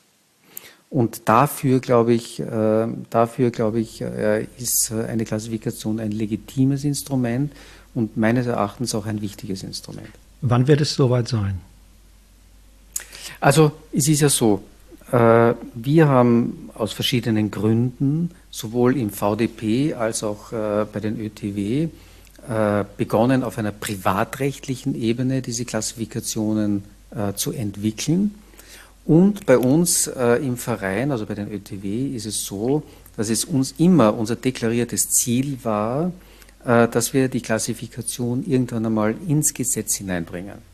Und dafür, glaube ich, äh, dafür, glaube ich, äh, ist eine Klassifikation ein legitimes Instrument und meines Erachtens auch ein wichtiges Instrument. Wann wird es soweit sein? Also es ist ja so, äh, wir haben aus verschiedenen Gründen sowohl im VDP als auch bei den ÖTW begonnen, auf einer privatrechtlichen Ebene diese Klassifikationen zu entwickeln. Und bei uns äh, im Verein, also bei den ÖTW, ist es so, dass es uns immer unser deklariertes Ziel war, äh, dass wir die Klassifikation irgendwann einmal ins Gesetz hineinbringen.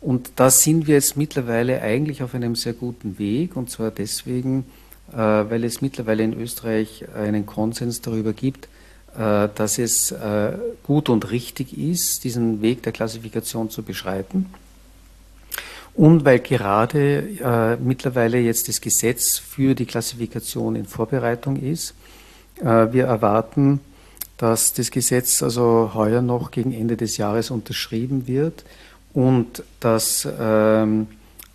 Und da sind wir jetzt mittlerweile eigentlich auf einem sehr guten Weg, und zwar deswegen, äh, weil es mittlerweile in Österreich einen Konsens darüber gibt, äh, dass es äh, gut und richtig ist, diesen Weg der Klassifikation zu beschreiten. Und weil gerade äh, mittlerweile jetzt das Gesetz für die Klassifikation in Vorbereitung ist, äh, wir erwarten, dass das Gesetz also heuer noch gegen Ende des Jahres unterschrieben wird und dass, ähm,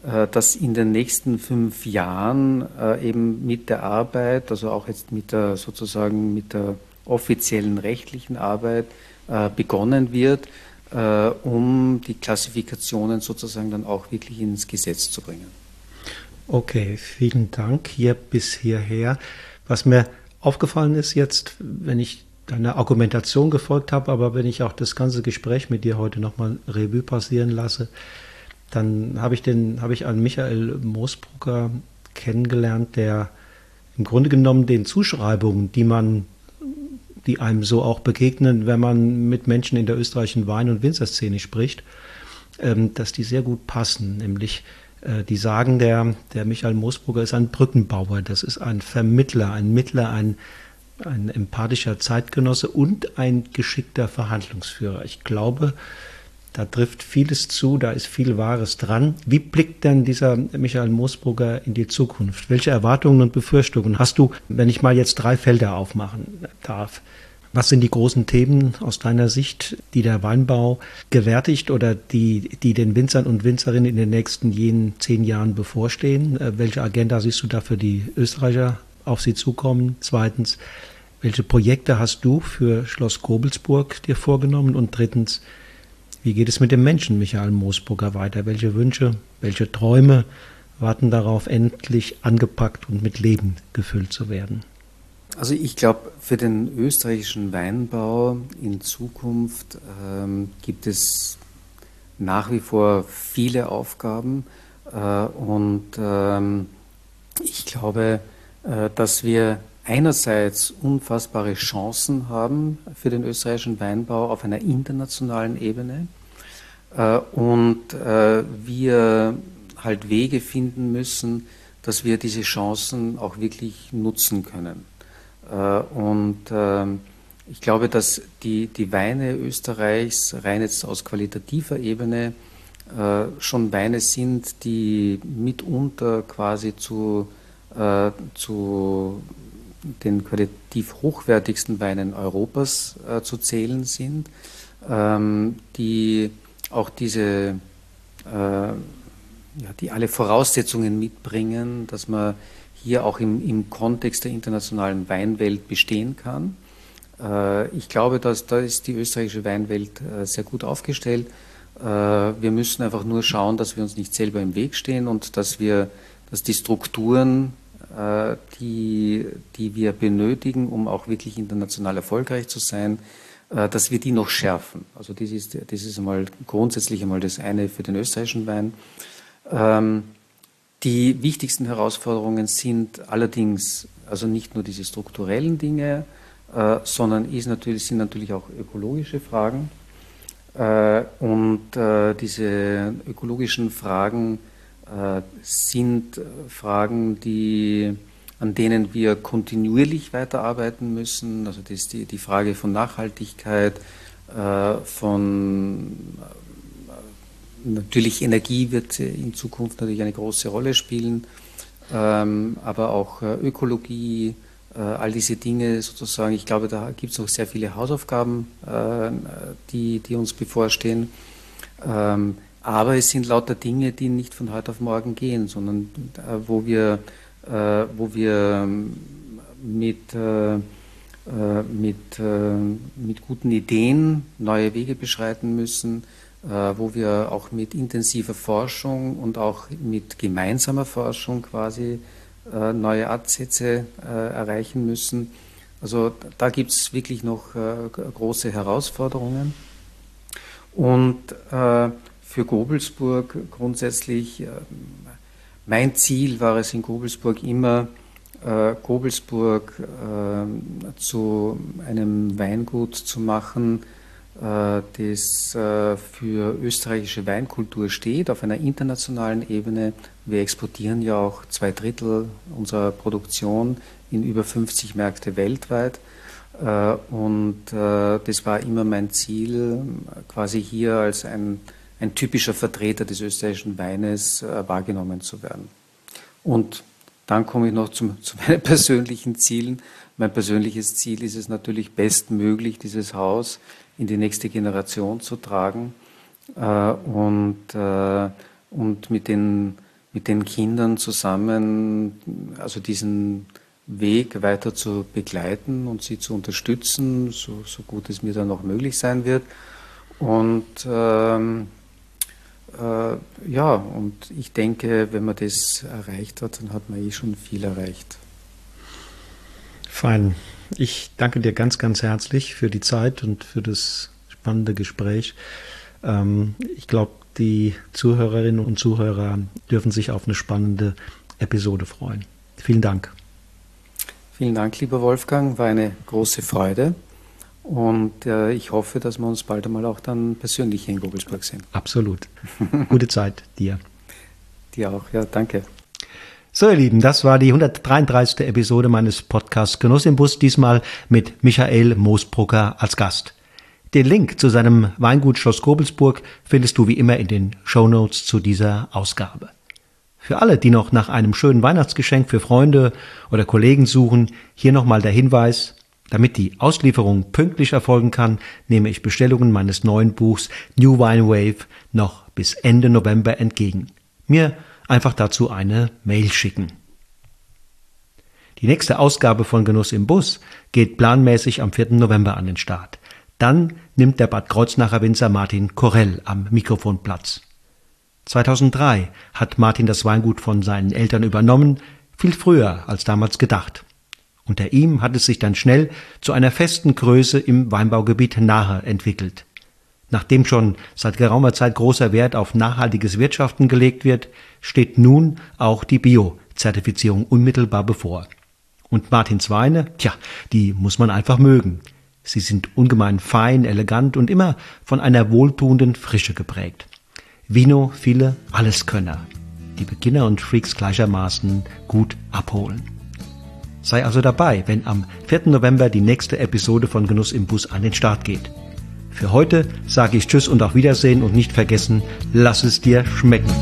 äh, dass in den nächsten fünf Jahren äh, eben mit der Arbeit, also auch jetzt mit der sozusagen mit der offiziellen rechtlichen Arbeit äh, begonnen wird, äh, um die Klassifikationen sozusagen dann auch wirklich ins Gesetz zu bringen. Okay, vielen Dank hier bis hierher. Was mir aufgefallen ist jetzt, wenn ich deiner Argumentation gefolgt habe, aber wenn ich auch das ganze Gespräch mit dir heute nochmal Revue passieren lasse, dann habe ich den, habe ich einen Michael Moosbrucker kennengelernt, der im Grunde genommen den Zuschreibungen, die man die einem so auch begegnen, wenn man mit Menschen in der österreichischen Wein- und Winzerszene spricht, ähm, dass die sehr gut passen. Nämlich, äh, die sagen, der, der Michael Moosbrugger ist ein Brückenbauer, das ist ein Vermittler, ein Mittler, ein, ein empathischer Zeitgenosse und ein geschickter Verhandlungsführer. Ich glaube, da trifft vieles zu, da ist viel Wahres dran. Wie blickt denn dieser Michael Moosbrugger in die Zukunft? Welche Erwartungen und Befürchtungen hast du, wenn ich mal jetzt drei Felder aufmachen darf? Was sind die großen Themen aus deiner Sicht, die der Weinbau gewärtigt oder die, die den Winzern und Winzerinnen in den nächsten jenen zehn Jahren bevorstehen? Äh, welche Agenda siehst du da für die Österreicher auf sie zukommen? Zweitens, welche Projekte hast du für Schloss Kobelsburg dir vorgenommen? Und drittens, wie geht es mit dem Menschen Michael Moosburger weiter? Welche Wünsche, welche Träume warten darauf, endlich angepackt und mit Leben gefüllt zu werden? Also ich glaube, für den österreichischen Weinbau in Zukunft ähm, gibt es nach wie vor viele Aufgaben äh, und ähm, ich glaube, äh, dass wir einerseits unfassbare Chancen haben für den österreichischen Weinbau auf einer internationalen Ebene äh, und äh, wir halt Wege finden müssen, dass wir diese Chancen auch wirklich nutzen können. Äh, und ähm, ich glaube, dass die, die Weine Österreichs rein jetzt aus qualitativer Ebene schon Weine sind, die mitunter quasi zu, zu den qualitativ hochwertigsten Weinen Europas zu zählen sind. ähm, die auch diese, äh, ja, die alle Voraussetzungen mitbringen, dass man hier auch im, im Kontext der internationalen Weinwelt bestehen kann. Äh, ich glaube, dass da ist die österreichische Weinwelt äh, sehr gut aufgestellt. Äh, wir müssen einfach nur schauen, dass wir uns nicht selber im Weg stehen und dass wir, dass die Strukturen, die, die wir benötigen, um auch wirklich international erfolgreich zu sein, dass wir die noch schärfen. Also das ist, das ist einmal grundsätzlich einmal das eine für den österreichischen Wein. Ähm, die wichtigsten Herausforderungen sind allerdings also nicht nur diese strukturellen Dinge, äh, sondern ist natürlich, sind natürlich auch ökologische Fragen. Äh, und äh, diese ökologischen Fragen äh, sind Fragen, die, an denen wir kontinuierlich weiterarbeiten müssen. Also das die, die Frage von Nachhaltigkeit, äh, von natürlich Energie wird in Zukunft natürlich eine große Rolle spielen, ähm, aber auch Ökologie, äh, all diese Dinge sozusagen. Ich glaube, da gibt es noch sehr viele Hausaufgaben, äh, die, die uns bevorstehen. Ähm, aber es sind lauter Dinge, die nicht von heute auf morgen gehen, sondern äh, wo wir, wo wir mit, mit, mit guten Ideen neue Wege beschreiten müssen, wo wir auch mit intensiver Forschung und auch mit gemeinsamer Forschung quasi äh, neue Ansätze äh, erreichen müssen. Also da gibt es wirklich noch äh, große Herausforderungen. Und für Gobelsburg grundsätzlich, mein Ziel war es in Gobelsburg immer, Gobelsburg zu einem Weingut zu machen, das für österreichische Weinkultur steht, auf einer internationalen Ebene, wir exportieren ja auch zwei Drittel unserer Produktion in über 50 Märkte weltweit. Äh, und äh, das war immer mein Ziel, quasi hier als ein, ein typischer Vertreter des österreichischen Weines äh, wahrgenommen zu werden. Und dann komme ich noch zum, zu meinen persönlichen Zielen. Mein persönliches Ziel ist es natürlich bestmöglich, dieses Haus in die nächste Generation zu tragen und, und mit den mit den Kindern zusammen, also diesen Weg weiter zu begleiten und sie zu unterstützen, so, so gut es mir dann auch möglich sein wird. Und ähm, äh, ja, und ich denke, wenn man das erreicht hat, dann hat man eh schon viel erreicht. Fein. Ich danke dir ganz, ganz herzlich für die Zeit und für das spannende Gespräch. Ähm, ich glaube, die Zuhörerinnen und Zuhörer dürfen sich auf eine spannende Episode freuen. Vielen Dank. Vielen Dank, lieber Wolfgang. War eine große Freude. Und äh, ich hoffe, dass wir uns bald einmal auch dann persönlich in Gobelsburg sehen. Absolut. Gute Zeit dir. Dir auch, ja, danke. So, ihr Lieben, das war die 133. Episode meines Podcasts Genuss im Bus, diesmal mit Michael Moosbrucker als Gast. Den Link zu seinem Weingut Schloss Kobelsburg findest du wie immer in den Show Notes zu dieser Ausgabe. Für alle, die noch nach einem schönen Weihnachtsgeschenk für Freunde oder Kollegen suchen, hier nochmal der Hinweis, damit die Auslieferung pünktlich erfolgen kann, nehme ich Bestellungen meines neuen Buchs New Wine Wave noch bis Ende November entgegen. Mir einfach dazu eine Mail schicken. Die nächste Ausgabe von Genuss im Bus geht planmäßig am 4. November an den Start. Dann nimmt der Bad Kreuznacher Winzer Martin Korell am Mikrofon Platz. 2003 hat Martin das Weingut von seinen Eltern übernommen, viel früher als damals gedacht. Unter ihm hat es sich dann schnell zu einer festen Größe im Weinbaugebiet Nahe entwickelt. Nachdem schon seit geraumer Zeit großer Wert auf nachhaltiges Wirtschaften gelegt wird, steht nun auch die Bio-Zertifizierung unmittelbar bevor. Und Martins Weine, tja, die muss man einfach mögen. Sie sind ungemein fein, elegant und immer von einer wohltuenden Frische geprägt. Vino viele Alleskönner, die Beginner und Freaks gleichermaßen gut abholen. Sei also dabei, wenn am 4. November die nächste Episode von Genuss im Bus an den Start geht. Für heute sage ich Tschüss und auf Wiedersehen und nicht vergessen, lass es dir schmecken.